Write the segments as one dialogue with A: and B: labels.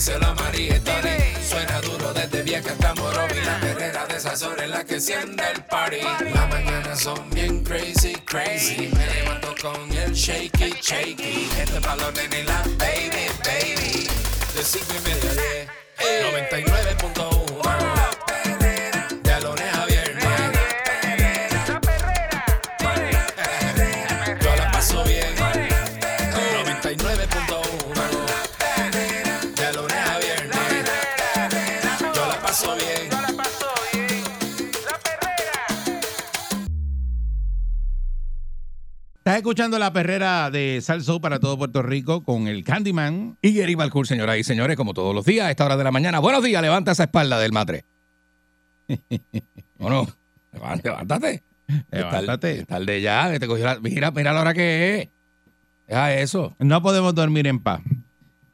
A: díselo a María. Suena duro desde vieja hasta Morovi. La perrera de esas horas en la que enciende el party. Las mañanas son bien crazy, crazy. Me levanto con el shaky, shaky. Este balón en la baby, baby. De cinco y media a diez. 99.1
B: Estás escuchando la perrera de Salso para todo Puerto Rico con el Candyman.
C: Y Gary Balcour, señoras y señores, como todos los días, a esta hora de la mañana. Buenos días, levanta esa espalda del matre. ¿O no? Leván- Levántate.
B: Levántate.
C: Es tarde ya, que te cogió la... Mira, mira la hora que es. Deja eso.
B: No podemos dormir en paz.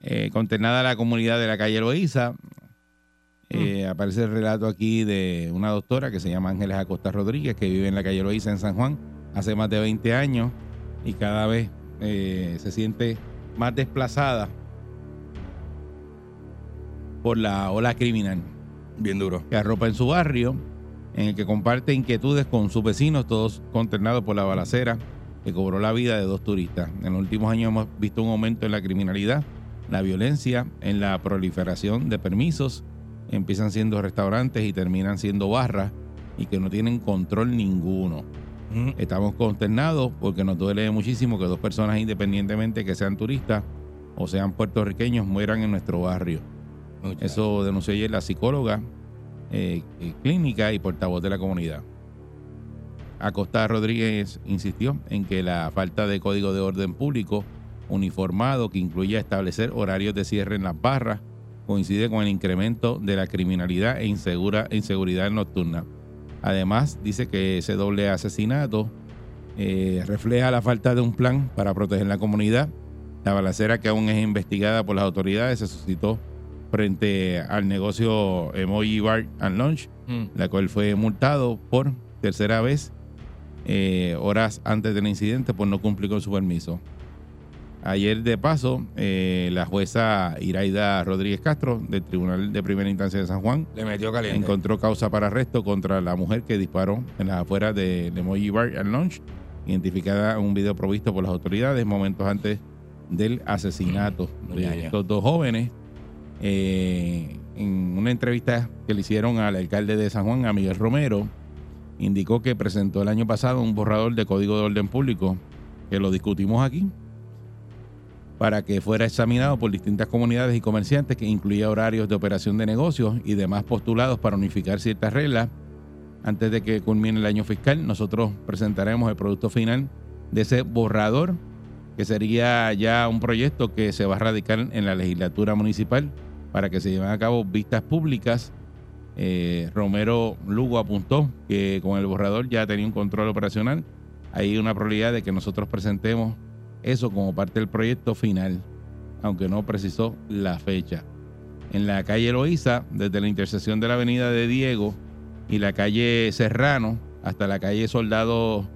B: Eh, la comunidad de la calle Loíza. Eh, Aparece el relato aquí de una doctora que se llama Ángeles Acosta Rodríguez, que vive en la calle Loíza en San Juan hace más de 20 años y cada vez eh, se siente más desplazada por la ola criminal.
C: Bien duro.
B: que arropa en su barrio, en el que comparte inquietudes con sus vecinos, todos consternados por la balacera que cobró la vida de dos turistas. En los últimos años hemos visto un aumento en la criminalidad, la violencia, en la proliferación de permisos. Empiezan siendo restaurantes y terminan siendo barras y que no tienen control ninguno.
C: Mm.
B: Estamos consternados porque nos duele muchísimo que dos personas, independientemente que sean turistas o sean puertorriqueños, mueran en nuestro barrio.
C: Muchas.
B: Eso denunció ayer la psicóloga eh, eh, clínica y portavoz de la comunidad. Acosta Rodríguez insistió en que la falta de código de orden público uniformado que incluya establecer horarios de cierre en las barras coincide con el incremento de la criminalidad e insegura, inseguridad nocturna. Además, dice que ese doble asesinato eh, refleja la falta de un plan para proteger la comunidad. La balacera que aún es investigada por las autoridades se suscitó frente al negocio Emoji Bar and Lunch,
C: Mm.
B: la cual fue multado por tercera vez eh, horas antes del incidente por no cumplir con su permiso. Ayer, de paso, eh, la jueza Iraida Rodríguez Castro del Tribunal de Primera Instancia de San Juan
C: Le metió caliente.
B: encontró causa para arresto contra la mujer que disparó en las afueras de Emoji Bar and Lunch, identificada en un video provisto por las autoridades momentos antes del asesinato
C: Muy
B: de estos dos jóvenes. Eh, en una entrevista que le hicieron al alcalde de San Juan, a Miguel Romero, indicó que presentó el año pasado un borrador de código de orden público que lo discutimos aquí para que fuera examinado por distintas comunidades y comerciantes que incluía horarios de operación de negocios y demás postulados para unificar ciertas reglas. Antes de que culmine el año fiscal, nosotros presentaremos el producto final de ese borrador, que sería ya un proyecto que se va a radicar en la legislatura municipal para que se lleven a cabo vistas públicas. Eh, Romero Lugo apuntó que con el borrador ya tenía un control operacional. Hay una probabilidad de que nosotros presentemos eso como parte del proyecto final, aunque no precisó la fecha. En la calle Loíza, desde la intersección de la avenida de Diego y la calle Serrano hasta la calle Soldado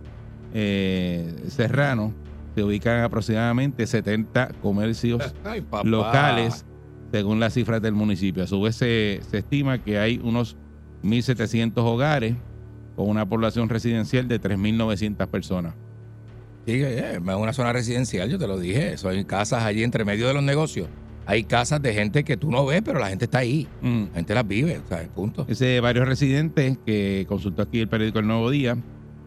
B: eh, Serrano, se ubican aproximadamente 70 comercios
C: Ay,
B: locales, según las cifras del municipio. A su vez, se, se estima que hay unos 1.700 hogares con una población residencial de 3.900 personas.
C: Eh, es una zona residencial, yo te lo dije. Eso hay casas allí entre medio de los negocios. Hay casas de gente que tú no ves, pero la gente está ahí.
B: Mm.
C: La gente las vive, ¿sabes? Punto.
B: Ese, varios residentes que consultó aquí el periódico El Nuevo Día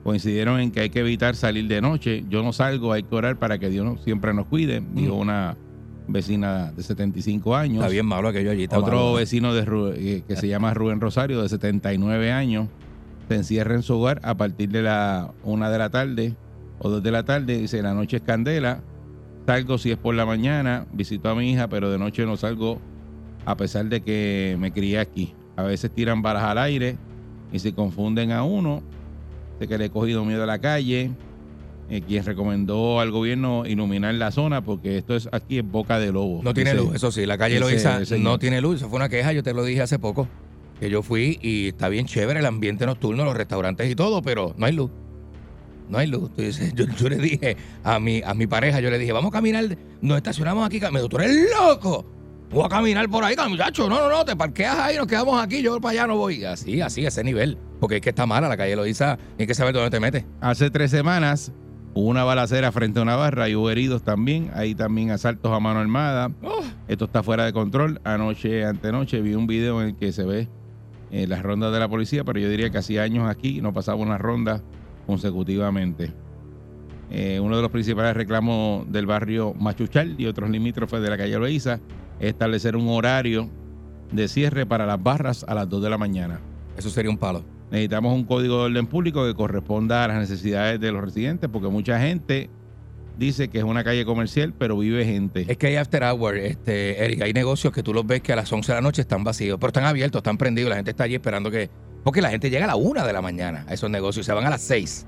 B: coincidieron en que hay que evitar salir de noche. Yo no salgo, hay que orar para que Dios siempre nos cuide, dijo una vecina de 75 años.
C: Está bien malo aquello allí. Está
B: Otro
C: malo.
B: vecino de eh, que se llama Rubén Rosario, de 79 años, se encierra en su hogar a partir de la una de la tarde o dos de la tarde. Dice, la noche es candela. Salgo si es por la mañana, visito a mi hija, pero de noche no salgo a pesar de que me crié aquí. A veces tiran balas al aire y se confunden a uno. de que le he cogido miedo a la calle, eh, quien recomendó al gobierno iluminar la zona porque esto es aquí en Boca de Lobo.
C: No tiene
B: Dice-
C: luz, eso sí, la calle Loiza no tiene luz. Eso fue una queja, yo te lo dije hace poco. Que yo fui y está bien chévere el ambiente nocturno, los restaurantes y todo, pero no hay luz. No hay luz. Yo, yo le dije a mi, a mi pareja, yo le dije, vamos a caminar, nos estacionamos aquí. Me dijo, tú eres loco. Voy a caminar por ahí, muchacho. No, no, no, te parqueas ahí, nos quedamos aquí, yo para allá no voy. Así, así, a ese nivel. Porque es que está mala la calle Loiza, y hay que saber dónde te metes.
B: Hace tres semanas hubo una balacera frente a una barra y hubo heridos también. Hay también asaltos a mano armada.
C: Oh,
B: Esto está fuera de control. Anoche, antenoche, vi un video en el que se ve eh, las rondas de la policía, pero yo diría que hacía años aquí no pasaba una ronda consecutivamente. Eh, uno de los principales reclamos del barrio Machuchal y otros limítrofes de la calle Loíza es establecer un horario de cierre para las barras a las 2 de la mañana.
C: eso sería un palo.
B: Necesitamos un código de orden público que corresponda a las necesidades de los residentes, porque mucha gente dice que es una calle comercial, pero vive gente.
C: Es que hay after hour, este, Eric, hay negocios que tú los ves que a las 11 de la noche están vacíos, pero están abiertos, están prendidos, la gente está allí esperando que... Porque la gente llega a la 1 de la mañana a esos negocios y se van a las 6.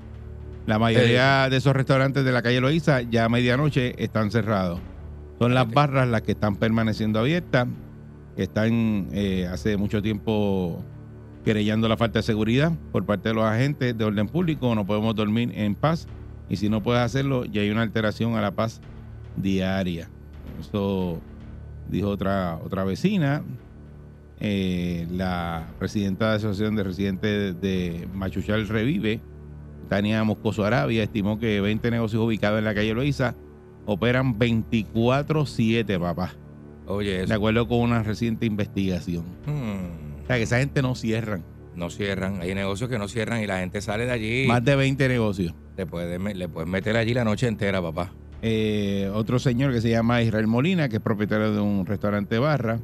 B: La
C: Eh,
B: mayoría de esos restaurantes de la calle Loíza ya a medianoche están cerrados. Son las barras las que están permaneciendo abiertas, que están eh, hace mucho tiempo querellando la falta de seguridad por parte de los agentes de orden público. No podemos dormir en paz y si no puedes hacerlo ya hay una alteración a la paz diaria. Eso dijo otra, otra vecina. Eh, la presidenta de la Asociación de Residentes de Machuchal Revive, Tania Moscoso Arabia, estimó que 20 negocios ubicados en la calle Loíza operan 24-7, papá,
C: Oye,
B: de
C: eso.
B: acuerdo con una reciente investigación.
C: Hmm,
B: O sea, que esa gente no cierran.
C: no cierran, hay negocios que no cierran y la gente sale de allí.
B: Más de 20 negocios.
C: Le puedes, me- le puedes meter allí la noche entera, papá.
B: Eh, otro señor que se llama Israel Molina, que es propietario de un restaurante barra,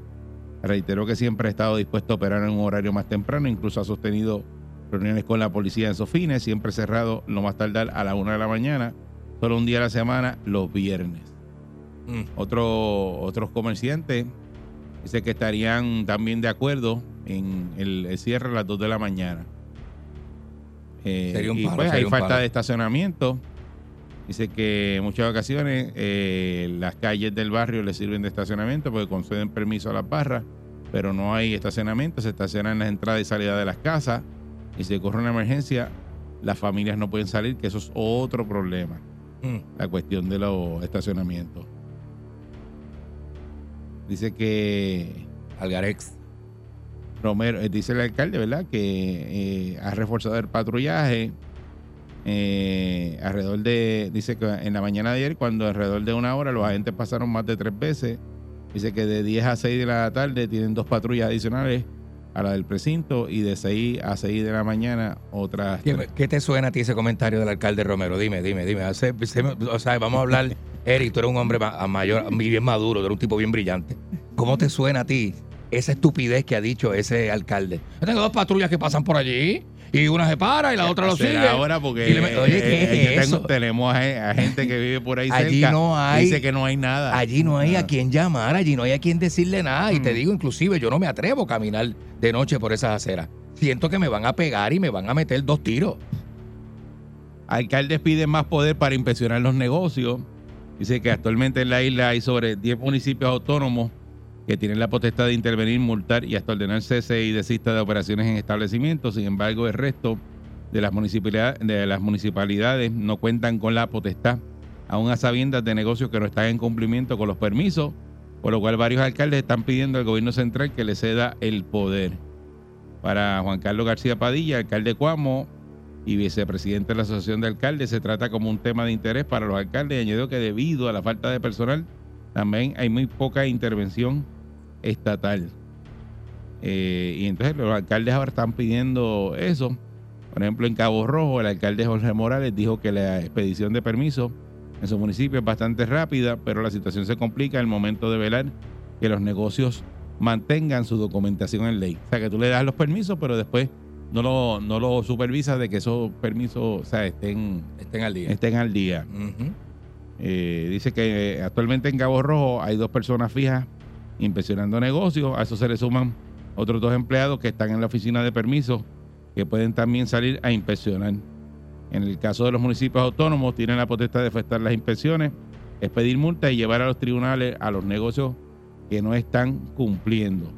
B: reiteró que siempre ha estado dispuesto a operar en un horario más temprano, incluso ha sostenido reuniones con la policía en sus fines, siempre cerrado lo más tardar a la una de la mañana, solo un día a la semana, los viernes.
C: Mm.
B: Otro, otros comerciantes dice que estarían también de acuerdo en el, el cierre a las 2 de la mañana. Eh,
C: Sería un
B: y
C: palo,
B: pues
C: sería
B: hay
C: un
B: falta de estacionamiento. Dice que en muchas ocasiones eh, las calles del barrio le sirven de estacionamiento porque conceden permiso a las barras, pero no hay estacionamiento, se estacionan en las entradas y salidas de las casas y si ocurre una emergencia, las familias no pueden salir, que eso es otro problema,
C: Mm.
B: la cuestión de los estacionamientos. Dice que
C: Algarex.
B: Romero, eh, dice el alcalde, ¿verdad? Que eh, ha reforzado el patrullaje. Eh, alrededor de, dice que en la mañana de ayer, cuando alrededor de una hora los agentes pasaron más de tres veces, dice que de 10 a 6 de la tarde tienen dos patrullas adicionales a la del precinto y de 6 a 6 de la mañana otras.
C: ¿Qué, te suena a ti ese comentario del alcalde Romero? Dime, dime, dime. Hace- se me- o sea, vamos a hablar. Eric, tú eres un hombre ma- mayor, bien maduro, tú eres un tipo bien brillante. ¿Cómo te suena a ti esa estupidez que ha dicho ese alcalde? Yo tengo dos patrullas que pasan por allí y una se para y la otra lo sigue.
B: ahora porque
C: Y le me- Oye, ¿qué
B: eh,
C: es
B: que
C: eso?
B: tengo- tenemos a, a gente que vive por ahí
C: Allí
B: cerca
C: no hay-
B: dice que no hay nada
C: Allí no hay
B: Ah.
C: a quien llamar, allí no hay a quien decirle nada. Y te
B: Mm.
C: digo, inclusive, yo no me atrevo a caminar de noche por esas aceras. Siento que me van a pegar y me van a meter dos tiros.
B: Alcaldes piden más poder para inspeccionar los negocios. Dice que actualmente en la isla hay sobre 10 municipios autónomos que tienen la potestad de intervenir, multar y hasta ordenar cese y desista de operaciones en establecimientos. Sin embargo, el resto de las, municipalidades, no cuentan con la potestad, aún a sabiendas de negocios que no están en cumplimiento con los permisos, por lo cual varios alcaldes están pidiendo al gobierno central que le ceda el poder. Para Juan Carlos García Padilla, alcalde de Cuamo, y vicepresidente de la Asociación de Alcaldes. Se trata como un tema de interés para los alcaldes añadió que debido a la falta de personal también hay muy poca intervención estatal. Eh, y entonces los alcaldes ahora están pidiendo eso. Por ejemplo, en Cabo Rojo, el alcalde Jorge Morales dijo que la expedición de permisos en su municipio es bastante rápida, pero la situación se complica en el momento de velar que los negocios mantengan su documentación en ley. O sea, que tú le das los permisos, pero después no lo, no lo supervisas de que esos permisos o sea, estén,
C: Estén al día.
B: estén al día. Eh, dice que actualmente en Cabo Rojo hay dos personas fijas inspeccionando negocios. A eso se le suman otros dos empleados que están en la oficina de permisos que pueden también salir a inspeccionar. En el caso de los municipios autónomos, tienen la potestad de efectuar las inspecciones, expedir multas y llevar a los tribunales a los negocios que no están cumpliendo.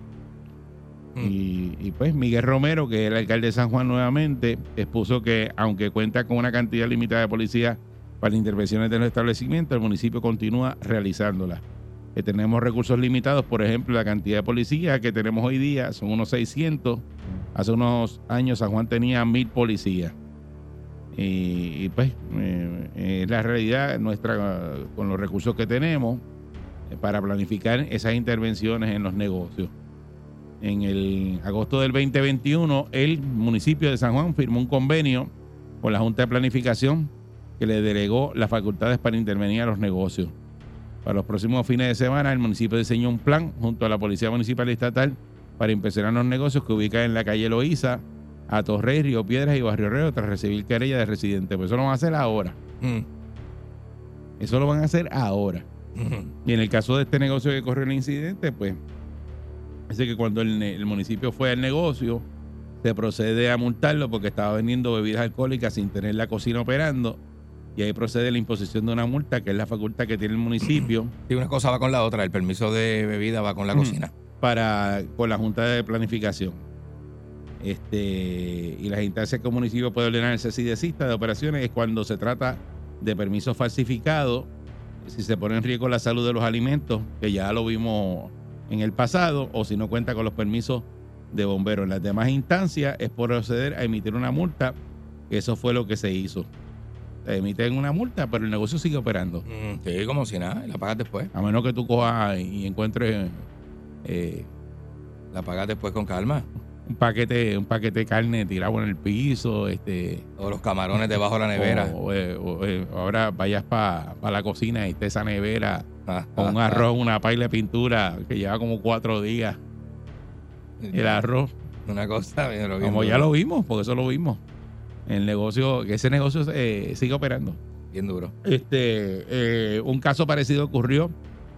C: Mm.
B: Y, y, pues Miguel Romero, que es el alcalde de San Juan nuevamente, expuso que aunque cuenta con una cantidad limitada de policía para intervenciones de los establecimientos, el municipio continúa realizándolas. Que tenemos recursos limitados, por ejemplo, la cantidad de policías que tenemos hoy día son unos 600. Hace unos años San Juan tenía mil policías. Y, pues eh, la realidad nuestra con los recursos que tenemos eh, para planificar esas intervenciones en los negocios. En el agosto del 2021, el municipio de San Juan firmó un convenio con la Junta de Planificación que le delegó las facultades para intervenir a los negocios. Para los próximos fines de semana, el municipio diseñó un plan junto a la Policía Municipal y Estatal para inspeccionar los negocios que ubican en la calle Loíza, a Torrey, Río Piedras y Barrio Reo tras recibir querella de residentes. Pues eso lo van a hacer ahora.
C: Mm.
B: Eso lo van a hacer ahora.
C: Ujú.
B: Y en el caso de este negocio que corrió el incidente, pues, dice que cuando el, el municipio fue al negocio, se procede a multarlo porque estaba vendiendo bebidas alcohólicas sin tener la cocina operando. Y ahí procede la imposición de una multa, que es la facultad que tiene el municipio
C: Sí, una cosa va con la otra. El permiso de bebida va con la cocina.
B: para con la Junta de Planificación. Este, y las instancias que un municipio puede ordenar el cese y desista de operaciones es cuando se trata de permisos falsificados, si se pone en riesgo la salud de los alimentos, que ya lo vimos en el pasado, o si no cuenta con los permisos de bomberos. En las demás instancias es proceder a emitir una multa, que eso fue lo que se hizo. Te emiten una multa, pero el negocio sigue operando.
C: Mm, Sí, como si nada. La pagas después.
B: A menos que tú cojas y encuentres eh,
C: La pagas después con calma.
B: un paquete, un paquete de carne tirado en el piso, este,
C: O los camarones debajo de la nevera.
B: o, eh, o, eh, ahora vayas para la cocina y esté esa nevera
C: Ah,
B: con un
C: ah,
B: arroz, una paila de pintura que lleva como cuatro días. El arroz,
C: Una cosa,
B: como ya lo vimos, porque eso lo vimos. El negocio, que ese negocio eh, sigue operando.
C: Bien duro.
B: Este, eh, un caso parecido ocurrió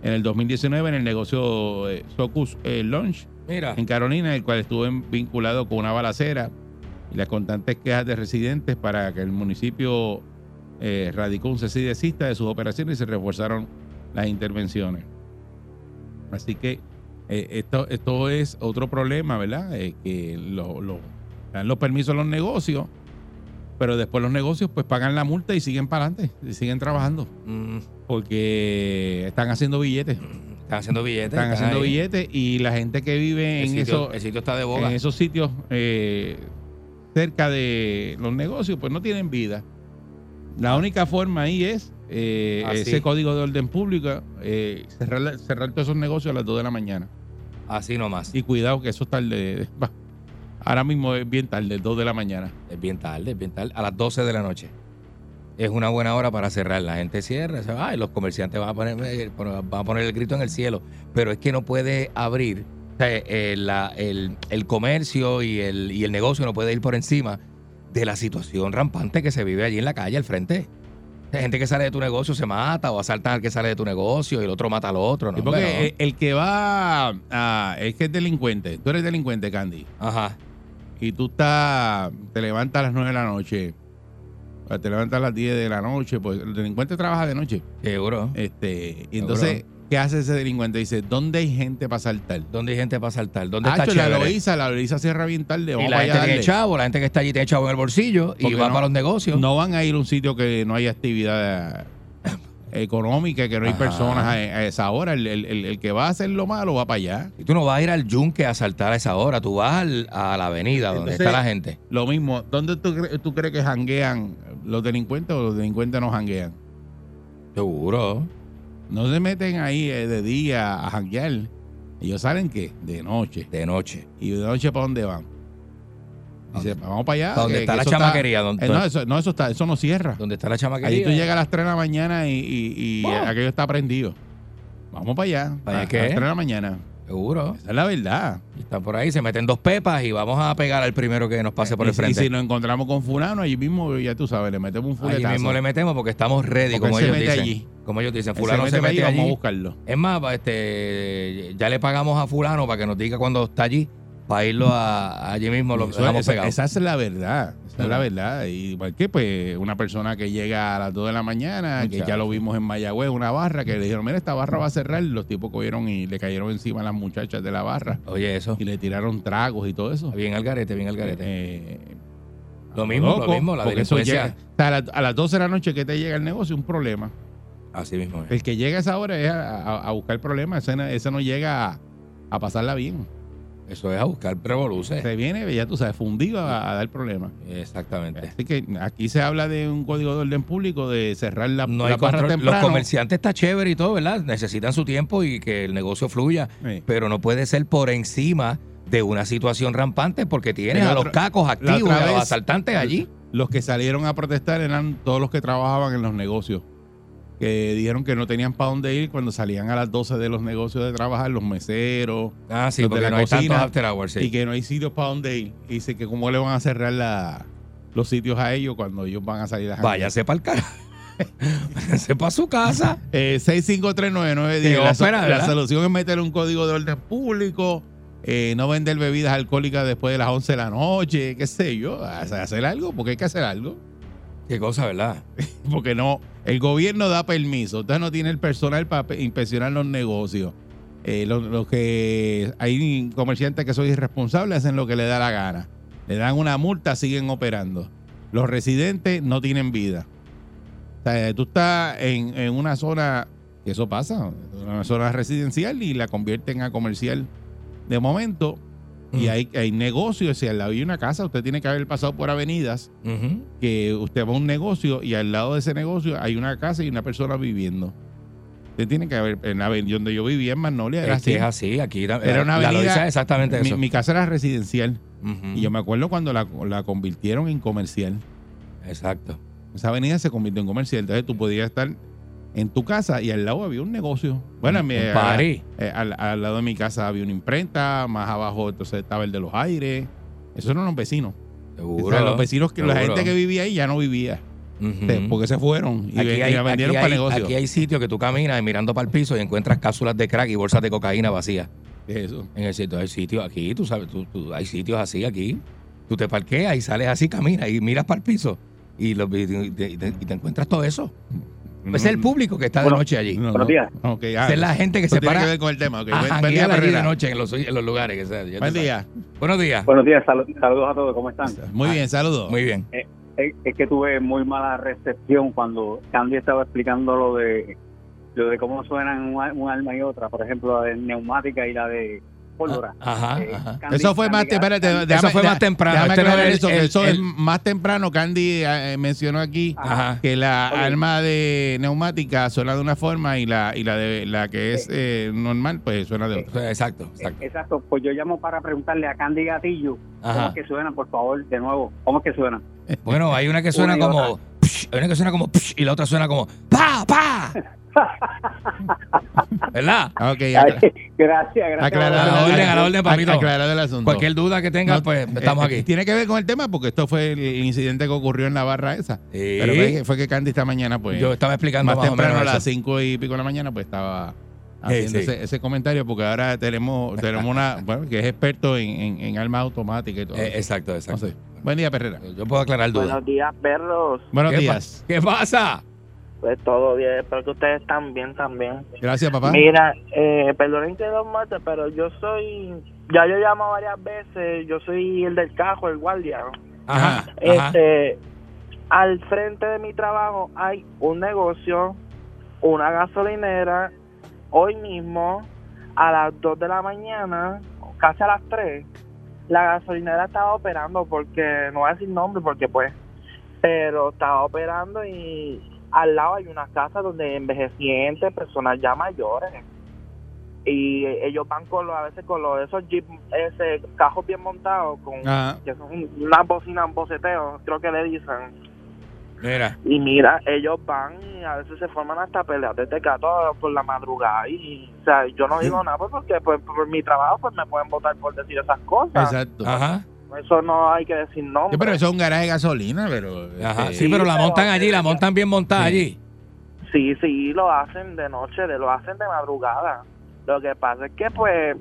B: en el 2019 en el negocio eh, Socus eh, Lunch
C: Mira.
B: en Carolina, el cual estuvo vinculado con una balacera y las constantes quejas de residentes para que el municipio eh, radicó un cese de sus operaciones y se reforzaron las intervenciones. Así que esto, esto es otro problema, ¿verdad? Que lo, lo- dan los permisos a los negocios, pero después los negocios pues pagan la multa y siguen para adelante, y siguen trabajando,
C: Mm,
B: porque están haciendo billetes.
C: están haciendo billetes.
B: Están haciendo
C: ahí.
B: billetes y la gente que vive
C: El
B: en
C: sitio,
B: eso,
C: el sitio está de boga.
B: en esos sitios eh, cerca de los negocios, pues no tienen vida. La única forma ahí es eh,
C: Así.
B: ese código de orden público, eh, cerrar, cerrar todos esos negocios a las 2 de la mañana.
C: Así nomás.
B: Y cuidado que eso es tarde. Ahora mismo es bien tarde, 2 de la mañana.
C: Es bien tarde, es bien tarde. A las 12 de la noche. Es una buena hora para cerrar. La gente cierra, se va y los comerciantes van a poner, eh, van a poner el grito en el cielo. Pero es que no puede abrir. o sea, eh, el, el comercio y el, y el negocio no puede ir por encima de la situación rampante que se vive allí en la calle al frente. Hay gente que sale de tu negocio se mata o asaltan al que sale de tu negocio y el otro mata al otro. ¿no?
B: Sí, porque el, el que va a, es que es delincuente. Tú eres delincuente, Candy.
C: Ajá.
B: Y tú estás, te levantas a las 9 de la noche, te levantas a las 10 de la noche, pues el delincuente trabaja de noche.
C: Seguro.
B: Este, y entonces, ¿qué hace ese delincuente? Dice, ¿dónde hay gente para saltar?
C: ¿Dónde hay gente para saltar? ¿Dónde
B: Ah,
C: está
B: la? Loíza, la Loíza cierra bien tarde,
C: Y la gente tiene chavo, la gente que está allí tiene chavo en el bolsillo y va
B: no-
C: para los negocios.
B: No van a ir a un sitio que no hay actividad económica, que no hay
C: Ajá.
B: personas a, a esa hora. El, el- el- el que va a hacer lo malo va para allá.
C: Y tú no vas a ir al yunque a saltar a esa hora, tú vas al- a la avenida donde
B: Entonces-
C: está la gente.
B: Lo mismo, ¿dónde tú, cre- tú crees que janguean los delincuentes o los delincuentes no janguean?
C: Seguro.
B: No se meten ahí eh, de día a janguear. Ellos salen que de noche.
C: De noche.
B: ¿Y de noche para dónde van? Dice, vamos para allá.
C: ¿Para dónde
B: que-
C: está
B: que
C: la chamaquería? ¿Dónde-
B: eh, no, eso, no, eso está, eso no cierra.
C: ¿Dónde está la chamaquería?
B: Ahí tú llegas a las 3 de la mañana y, y- aquello está prendido. Vamos para allá.
C: ¿Para
B: a,
C: qué?
B: a las 3 de la mañana.
C: Seguro.
B: Esa es la verdad.
C: Están por ahí, se meten dos pepas y vamos a pegar al primero que nos pase por
B: y,
C: el
B: si- y
C: frente.
B: si nos encontramos con fulano, allí mismo, ya tú sabes, le metemos un
C: Allí
B: fuletazo.
C: mismo le metemos porque estamos ready,
B: Porque
C: como ellos
B: mete
C: dicen.
B: allí.
C: Como ellos dicen,
B: Él
C: fulano se
B: para allí,
C: mete
B: Vamos a
C: allí.
B: buscarlo.
C: Es más, este, ya le pagamos a fulano para que nos diga cuando está allí para irlo a, allí mismo, lo dejamos
B: esa,
C: pegado.
B: esa es la verdad. Esa es la verdad. Y igual que pues una persona que llega a las 2 de la mañana, que ya lo vimos en Mayagüez, una barra, que le dijeron, mira, esta barra va a cerrar. Los tipos cogieron y le cayeron encima a las muchachas de la barra
C: Oye, eso.
B: y le tiraron tragos y todo eso.
C: Bien al garete, bien al garete.
B: Eh,
C: Lo mismo, lo mismo, la
B: eso
C: delincuencia.
B: llega- a, la- a las 12 de la noche que te llega el negocio, un problema.
C: Así mismo es.
B: El que llega a esa hora es a, a- a buscar problemas. Ese, no- ese no llega a, a pasarla bien.
C: Eso es a buscar revoluces.
B: Se viene, ya tú sabes, fundido a, a dar problemas.
C: Exactamente.
B: Así que aquí se habla de un código de orden público de cerrar la,
C: No
B: la
C: hay
B: barra
C: control. Los comerciantes está chévere y todo, ¿verdad? Necesitan su tiempo y que el negocio fluya,
B: Sí.
C: pero no puede ser por encima de una situación rampante porque tienes a los cacos activos a los asaltantes allí.
B: Los que salieron a protestar eran todos los que trabajaban en los negocios. Que dijeron que no tenían para dónde ir cuando salían a las 12 de los negocios de trabajar, los meseros,
C: Ah, sí,
B: Los de la
C: no
B: cocina
C: after hours. sí.
B: y que no hay sitios para dónde ir. Y dice que cómo le van a cerrar la- los sitios a ellos cuando ellos van a salir a janguear.
C: Váyase para el carajo. Váyase para su casa.
B: Eh, 6539910.
C: Qué
B: La, la solución es meter un código de orden público, eh, no vender bebidas alcohólicas después de las 11 de la noche, qué sé yo, hacer algo, porque hay que hacer algo.
C: Qué cosa, ¿verdad?
B: Porque no, el gobierno da permiso, entonces no tiene el personal para pe- inspeccionar los negocios. Eh, los que hay comerciantes que son irresponsables hacen lo que le da la gana. Le dan una multa, siguen operando. Los residentes no tienen vida. O sea, tú estás en, una zona, eso pasa, una zona residencial y la convierten a comercial de momento. Y
C: Mm.
B: hay, hay negocios, si al lado hay una casa, usted tiene que haber pasado por avenidas que usted va a un negocio y al lado de ese negocio hay una casa y una persona viviendo. Usted tiene que haber, en la avenida donde yo vivía en Magnolia, era
C: Es que
B: así.
C: es así. Aquí
B: Era
C: era
B: una avenida-
C: exactamente
B: Mi,
C: eso.
B: mi casa era residencial y yo me acuerdo cuando la, la convirtieron en comercial.
C: Exacto.
B: Esa avenida se convirtió en comercial. Entonces tú podías estar en tu casa y al lado había un negocio. Bueno, en mi-
C: Un party.
B: eh, al, al lado de mi casa había una imprenta, más abajo entonces estaba el de los aires. Esos eran los vecinos. O
C: Seguro.
B: sea, los vecinos, que la gente que vivía ahí ya no vivía. Porque se fueron y,
C: Aquí
B: y vendieron para negocio.
C: aquí hay sitios que tú caminas y mirando para el piso y encuentras cápsulas de crack y bolsas de cocaína vacías.
B: ¿Qué es eso?
C: En el sitio, hay sitios aquí, tú sabes, tú- tú- hay sitios así aquí. Tú te parqueas y sales así, caminas y miras para el piso y, lo- y te, y te- y te encuentras todo eso. Ese es el público que está de noche allí.
B: No,
D: Buenos
B: no.
D: días.
B: Ah,
C: es la gente que
B: eso
C: se
B: tiene
C: para
B: que ver con el tema. ok.
C: a
B: Buen, día,
C: allí de noche en los, en los lugares. que sea,
B: Buen
C: sabes.
B: día.
C: Buenos días.
D: Buenos días, salu- saludos a todos, ¿cómo están?
B: Muy bien, saludos.
C: Muy bien.
D: Es, es que tuve muy mala recepción cuando Candy estaba explicando lo de lo de cómo suenan un, un alma y otra, por ejemplo, la de neumática y la de pólvora.
C: Ajá,
D: Eh,
C: ajá.
D: Candy-
B: Eso fue más,
D: Candy-
B: déjame-
C: fue más temprano.
B: Déjame
C: Este el-
B: eso, que
C: el-
B: eso
C: el-
B: es más temprano. Candy eh, mencionó aquí
C: Ajá.
B: que la
D: Ok.
B: arma de neumática suena de una forma y la y la de la que es eh, normal pues suena de otra.
C: Exacto, exacto.
D: Exacto, pues yo llamo para preguntarle a Candy Gatillo cómo es que suena, por favor, de nuevo, cómo es que suena.
C: Bueno, hay una que suena
D: Una
C: como. Psh, hay una que suena como. psh, y la otra suena como. ¡Pa! ¡Pa! ¿Verdad?
B: Ok,
D: Ay, gracias, gracias.
B: aclarado,
C: A la orden, a la orden, papito.
B: aclarado el asunto.
C: Cualquier duda que tengas,
B: No,
C: pues estamos
B: eh,
C: aquí.
B: Tiene que ver con el tema porque esto fue el incidente que ocurrió en la barra esa.
C: Sí.
B: Pero fue, que- fue que Candy esta mañana pues
C: Yo estaba explicando
B: más
C: más, o
B: temprano a las
C: eso.
B: cinco y pico de la mañana pues estaba haciendo
C: sí.
B: Ese, ese comentario porque ahora tenemos tenemos una bueno, que es experto en, en, en armas automáticas y todo.
C: Eh, exacto,
B: no
C: exacto.
B: sé. Buen día, Perrera.
C: Yo puedo aclarar dudas.
E: Buenos días, perros.
B: Buenos
C: ¿Qué, pa-
B: días.
C: ¿Qué pasa?
E: Pues todo bien, espero que ustedes están bien también.
B: Gracias, papá.
E: Mira, eh, perdonen que los mate, pero yo soy, ya yo llamo varias veces, yo soy el del cajo, el guardia. ¿no?
C: Ajá. ajá.
E: Este, al frente de mi trabajo hay un negocio, una gasolinera, hoy mismo, a las 2 de la mañana, casi a las 3, la gasolinera estaba operando porque, no voy a decir nombre porque pues, pero estaba operando y al lado hay una casa donde envejecientes, personas ya mayores. Y ellos van con los, a veces con los, esos jeep, ese cajos bien montados, con
B: Ajá.
E: que son unas bocinas boceteo, creo que le dicen.
C: Mira.
E: Y mira, ellos van y a veces se forman hasta peleas de tecato por la madrugada. Y, o sea, yo no digo nada pues, porque pues, por mi trabajo pues me pueden votar por decir esas cosas.
B: Exacto.
C: Ajá.
E: Eso no hay que decir
B: Sí,
E: nombre.
B: pero eso es un garaje de gasolina, pero.
C: Ajá.
B: este,
C: Sí, pero la
E: pero-
C: montan allí, la montan bien montada
B: Sí.
C: allí.
E: Sí, sí, lo hacen de noche, de, lo hacen de madrugada. Lo que pasa es que, pues,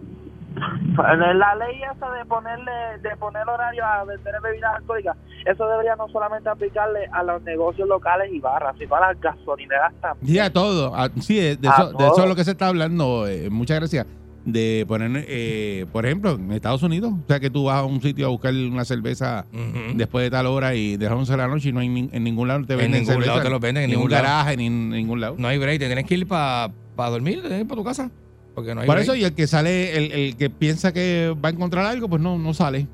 F: La ley esa de ponerle, de poner horario a vender bebidas alcohólicas, eso debería no solamente aplicarle a los negocios locales y barras, sino a las gasolineras también.
B: Sí, a todo. A- sí, de, de
F: A
B: eso, de eso es lo que se está hablando. eh, muchas gracias. De poner, eh, por ejemplo, en Estados Unidos, o sea, que tú vas a un sitio a buscar una cerveza después de tal hora y de las 11 de la noche y no hay ni- en ningún lado te
C: En
B: venden
C: ningún
B: cerveza.
C: lado te los venden, en
B: ningún garaje, ni en ningún lado.
C: No hay break, te tienes que ir para dormir, tienes que ir para tu casa. Porque no hay
B: Por
C: break.
B: eso, y el que sale, el, el que piensa que va a encontrar algo, pues no, no sale.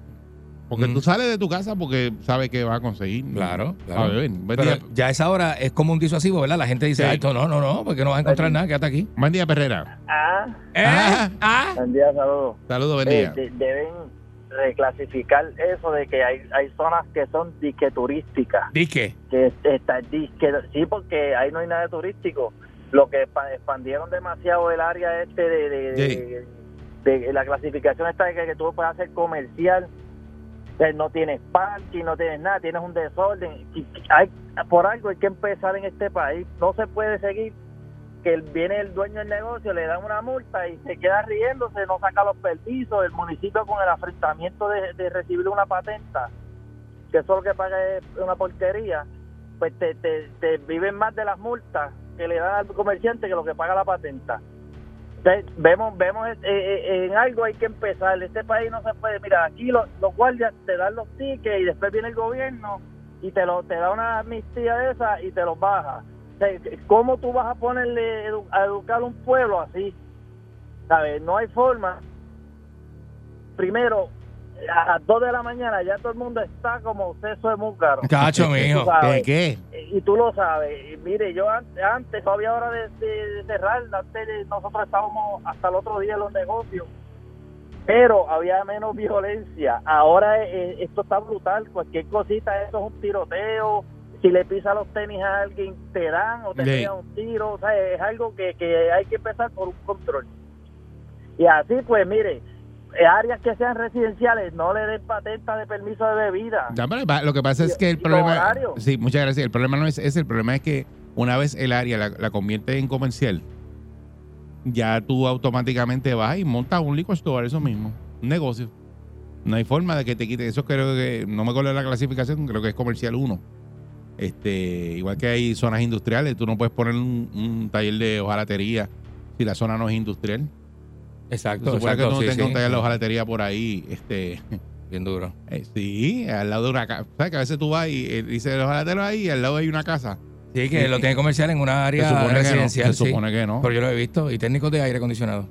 B: Porque
C: Mm.
B: tú sales de tu casa porque sabes que vas a conseguir.
C: Claro,
B: A
C: claro.
B: Buen
C: Pero ya a esa hora es como un disuasivo, ¿verdad? La gente dice,
B: Sí.
C: "Ay, esto no, no, no, porque no vas a encontrar nada, quédate aquí.
B: buen día, Perrera.
F: Ah,
C: ¿Eh?
B: Ah.
C: Ah.
F: buen día, saludos.
B: Saludos, buen
F: Eh,
B: día.
F: de- deben reclasificar eso de que hay, hay zonas que son disque turísticas.
C: Disque.
F: que está disque, sí porque ahí no hay nada de turístico lo que expa- expandieron demasiado el área este de, de, de- de la clasificación esta de que, que tú puedes hacer comercial. Eh, no tienes parking no tienes nada tienes un desorden. Hay por algo hay que empezar en este país. No se puede seguir que viene el dueño del negocio le dan una multa y se queda riéndose no saca los permisos. El municipio con el afrentamiento de, de recibir una patenta que eso lo que paga es una porquería, pues te, te, te viven más de las multas que le dan al comerciante que lo que paga la patenta. Vemos vemos eh, eh, en algo hay que empezar. Este país no se puede. Mira, aquí los, guardias te dan los tickets y después viene el gobierno y te lo te da una amnistía de esa y te los baja. ¿Cómo tú vas a ponerle a educar un pueblo así? ¿Sabes? No hay forma. Primero, a las 2 de la mañana ya todo el mundo está como seso de múcaro.
C: Cacho, mijo.
F: Sabes.
B: ¿Qué?
F: Y tú lo sabes. Y mire, yo antes, antes no había hora de, de- de cerrar. Antes de- nosotros estábamos hasta el otro día en los negocios. Pero había menos violencia. Ahora eh, esto está brutal. Cualquier cosita, eso es un tiroteo. Si le pisa los tenis a alguien, te dan o te pegan un tiro. O sea, es algo que, que hay que empezar por un control. Y así, pues, mire, eh, áreas que sean residenciales, no le den patenta de permiso de bebida.
B: Lo que pasa es que el problema. Sí, muchas gracias. El problema no es ese. El problema es que una vez el área la, la convierte en comercial, ya tú automáticamente vas y montas un liquor store, eso mismo. Un negocio. No hay forma de que te quite. Eso creo que. No me acuerdo de la clasificación, creo que es comercial 1. Este, igual que hay zonas industriales, tú no puedes poner un, un taller de hojalatería si la zona no es industrial.
C: Exacto,
B: supone que tú no
C: sí,
B: tengas
C: sí.
B: un de hojalatería por ahí, este.
C: Bien duro.
B: Eh, sí, al lado de una casa. ¿Sabes que a veces tú vas y eh, dice los jalateros ahí y al lado hay una casa?
C: Sí, que
B: Sí.
C: lo tiene comercial en una
B: Se
C: área
B: supone que no.
C: residencial.
B: Se
C: sí.
B: supone que no.
C: Pero yo lo he visto. Y técnicos de aire acondicionado.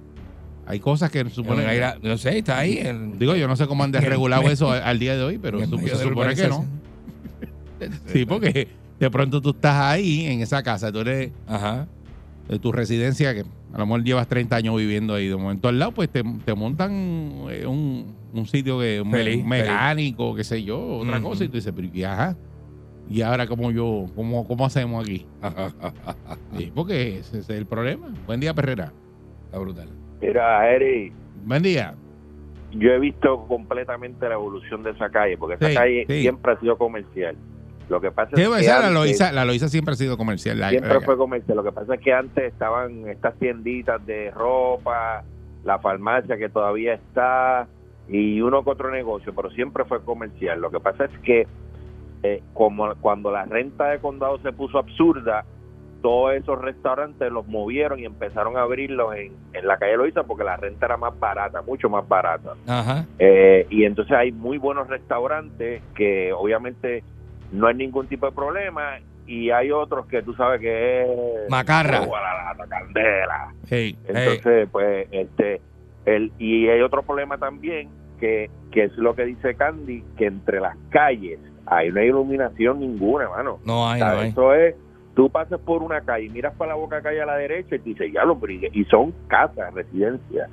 B: Hay cosas que supone
C: aire- no sé, está ahí.
B: Digo, yo no sé cómo han desregulado eso al, día de hoy, pero su- se supone que no. Sí, porque de pronto tú estás ahí en esa casa, tú eres
C: Ajá.
B: de tu residencia, que a lo mejor llevas 30 años viviendo ahí, de momento al lado, pues te, te montan eh, un, un sitio que un,
C: Feliz,
B: un mecánico, qué sé yo, otra cosa, y tú dices, pero ¿y ajá? Y ahora, ¿cómo yo, cómo, cómo hacemos aquí? Sí, porque ese es el problema. Buen día, Perrera.
C: Está brutal.
G: Mira, Eri,
B: Buen día.
G: yo he visto completamente la evolución de esa calle, porque esa
B: Sí,
G: calle
B: sí.
G: siempre ha sido comercial. Lo que pasa es
B: pues,
G: que
B: la
G: antes-
B: Loíza, la Loíza siempre ha sido comercial. La-
G: siempre
B: la-
G: fue comercial. Lo que pasa es que antes estaban estas tienditas de ropa, la farmacia que todavía está y uno que otro negocio, pero siempre fue comercial. Lo que pasa es que eh, como cuando la renta de condado se puso absurda, todos esos restaurantes los movieron y empezaron a abrirlos en, en la calle Loíza porque la renta era más barata, mucho más barata.
C: Ajá.
G: Eh, y entonces hay muy buenos restaurantes que obviamente no hay ningún tipo de problema y hay otros que tú sabes que es
C: Macarra.
G: Oh, la lata, candela
B: Hey,
G: entonces pues este el y hay otro problema también que, que es lo que dice Candy que entre las calles hay no hay iluminación ninguna mano
C: No hay, no hay.
G: eso es tú pasas por una calle miras para la boca calle a la derecha y te dices ya lo brigue y son casas residencias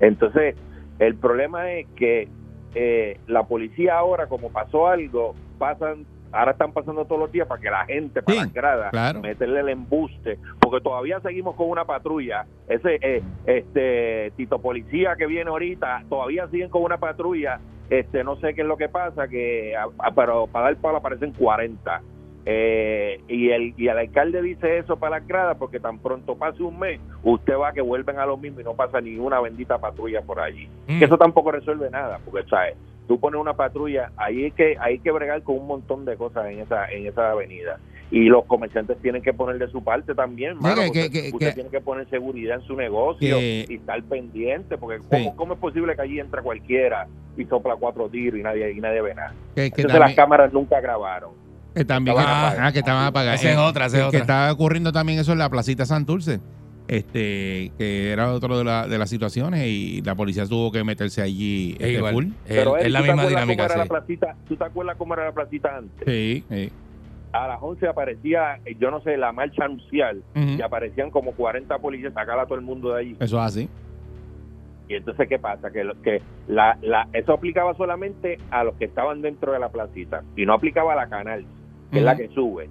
G: entonces el problema es que eh, la policía ahora como pasó algo pasan ahora están pasando todos los días para que la gente para
B: Sí,
G: las gradas
B: claro.
G: meterle el embuste porque todavía seguimos con una patrulla ese eh, este Tito policía que viene ahorita todavía siguen con una patrulla este no sé qué es lo que pasa que a- a- pero para dar palo aparecen 40 eh, y el y el alcalde dice eso para las gradas porque tan pronto pase un mes, usted va a que vuelven a lo mismo y no pasa ni una bendita patrulla por allí.
C: Mm.
G: Que eso tampoco resuelve nada, porque sabes, tú pones una patrulla, ahí hay que hay que bregar con un montón de cosas en esa en esa avenida. Y los comerciantes tienen que poner de su parte también, mano,
B: que-
G: porque
B: que- que-
G: usted
B: que-
G: tiene que poner seguridad en su negocio
B: Que-
G: y estar pendiente, porque
B: Sí.
G: ¿cómo, cómo es posible que allí entra cualquiera y sopla cuatro tiros y nadie y nadie ve nada?
B: Que, que
G: Entonces
B: también,
G: las cámaras nunca grabaron.
B: que también
G: estaban
B: ah,
G: apagadas.
B: ah, que estaban apagadas.
C: Esa es
B: Eh,
C: otra, esa es
B: que
C: otra.
B: estaba ocurriendo también eso en la placita Santurce, este, que era otro de, la- de las situaciones y la policía tuvo que meterse allí
C: Es
B: este,
C: igual.
B: full.
C: Es,
G: Pero
C: es la
G: ¿tú te
C: misma dinámica,
G: cómo era
C: sí.
G: la placita? ¿Tú te acuerdas cómo era la placita antes?
B: Sí, sí.
G: A las 11 aparecía, eh, yo no sé, la marcha anuncial
B: Ujú.
G: y aparecían como 40 policías sacar a todo el mundo de allí.
B: Eso es así.
G: Y entonces, ¿qué pasa? Que, lo- que la, la, eso aplicaba solamente a los que estaban dentro de la placita y no aplicaba a la canal, que es la que sube.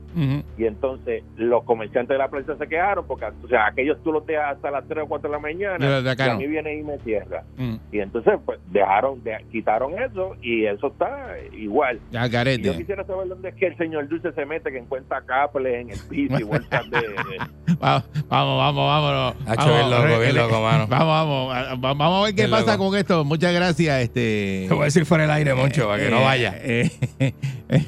G: Y entonces los comerciantes de la plaza se quejaron porque, o sea, aquellos tú los dejas hasta las 3 o 4 de la mañana
B: Y los de acá
G: y a mí viene y me cierra. Y entonces, pues, dejaron, de- quitaron eso y eso está igual.
B: Ya,
G: Y Yo quisiera saber dónde es que el señor Dulce se mete, que encuentra cables en el piso y vueltas de... de-
B: Va- Vamos, vamos, vámonos. Vamos,
C: bien loco, bien loco, mano.
B: Vamos, vamos. Vamos a ver qué
C: Bien
B: pasa
C: loco.
B: con esto. Muchas gracias, este.
C: Te voy a decir fuera del aire, Moncho, para que no
B: eh,
C: vaya.
B: eh,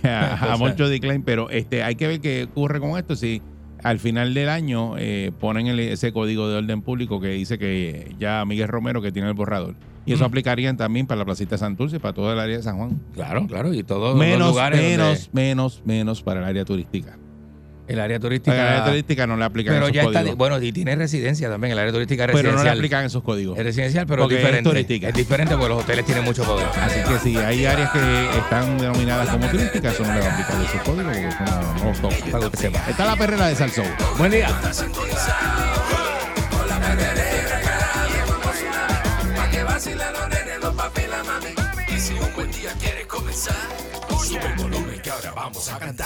B: a, a Moncho D. Pero este, hay que ver qué ocurre con esto. Si al final del año eh, ponen el- ese código de orden público que dice que ya Miguel Romero que tiene el borrador. Y eso
C: Mm.
B: aplicaría también para la placita de Santurce y para todo el área de San Juan.
C: Claro, claro, y todos los
B: Menos,
C: lugares donde-
B: menos, menos, menos para el área turística.
C: El área turística.
B: el área turística no le aplican
C: pero
B: esos
C: ya está,
B: códigos.
C: bueno, y tiene residencia también, el área turística es
B: pero no le
C: residencial.
B: aplican esos códigos.
C: es residencial, pero
B: Porque
C: es
B: es
C: diferente.
B: turística.
C: Es diferente porque los hoteles tienen mucho poder.
B: Así que si hay áreas que están denominadas como turísticas, eso no le va a aplicar esos códigos porque eso no.
C: Para que usted sepa.
B: Está la perrera de Salsou.
C: Buen día.
A: Y la mami. Y si un buen día quieres comenzar, sube el volumen que ahora vamos a cantar.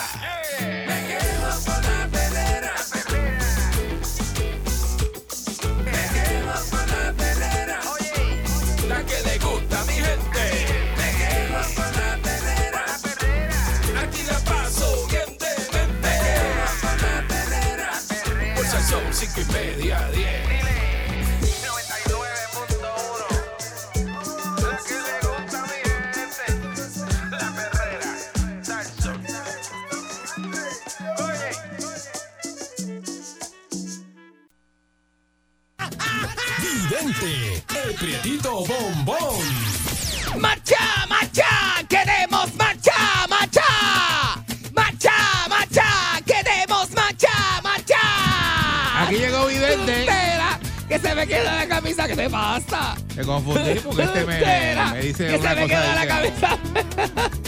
C: Camisa, ¿qué te pasa?
B: Me confundí porque este me,
C: Espera,
B: me dice
C: que
B: una
C: se me
B: cosa.
C: queda la.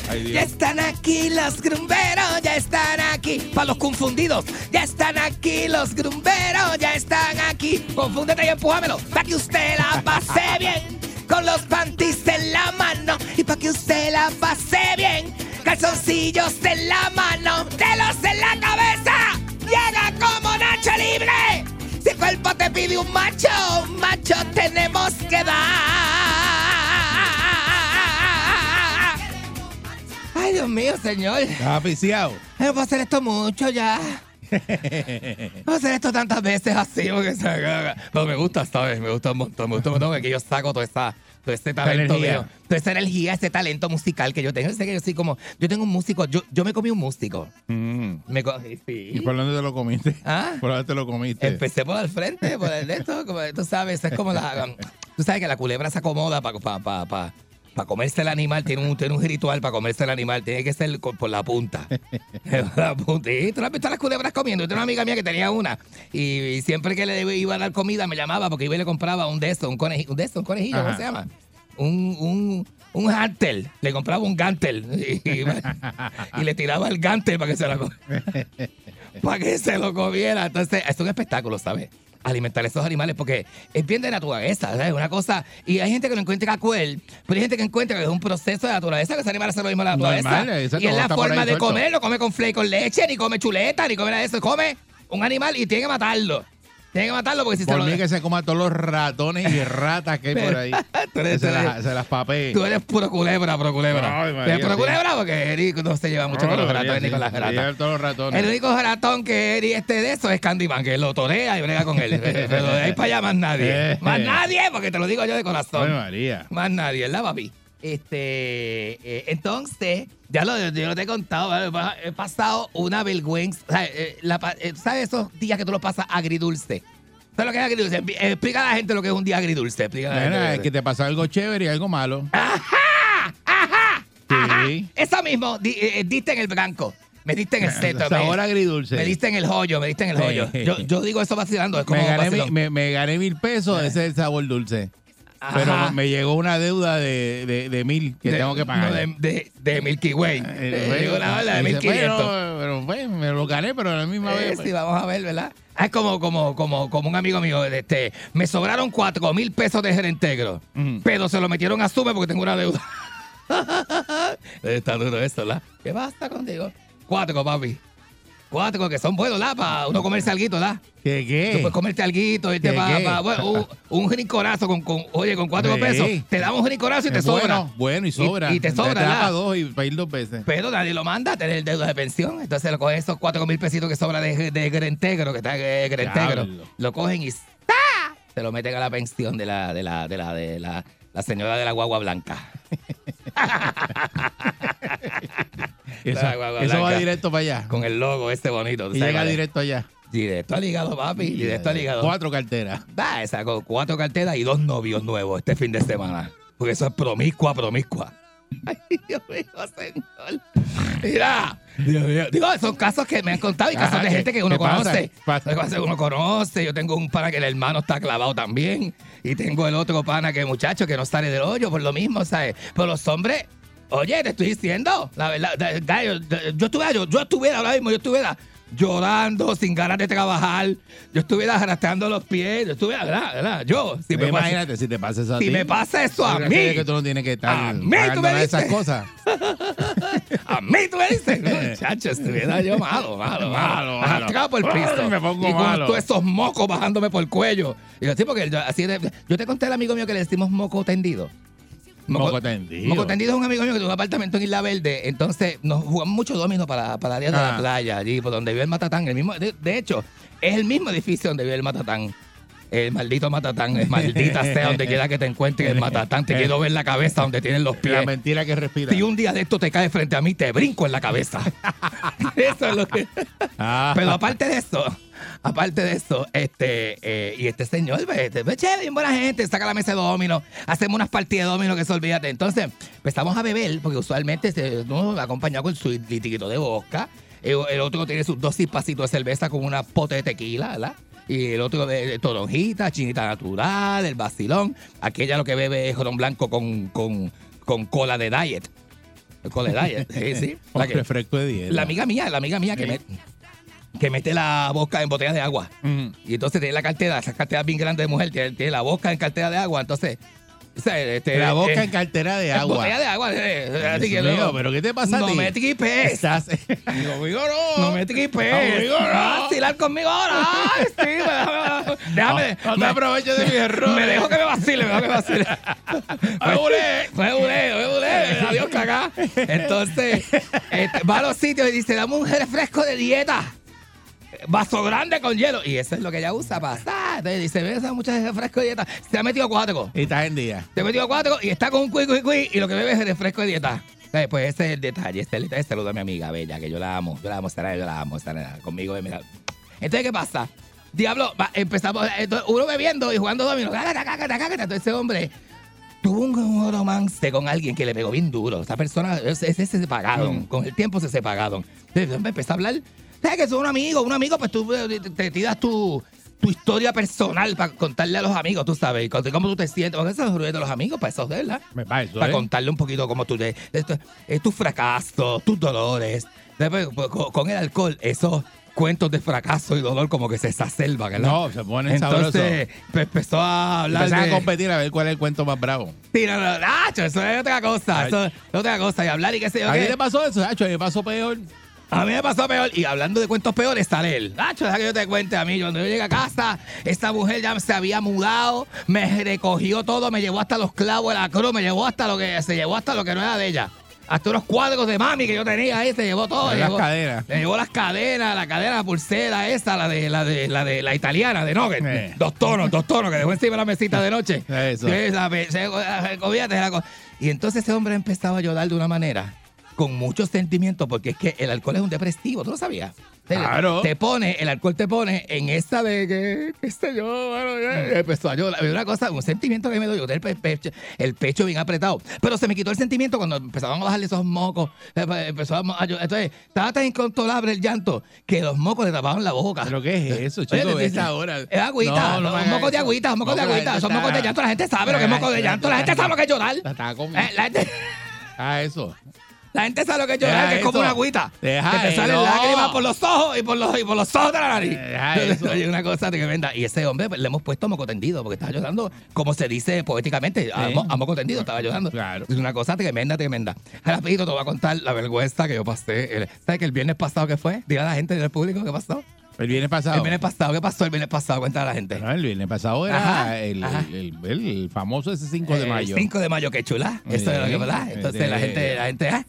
B: Ay, Dios.
C: Ya están aquí los grumberos, ya están aquí. Para los confundidos, ya están aquí los grumberos, ya están aquí. Confúndete y empújamelo, para que usted la pase bien. Con los panties en la mano y para que usted la pase bien. Calzoncillos en la mano, telos en la cabeza. Llega como Nacho Libre. El cuerpo te pide un macho, un macho tenemos que dar. Ay, Dios mío, señor.
B: Estaba viciado.
C: No puedo hacer esto mucho ya. No hacer esto tantas veces así porque se me gusta, ¿sabes? Me gusta un montón. Me gusta un montón porque yo saco toda esa, todo ese talento mío. Toda esa energía, ese talento musical que yo tengo. Yo sé que yo soy como... Yo tengo un músico. Yo, yo me comí un músico.
B: Mm.
C: Me co-
B: ¿Y
C: sí.
B: por dónde te lo comiste?
C: ¿Ah?
B: ¿Por dónde te lo comiste?
C: Empecé por el frente, por el de esto, como, tú sabes, es como la... Tú sabes que la culebra se acomoda para pa, pa, pa, pa comerse el animal, tiene un, tiene un ritual para comerse el animal, tiene que ser por la punta. la punta. Y tú no has visto las culebras comiendo. Yo tengo una amiga mía que tenía una y, y siempre que le iba a dar comida me llamaba porque iba y le compraba un de estos, un conejillo, un de estos, un conejillo, ¿cómo se llama? Un, un, un gantel. Le compraba un gantel y, y le tiraba el gantel para que se lo comiera para que se lo comiera. Entonces, es un espectáculo, ¿sabes? Alimentar a esos animales porque es bien de naturaleza, ¿sabes? Una cosa. Y hay gente que lo encuentra cruel, pero hay gente que encuentra que es un proceso de naturaleza, que ese animal hace lo mismo de la naturaleza.
B: Normal, exacto,
C: y es la forma de
B: suelto.
C: comer, no come con flake con leche, ni come chuleta, ni come nada de eso. Come un animal y tiene que matarlo. Tienen que matarlo porque si
B: Por
C: se lo
B: mí que se coma todos los ratones y ratas que hay por ahí.
C: Tú eres-
B: Que se, las, se las papee.
C: Tú eres puro culebra, puro culebra.
B: Ay, María,
C: puro
B: sí.
C: culebra porque Eric no se lleva mucho con los ratones ni con las ratas.
B: todos los ratones.
C: El único ratón que Eri este de eso es Candyman, que lo torea y brega con él. Pero de ahí para allá más nadie.
B: Eh.
C: Más nadie, porque te lo digo yo de
B: Ay,
C: corazón.
B: María.
C: Más nadie, ¿verdad, papi? Este, eh, entonces, ya lo, yo lo te he contado, he pasado una vergüenza. o sea, eh, la eh, ¿Sabes esos días que tú lo pasas agridulce? ¿Sabes lo que es agridulce? Expli- Explica a la gente lo que es un día agridulce. Explica a la
B: es que te pasa algo chévere y algo malo.
C: ¡Ajá! ¡Ajá! ¡Ajá!
B: Sí.
C: Eso mismo, di- diste en el blanco. Me diste en el seto.
B: Sabor
C: me,
B: agridulce.
C: me diste en el hoyo, me diste en el hoyo. Yo, yo digo eso vacilando, es como
B: me, gané, mi- me, me gané mil pesos, ese es el sabor dulce.
C: Ajá.
B: Pero me llegó una deuda de, de, de mil que
C: De-
B: tengo que pagar.
C: no, de, de, de Milky Way.
B: Eh, bueno,
C: llegó la ola de
B: dice,
C: 1500.
B: bueno, pero pues, me lo gané, pero a la misma
C: Eh,
B: vez. pues.
C: sí, vamos a ver, ¿verdad? Ah, Es como, como, como, como un amigo mío, este, me sobraron cuatro mil pesos de gerentegro,
B: Ujú.
C: pero se lo metieron a Sume porque tengo una deuda. Está duro eso, ¿verdad? ¿Qué basta contigo? Cuatro, papi. Cuatro que son buenos, ¿verdad? Para uno comerse alguito, ¿verdad?
B: ¿Qué
C: Tú
B: qué?
C: puedes comerte alguito, irte
B: ¿Qué,
C: para,
B: qué?
C: bueno, un, un rinconazo con, con, oye, con cuatro
B: Sí.
C: pesos. Te damos un rinconazo y te
B: Es
C: sobra.
B: Bueno, bueno, y sobra.
C: Y, te sobra,
B: Te da para dos y para ir dos veces.
C: Pero nadie lo manda a tener deuda de pensión. Entonces lo cogen esos cuatro mil pesitos que sobra de, de Grentegro, que está de Grentegro.
B: Diablo.
C: Lo cogen y ¡ta! se lo meten a la pensión de la, de la, de la, de la, la señora de la guagua blanca.
B: Eso, eso va directo para allá.
C: Con el logo este bonito. ¿tú
B: Y llega directo allá.
C: Directo al hígado, papi. Directo al hígado.
B: Cuatro carteras.
C: Da, esa con cuatro carteras y dos novios nuevos este fin de semana. Porque eso es promiscua, promiscua. Ay, Dios mío, señor. Mira, Dios mío. Digo, son casos que me han contado y casos
B: Ajá,
C: de
B: ¿qué-
C: gente que uno
B: pasa?
C: conoce.
B: Pasa.
C: Que uno conoce. Yo tengo un pana que el hermano está clavado también. Y tengo el otro pana que, muchacho, que no sale del hoyo por lo mismo, ¿sabes? Pero los hombres, oye, te estoy diciendo, la verdad, da- gallo, da- yo estuviera, yo, yo ahora mismo, yo estuviera llorando, sin ganas de trabajar, yo estuviera arrastrando los pies, yo estuviera, ¿verdad? ¿verdad? Yo, si me, pasa,
B: Imagínate si te pasa eso a
C: si
B: ti.
C: me pasa eso a
B: ¿Tú crees
C: mí,
B: que- tú no tienes que estar
C: A mí, tú me
B: de esas
C: dices.
B: cosas.
C: a mí tú me dices, muchacho, estuviera yo malo, malo, malo,
B: Malo,
C: por el piso.
B: me pongo
C: y con
B: malo.
C: todos esos mocos bajándome por el cuello. Y yo, sí, porque yo, así yo te conté al amigo mío que le decimos moco tendido.
B: Moco tendido.
C: Moco tendido es un amigo mío que tiene un apartamento en Isla Verde. Entonces nos jugamos mucho domino para, para área de la
B: Ah.
C: playa, allí por donde vive el Matatán. El mismo, de, de hecho, es el mismo edificio donde vive el Matatán. El maldito Matatán, es maldita sea donde quiera que te encuentres el Matatán. Te quiero ver la cabeza donde tienen los
B: La
C: pies.
B: mentira que respira.
C: Si un día de esto te cae frente a mí, te brinco en la cabeza. eso es lo que.
B: Ah.
C: Pero aparte de eso, aparte de eso, este, eh, y este señor, este, chévere, bien buena gente, saca la mesa de domino, hacemos unas partidas de domino que se olvídate. Entonces, empezamos a beber, porque usualmente se, uno acompañado con su litiquito de vodka. El, el otro tiene sus dos pasitos de cerveza con una pote de tequila, ¿verdad? Y el otro de, de toronjita, chinita natural, el vacilón. Aquella lo que bebe es ron blanco con, con, con cola de diet. Cola de diet, sí, sí. La que-
B: refresco de dieta.
C: la amiga mía, la amiga mía que, me, que mete la boca en botella de agua.
B: Mm.
C: Y entonces tiene la cartera, esas carteras bien grandes de mujer, tiene, tiene la boca en cartera de agua. Entonces, o sea, este,
B: La boca
C: eh,
B: en cartera de agua.
C: Botella de agua. eh, eh, así que
B: mío,
C: no-
B: pero ¿qué te pasa a
C: no
B: ti?
C: me tripes.
B: Estás... Conmigo no.
C: No me tripes.
B: Conmigo no.
C: No vacilar conmigo ahora. Ay, sí, me- déjame.
B: No te
C: me-
B: aproveches de mis errores.
C: Me dejo que me vacile, me dejo que me vacile. me bulé, me bulé, me bulé. Adiós, cagá. Entonces, este, va a los sitios y dice, dame un refresco de dieta. Vaso grande con hielo. Y eso es lo que ella usa para pasar. Entonces dice, ve esa mucha refresco de dieta. Se ha metido cuatro.
B: Y estás en día.
C: Se ha metido cuatro y está con un cuy, cuy, cuy. Y lo que bebe es refresco de dieta. Entonces, Pues ese es el detalle. Este es el detalle. Saludo a mi amiga Bella, que yo la amo. Yo la amo, Sara, yo la amo. Sara, conmigo, eh, mira. Entonces, ¿qué pasa? Diablo, va, empezamos, entonces, uno bebiendo y jugando cágata. Entonces, ese hombre tuvo un, romance con alguien que le pegó bien duro. Esa persona, ese, ese se separaron.
B: Mm.
C: Con el tiempo se separaron. Entonces, empezó a hablar. ¿Sabes que es un amigo? Un amigo, pues tú eh, te, tiras tu, tu historia personal para contarle a los amigos, tú sabes, cómo tú te sientes. Porque eso es ruido de los amigos, para eso es verdad.
B: Me va eso,
C: Para
B: ¿eh?
C: contarle un poquito cómo tú te, tus fracasos, tus dolores. Después, pues, con, con el alcohol, esos cuentos de fracaso y dolor como que se exacerban, ¿verdad?
B: No, se pone
C: Entonces, pues, empezó a hablar
B: Empezás
C: de...
B: a competir a ver cuál es el cuento más bravo.
C: Sí, no, no, Nacho, eso es otra cosa,
B: Ay.
C: eso es otra cosa. Y hablar y qué sé yo
B: ¿A
C: qué.
B: te pasó eso, Hacho? A mí me pasó peor.
C: A mí me pasó peor. Y hablando de cuentos peores, sale él. Nacho, deja que yo te cuente a mí. Cuando yo llegué a casa, esta mujer ya se había mudado, me recogió todo, me llevó hasta los clavos de la cruz, me llevó hasta lo que se llevó hasta lo que no era de ella. Hasta unos cuadros de mami que yo tenía ahí, se llevó todo.
B: Las
C: llevó-
B: cadenas.
C: Le llevó las cadenas, la cadena, la pulsera esa, la de la de la de la italiana de Nugget.
B: Eh.
C: Dos tonos, dos tonos que dejó encima de la mesita de noche.
B: Eso.
C: Esa se- la co- Y entonces ese hombre empezaba a llorar de una manera con muchos sentimientos, porque es que el alcohol es un depresivo, ¿tú lo sabías?
B: Claro.
C: Te pone, el alcohol te pone en esta de que, qué sé yo, bueno, ya, empezó a llorar. Una cosa, un sentimiento que me dio, el, pe- pecho, el pecho bien apretado. Pero se me quitó el sentimiento cuando empezaban a bajarle esos mocos. eh, Empezó a, llorar. Entonces, estaba tan incontrolable el llanto que los mocos le tapaban la boca.
B: ¿Pero qué es eso, chico?
C: te- te-
B: Esa hora.
C: Es agüita,
B: No, no
C: son mocos de agüita, son mocos
B: No,
C: de agüita, son mocos de llanto. La gente sabe lo que es moco de llanto, la gente sabe lo que es llorar.
B: La está con-
C: La gente,
B: Ah, eso.
C: La gente sabe lo que es llorar, que es como una agüita.
B: Deja
C: que te salen lágrimas por los ojos y por los, y por los ojos de la nariz.
B: Deja eso.
C: Oye, una cosa tremenda. Y ese hombre pues, le hemos puesto moco tendido porque estaba llorando, como se dice poéticamente, a, mo- a moco tendido estaba llorando.
B: Claro.
C: Es una cosa tremenda, tremenda. Rapidito te voy a contar la vergüenza que yo pasé. El- ¿Sabes que el viernes pasado qué fue? Diga a la gente del público qué pasó.
B: El viernes pasado.
C: El viernes pasado, ¿qué pasó el viernes pasado? Cuéntale a la gente.
B: No, el viernes pasado era
C: Ajá,
B: el,
C: ajá.
B: el- el- el famoso ese 5 de
C: El
B: mayo.
C: 5 de mayo, qué chula. Eso es lo que verdad. Entonces
B: de-
C: la gente, la gente, ¿ah?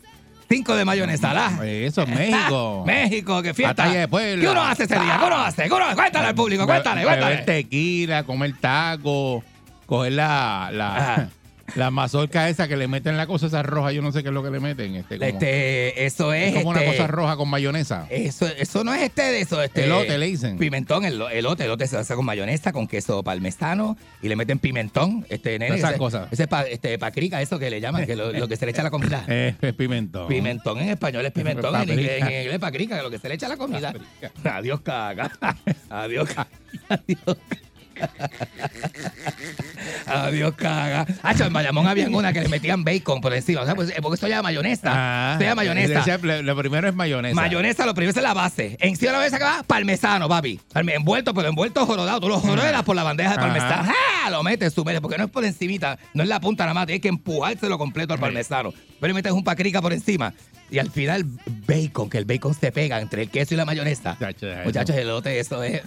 C: 5 de mayo en Estalá.
B: Eso es México.
C: México, qué fiesta.
B: Batalla de Puebla.
C: ¿Qué uno hace ese día? ¿Qué uno hace? ¿Qué uno hace? Cuéntale al público, cuéntale, cuéntale.
B: Beber tequila, comer taco, coger la, la. la mazorca esa que le meten la cosa esa roja, yo no sé qué es lo que le meten. Este, como,
C: Este, eso es.
B: es como una
C: este,
B: cosa roja con mayonesa.
C: Eso, eso no es este de eso, este.
B: Elote, le dicen.
C: Pimentón, el elote, elote se hace con mayonesa, con queso parmesano y le meten pimentón, este nene.
B: Esas
C: ese-
B: cosas.
C: Ese pa, este pacrica, eso que le llaman, que lo, lo que se le echa a la comida.
B: Es, es pimentón.
C: Pimentón en español es pimentón, en inglés,
B: Paprika.
C: en inglés es pacrica, lo que se le echa a la comida.
B: Paprika.
C: Adiós, caga. Adiós, caga. Adiós, caga. Adiós, caga. Hacho, en Bayamón había una que le metían bacon por encima. O sea, pues, porque esto ya mayonesa.
B: Ah,
C: Esto ya mayonesa.
B: decía, Lo, lo primero es mayonesa.
C: Mayonesa, lo primero es la base. Encima de la mayonesa que va, parmesano, papi. Envuelto, pero envuelto jorodado. Tú lo jorodas por la bandeja de parmesano. ¡Ah! Lo metes, tú metes, porque no es por encimita, no es la punta nada más, tienes que empujárselo completo al parmesano. Pero le metes un pacrica por encima. Y al final, bacon, que el bacon se pega entre el queso y la mayonesa. Muchachos, el elote, eso es.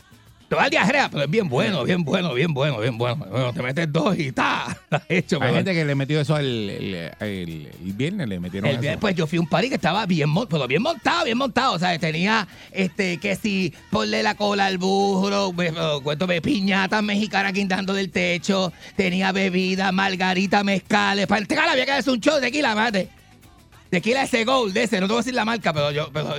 C: Te va a diarrea, pero es bien bueno, bien bueno, bien bueno, bien bueno. Bueno, te metes dos y. Está hecho,
B: Hay gente que le metió eso el, el, el- el viernes, le metieron
C: el
B: eso.
C: viernes, pues yo fui a un party que estaba bien, pero bien montado, bien montado. O sea, tenía este que si ponle la cola al burro, me- cuéntame, piñatas mexicanas guindando del techo, tenía bebida, margarita, mezcales. Para el tequila había que hacer un show de tequila, mate. Tequila ese Gold, de ese, no te voy a decir la marca, pero yo, pero.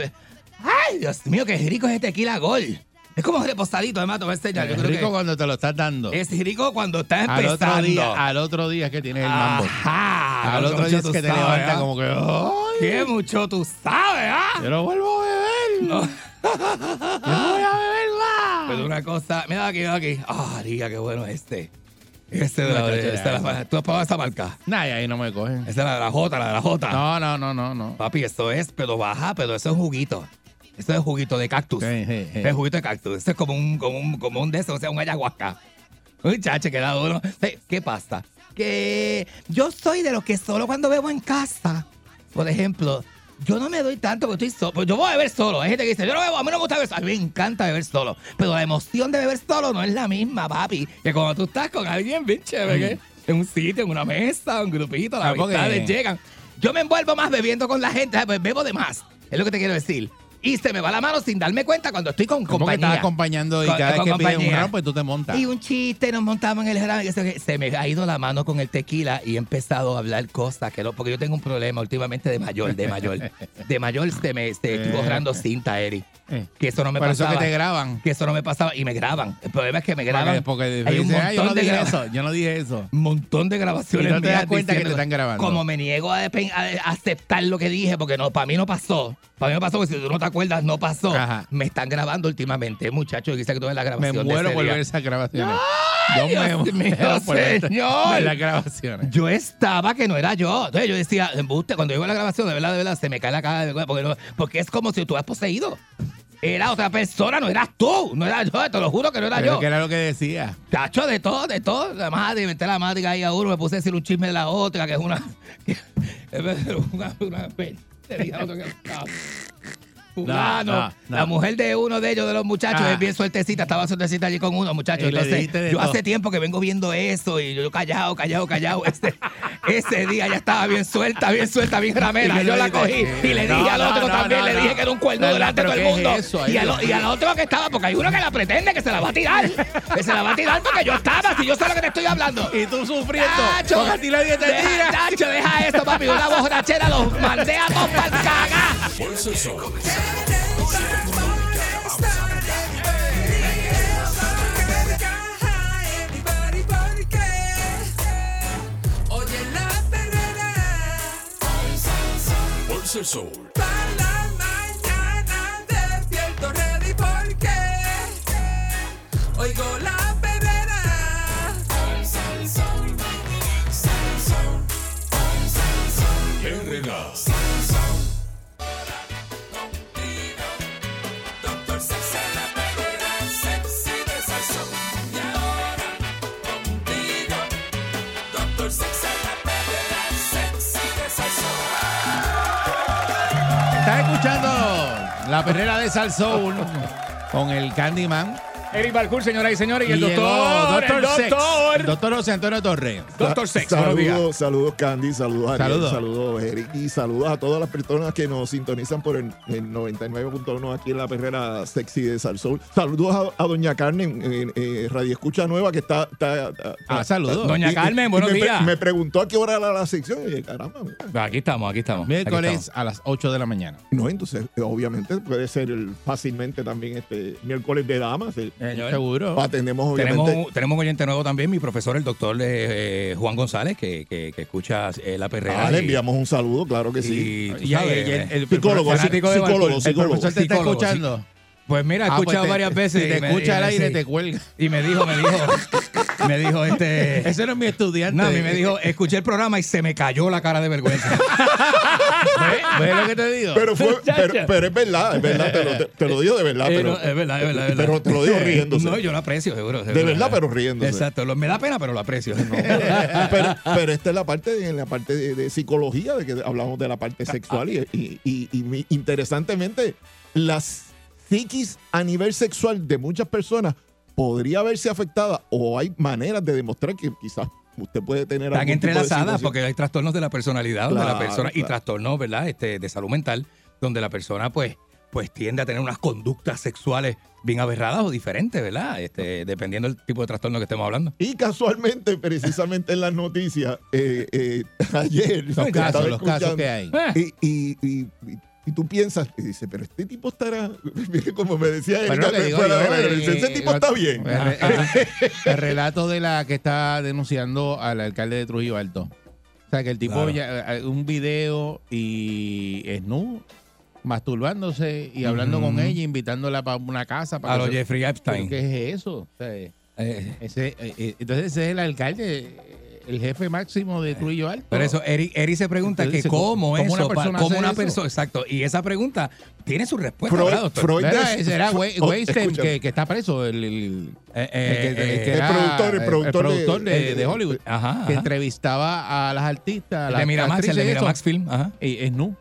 C: Ay, Dios mío, qué rico es este tequila Gold. Es como reposadito, además, te voy a enseñar. Yo
B: es
C: creo
B: rico
C: que
B: cuando te lo estás dando.
C: es rico cuando estás
B: al
C: empezando.
B: otro día, al otro día es que tienes el mambo.
C: Ajá.
B: al
C: no,
B: otro día es que te
C: sabes,
B: levanta
C: ¿ah?
B: como que ¡ay!
C: Qué mucho tú sabes, ¿ah?
B: Yo no vuelvo a beber.
C: No.
B: Yo no voy a beber más.
C: Pero una cosa, mira aquí, mira aquí. Ah, diga, qué bueno es este. Este de
B: No,
C: la,
B: chacho,
C: este
B: ya,
C: de la-
B: eso.
C: ¿Tú has probado esa marca?
B: Nah, ahí no me cogen.
C: Esa es la de la J, la de la J.
B: No, no, no, no, no.
C: Papi, esto es, pero baja, pero eso es juguito. Eso es juguito de cactus.
B: Sí, sí, sí.
C: Es juguito de cactus. Eso es como un, como un, como un de esos, o sea, un ayahuasca. Muchacho, que da uno. Sí, ¿Qué pasa? Que yo soy de los que solo cuando bebo en casa, por ejemplo, yo no me doy tanto porque estoy solo. Pues yo voy a beber solo. Hay gente que dice, yo no bebo, a mí no me gusta beber solo. A mí me encanta beber solo. Pero la emoción de beber solo no es la misma, papi. Que cuando tú estás con alguien bien chévere, que en un sitio, en una mesa, un grupito, las
B: Ah,
C: amistades llegan. Yo me envuelvo más bebiendo con la gente, pues bebo de más. Es lo que te quiero decir. Y se me va la mano sin darme cuenta cuando estoy con
B: que estás
C: compañía.
B: acompañando y
C: Con-
B: cada vez que pides un
C: compañía.
B: round, pues tú te montas.
C: Y un chiste, nos montamos en el eso que- Se me ha ido la mano con el tequila y he empezado a hablar cosas que no, porque yo tengo un problema últimamente de mayor, de mayor. De mayor se me estoy borrando cinta, Eri.
B: Eh.
C: Que eso no me
B: Por eso
C: pasaba.
B: que te graban.
C: Que eso no me pasaba y me graban. El problema es que me graban.
B: Porque, porque
C: Hay un
B: dices, "Ah, yo no
C: montón de
B: dije eso, yo no dije eso.
C: un montón de grabaciones.
B: Y no te das cuenta que te están grabando.
C: Como me niego a, a- a aceptar lo que dije, porque no, para mí no pasó. Para mí no pasó, porque si tú no te acuerdas, no pasó.
B: Ajá.
C: Me están grabando últimamente, muchachos. Quizá que tú ves la
B: Me
C: grabación. de
B: muero
C: ese
B: por ver esas grabaciones. Yo me
C: mío,
B: muero por ver-
C: señor.
B: ver las grabaciones.
C: Yo estaba que no era yo. Entonces yo decía, embuste, cuando veo la grabación, de verdad, de verdad, se me cae la cara de porque, no- porque es como si tú has poseído. Era otra persona, no eras tú, no era yo, te lo juro que no era
B: Pero
C: yo.
B: que era lo que decía.
C: Chacho, de todo, de todo. La madre, inventé la madre ahí a uno, me puse a decir un chisme de la otra, que es una. que- es una, una que- fulano.
B: No, no, no.
C: La mujer de uno de ellos, de los muchachos,
B: Ah.
C: es bien suertecita, estaba suertecita allí con uno, muchachos. Entonces, yo
B: todo.
C: hace tiempo que vengo viendo eso y yo callado, callado, callado. Ese, ese día ya estaba bien suelta, bien suelta, bien ramera.
B: ¿Y qué
C: Yo la cogí y le
B: No,
C: dije al otro
B: no,
C: también,
B: no,
C: le
B: no.
C: dije que era un cuerno
B: No, no,
C: delante de todo el
B: ¿qué es
C: mundo.
B: eso?
C: Y, al, y al otro que estaba, porque hay uno que la pretende que se la va a tirar. Que se la va a tirar porque yo estaba, si yo sé lo que te estoy hablando.
B: Y tú sufriendo.
C: Nacho,
B: a ti nadie te
C: deja,
B: tira.
C: Nacho, deja eso, papi. Una borrachera los mandé a todos para.
A: Pulsa el sol.
H: Para la mañana despierto ready porque oigo la la perrera de
B: Sal Soul con el Candyman.
C: Eric Balcour, señoras y señores, y el
B: llegó
C: doctor, el doctor,
B: el doctor José Antonio Torre.
C: doctor Sex.
I: Saludos, saludos Candy, saludos Ariel,
B: Saludos.
I: saludos. Eric y saludos a todas las personas que nos sintonizan por el, el 99.1 aquí en la perrera sexy de Salsoul. Saludos a, a Doña Carmen, eh, eh, Radio Escucha Nueva, que está... está- está-
B: Ah, saludos.
C: Doña
I: y- y-
C: Carmen,
I: y
C: buenos
I: me pre-
C: días.
I: me preguntó a qué hora era la sección y dije, caramba, mira.
C: Aquí estamos, aquí estamos. aquí
B: Miércoles
C: estamos.
B: a las 8 de la mañana.
I: No, entonces, obviamente puede ser el- fácilmente también este miércoles de damas.
C: Señor.
B: Seguro.
I: Atendemos obviamente...
C: Tenemos, tenemos un oyente nuevo también, mi profesor, el doctor eh, Juan González, que, que, que escucha eh, la perrera.
I: Ah, le enviamos un saludo, claro que sí.
C: y,
B: el- el- el
I: Psicólogo, psicólogo, psicólogo,
B: te está
C: Psicólogo,
B: escuchando.
C: Pues mira, he
B: Ah, pues
C: escuchado
B: te-
C: varias veces.
B: Si
C: y
B: te
C: me-
B: escucha al aire,
C: sí.
B: te cuelga.
C: Y me dijo, me dijo, me dijo este.
B: Ese no es mi estudiante.
C: No, a mí me dijo, escuché el programa y se me cayó la cara de vergüenza.
B: ¿Ves? ¿Ves lo que te digo?
I: Pero, fue, pero, pero es verdad, es verdad, te lo, te, te lo digo de verdad.
C: Eh,
I: Pero,
C: no, es verdad, es verdad, es verdad.
I: pero te lo digo riéndose.
C: No, yo lo aprecio, seguro.
I: de verdad, pero riéndose.
C: Exacto, lo- me da pena, pero lo aprecio.
I: pero, pero esta es la parte, en la parte de, de psicología, de que hablamos de la parte sexual y, y- y- interesantemente, las psiquis a nivel sexual de muchas personas podría verse afectada o hay maneras de demostrar que quizás usted puede tener
C: Están
I: algún tipo de
C: entrelazadas porque hay trastornos de la personalidad donde la
I: Claro,
C: persona y trastornos, ¿verdad? Este, de salud mental, donde la persona pues pues tiende a tener unas conductas sexuales bien aberradas o diferentes, ¿verdad? Este, dependiendo del tipo de trastorno que estemos hablando.
I: Y casualmente, precisamente en las noticias, eh, eh, ayer,
B: Los casos, los casos que hay.
C: Eh,
I: Y, y, y, y- tú piensas, y dices, pero este tipo estará, como me decía
B: digo
I: fuera
B: yo,
I: de aire,
B: eh,
I: ese tipo
B: eh,
I: está bien.
B: El, re- el- el relato de la que está denunciando al alcalde de Trujillo Alto. O sea, que el tipo,
C: Claro.
B: ya, eh, un video y snu masturbándose y hablando con ella, invitándola para una casa. Para
C: a
B: que
C: lo
B: se-
C: Jeffrey Epstein.
B: ¿Qué es eso? O sea,
C: Eh,
B: ese, eh, eh, entonces ese es el alcalde, el jefe máximo de Trujillo Alto.
C: Pero eso, Eric, Eric se pregunta
B: Entonces
C: que
B: dice,
C: cómo,
B: ¿cómo
C: eso,
B: una
C: pa-
B: persona
C: cómo una persona, exacto. Y esa pregunta tiene su respuesta,
I: Freud-
C: ¿verdad, doctor?
I: Freud
B: Wei-
I: oh,
B: Weinstein, que, que está preso, el, el-
C: Eh,
B: el que- el
C: eh,
B: que
C: eh,
B: era
I: productor, el productor de-
B: productor de,
I: el-
B: de Hollywood,
C: Ajá,
B: que entrevistaba a las artistas, a las
C: de Miramax, el de Miramax Film. Ajá.
B: y es nu.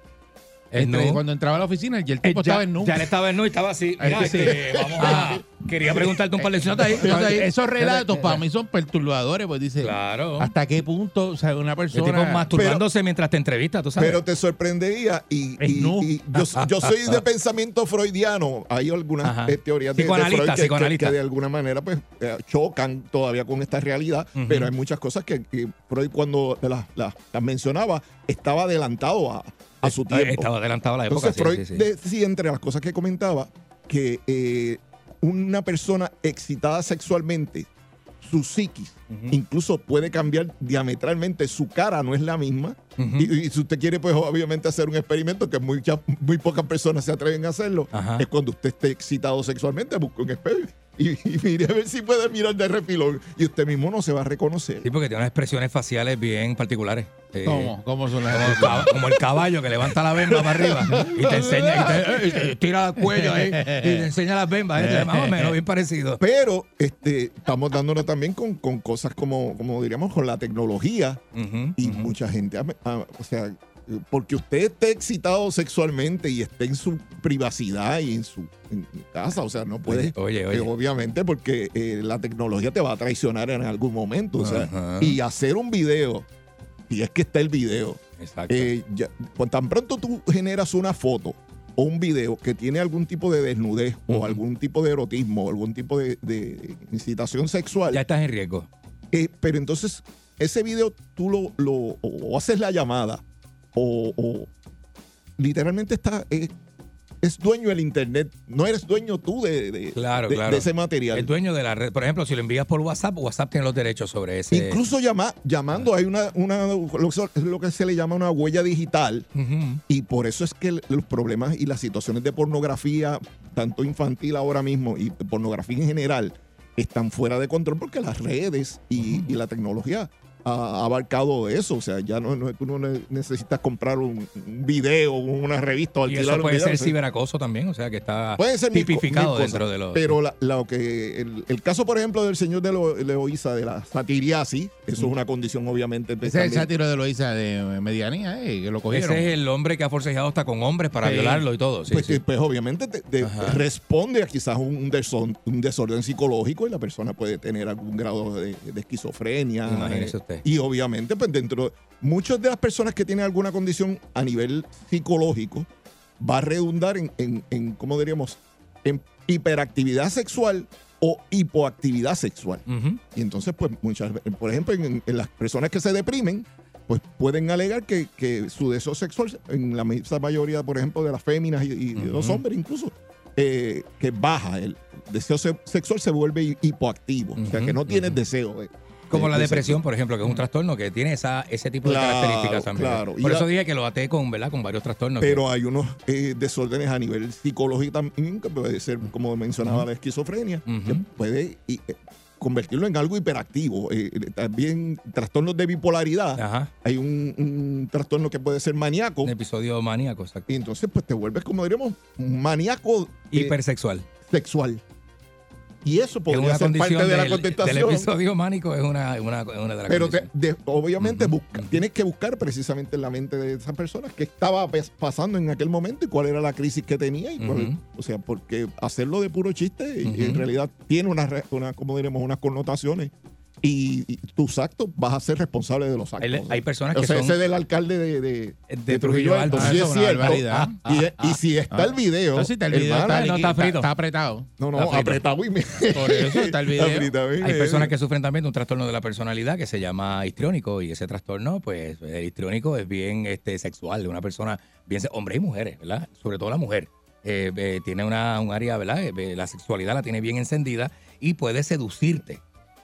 C: Es
B: Entre-
C: nu.
B: Cuando entraba a la oficina, y el
C: Eh,
B: tipo
C: ya,
B: estaba en nu.
C: ya le estaba en nu y estaba así. Mira,
B: Ahí sí.
C: este, vamos a. Quería preguntarte un par de cosas ahí.
B: Esos relatos para mí son perturbadores, pues dice,
C: Claro.
B: ¿hasta qué punto o sea, una
C: El
B: persona...
C: tipo masturbándose mientras te entrevista, tú sabes.
I: Pero te sorprendería y, y- yo, yo soy de pensamiento freudiano. Hay algunas
C: Ajá.
I: eh, teorías de, Freud que, que-
C: psicoanalista.
I: que de alguna manera pues eh, chocan todavía con esta realidad, pero hay muchas cosas que, que Freud cuando las mencionaba estaba adelantado a, a su
C: Eh,
I: tiempo.
C: Estaba adelantado a la época.
I: Entonces Freud
C: sí, sí, sí.
I: decía entre las cosas que comentaba que eh, una persona excitada sexualmente, su psiquis, incluso puede cambiar diametralmente, su cara no es la misma. Y, y si usted quiere, pues obviamente hacer un experimento que muchas, muy pocas personas se atreven a hacerlo,
C: Ajá.
I: es cuando usted esté excitado sexualmente, busque un espejo y, y mire a ver si puede mirar de refilón y usted mismo no se va a reconocer.
C: Sí, porque tiene unas expresiones faciales bien particulares. Eh,
B: ¿Cómo? ¿Cómo son las
C: Como el, cab- como el caballo que levanta la bemba para arriba y te enseña, y te, y te tira el cuello ahí y te enseña las bembas. ¿eh? Más o menos, bien parecido.
I: Pero este, estamos dándonos también con, con cosas como, como diríamos, con la tecnología y mucha gente, ha- ha- o sea, porque usted esté excitado sexualmente y esté en su privacidad y en su en casa, o sea, no puede,
C: Oye, oye.
I: eh, obviamente, porque eh, la tecnología te va a traicionar en algún momento, o sea, y hacer un video, y es que está el video,
C: Exacto.
I: eh, ya- pues tan pronto tú generas una foto o un video que tiene algún tipo de desnudez o algún tipo de erotismo o algún tipo de, de incitación sexual,
C: ya estás en riesgo.
I: eh, pero entonces ese video tú lo, lo- o, o haces la llamada o, o literalmente está eh, es dueño del internet no eres dueño tú de, de-
C: Claro,
I: de-
C: claro.
I: de ese material
C: El dueño de la red. Por ejemplo, si lo envías por WhatsApp, WhatsApp tiene los derechos sobre ese.
I: incluso llama, llamando hay una, una lo, que- lo que se le llama una huella digital y por eso es que el- los problemas y las situaciones de pornografía tanto infantil ahora mismo y pornografía en general están fuera de control porque las redes y, y la tecnología ha abarcado eso. O sea, ya no, no tú no ne- necesitas comprar un, un video, una revista o
C: Y eso
I: un
C: puede
I: video,
C: ser
I: o sea,
C: ciberacoso también, o sea que está
I: Puede ser
C: tipificado
I: mil
C: dentro de los.
I: Pero la- lo que el, el caso, por ejemplo, del señor de Lo- Leoísa, de la satiriasis, eso es una condición obviamente.
B: Ese es el sátiro de Loisa de Medianía, eh, que lo cogieron.
C: ese es el hombre que ha forcejeado hasta con hombres para
B: Sí.
C: violarlo y todo. Sí,
I: pues,
C: sí.
I: que, pues, obviamente te- responde a quizás un, deson- un desorden psicológico y la persona puede tener algún grado de, de esquizofrenia.
C: Imagínese
I: eh, Y obviamente, pues dentro, muchas de las personas que tienen alguna condición a nivel psicológico va a redundar en, en, en, ¿cómo diríamos? En hiperactividad sexual o hipoactividad sexual. Y entonces, pues, muchas por ejemplo, en, en las personas que se deprimen, pues pueden alegar que, que su deseo sexual, en la inmensa mayoría, por ejemplo, de las féminas y, y de los hombres incluso, eh, que baja. El deseo se- sexual se vuelve hi- hipoactivo. o sea, que no tienes deseo. de-
C: Como la
I: de
C: depresión, por ejemplo, que es un trastorno que tiene esa, ese tipo
I: Claro,
C: de características también.
I: claro. Y
C: Por
I: la-
C: eso dije que lo até con, ¿verdad? con varios trastornos. que-
I: Pero hay unos eh, desórdenes a nivel psicológico también, que puede ser, como mencionaba, la esquizofrenia, que puede y, eh, convertirlo en algo hiperactivo. Eh, también trastornos de bipolaridad.
C: Ajá.
I: Hay un, un trastorno que puede ser maníaco.
C: Un episodio maníaco, exacto.
I: Y entonces, pues te vuelves, como diríamos, un maníaco
C: Hipersexual.
I: sexual. Y eso
C: Es
I: podría ser parte de la contestación.
C: del episodio mánico, es una, una, una de las
I: Pero te- de- obviamente busca- tienes que buscar precisamente en la mente de esas personas qué estaba pasando en aquel momento y cuál era la crisis que tenía. Y cuál- o sea, porque hacerlo de puro chiste en realidad tiene una, una como diremos, unas connotaciones. Y, y tus actos vas a ser responsable de los actos.
C: Hay, hay personas
I: o
C: que
I: sea,
C: son
I: ese del alcalde de, de,
C: de Trujillo Alto.
I: sí
B: Ah,
I: es
B: eso es una
I: cierto. Y, y si está el video,
B: Entonces está el video,
I: hermana,
B: está,
C: no, está frito.
B: está apretado.
I: no, no,
C: está
I: apretado y me-
B: Por eso está el video.
I: Y
C: Hay
I: me-
C: personas que sufren también de un trastorno de la personalidad que se llama histriónico y ese trastorno, pues el histriónico es bien este, sexual, de una persona, bien hombres y mujeres, ¿verdad? Sobre todo la mujer. Eh, eh, tiene una, un área, ¿verdad? Eh, la sexualidad la tiene bien encendida y puede seducirte.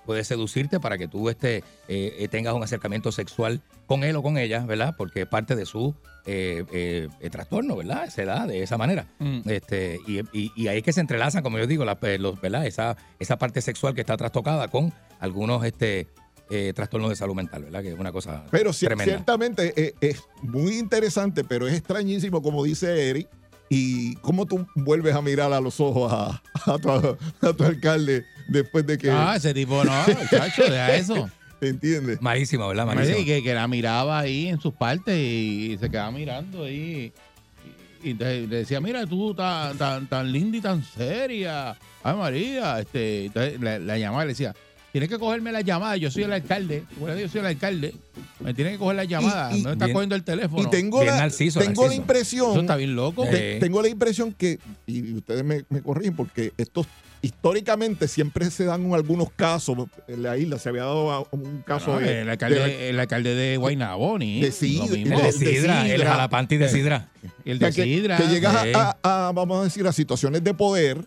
C: Puede seducirte para que tú este, eh, eh, tengas un acercamiento sexual con él o con ella, ¿verdad? Porque es parte de su eh, eh, eh, trastorno, ¿verdad? Se da de esa manera.
B: Mm.
C: Este, y, y- y ahí es que se entrelazan, como yo digo, la- los, ¿verdad? Esa, esa parte sexual que está trastocada con algunos este, eh, trastornos de salud mental, ¿verdad? Que es una cosa
I: Pero
C: tremenda.
I: ciertamente eh, es muy interesante, pero es extrañísimo, como dice Eric, y cómo tú vuelves a mirar a los ojos a, a tu, a tu alcalde después de que...
B: Ah, ese tipo no, chacho, deja eso.
I: ¿Entiendes?
C: Malísimo, ¿verdad? Malísimo.
B: Sí, que, que la miraba ahí en sus partes y, se quedaba mirando ahí. Y, y entonces le decía, mira, tú tan, tan, tan linda y tan seria. Ay, María. Este, entonces la, la llamaba y le decía, tienes que cogerme la llamada, yo soy el alcalde. Bueno, yo soy el alcalde. Me tienes que coger la llamada.
I: y-
B: no estás
C: bien-
B: cogiendo el teléfono.
I: Y tengo,
C: Bien
I: la,
C: narciso,
I: tengo la
C: narciso.
I: impresión...
B: Eso está bien loco.
I: te-
C: Eh.
I: Tengo la impresión que, y ustedes me, me corrigen, porque estos históricamente siempre se dan algunos casos. En la isla se había dado un caso
B: No,
I: de,
B: el, alcalde,
I: de-
B: el alcalde de Guaynaboni.
I: De Sidra,
C: el de
I: de
C: Sidra, el jalapanti de Sidra.
B: El
I: O sea,
B: de
I: que,
B: Sidra.
I: que llegas a-
C: Sí.
I: a, a, vamos a decir, a situaciones de poder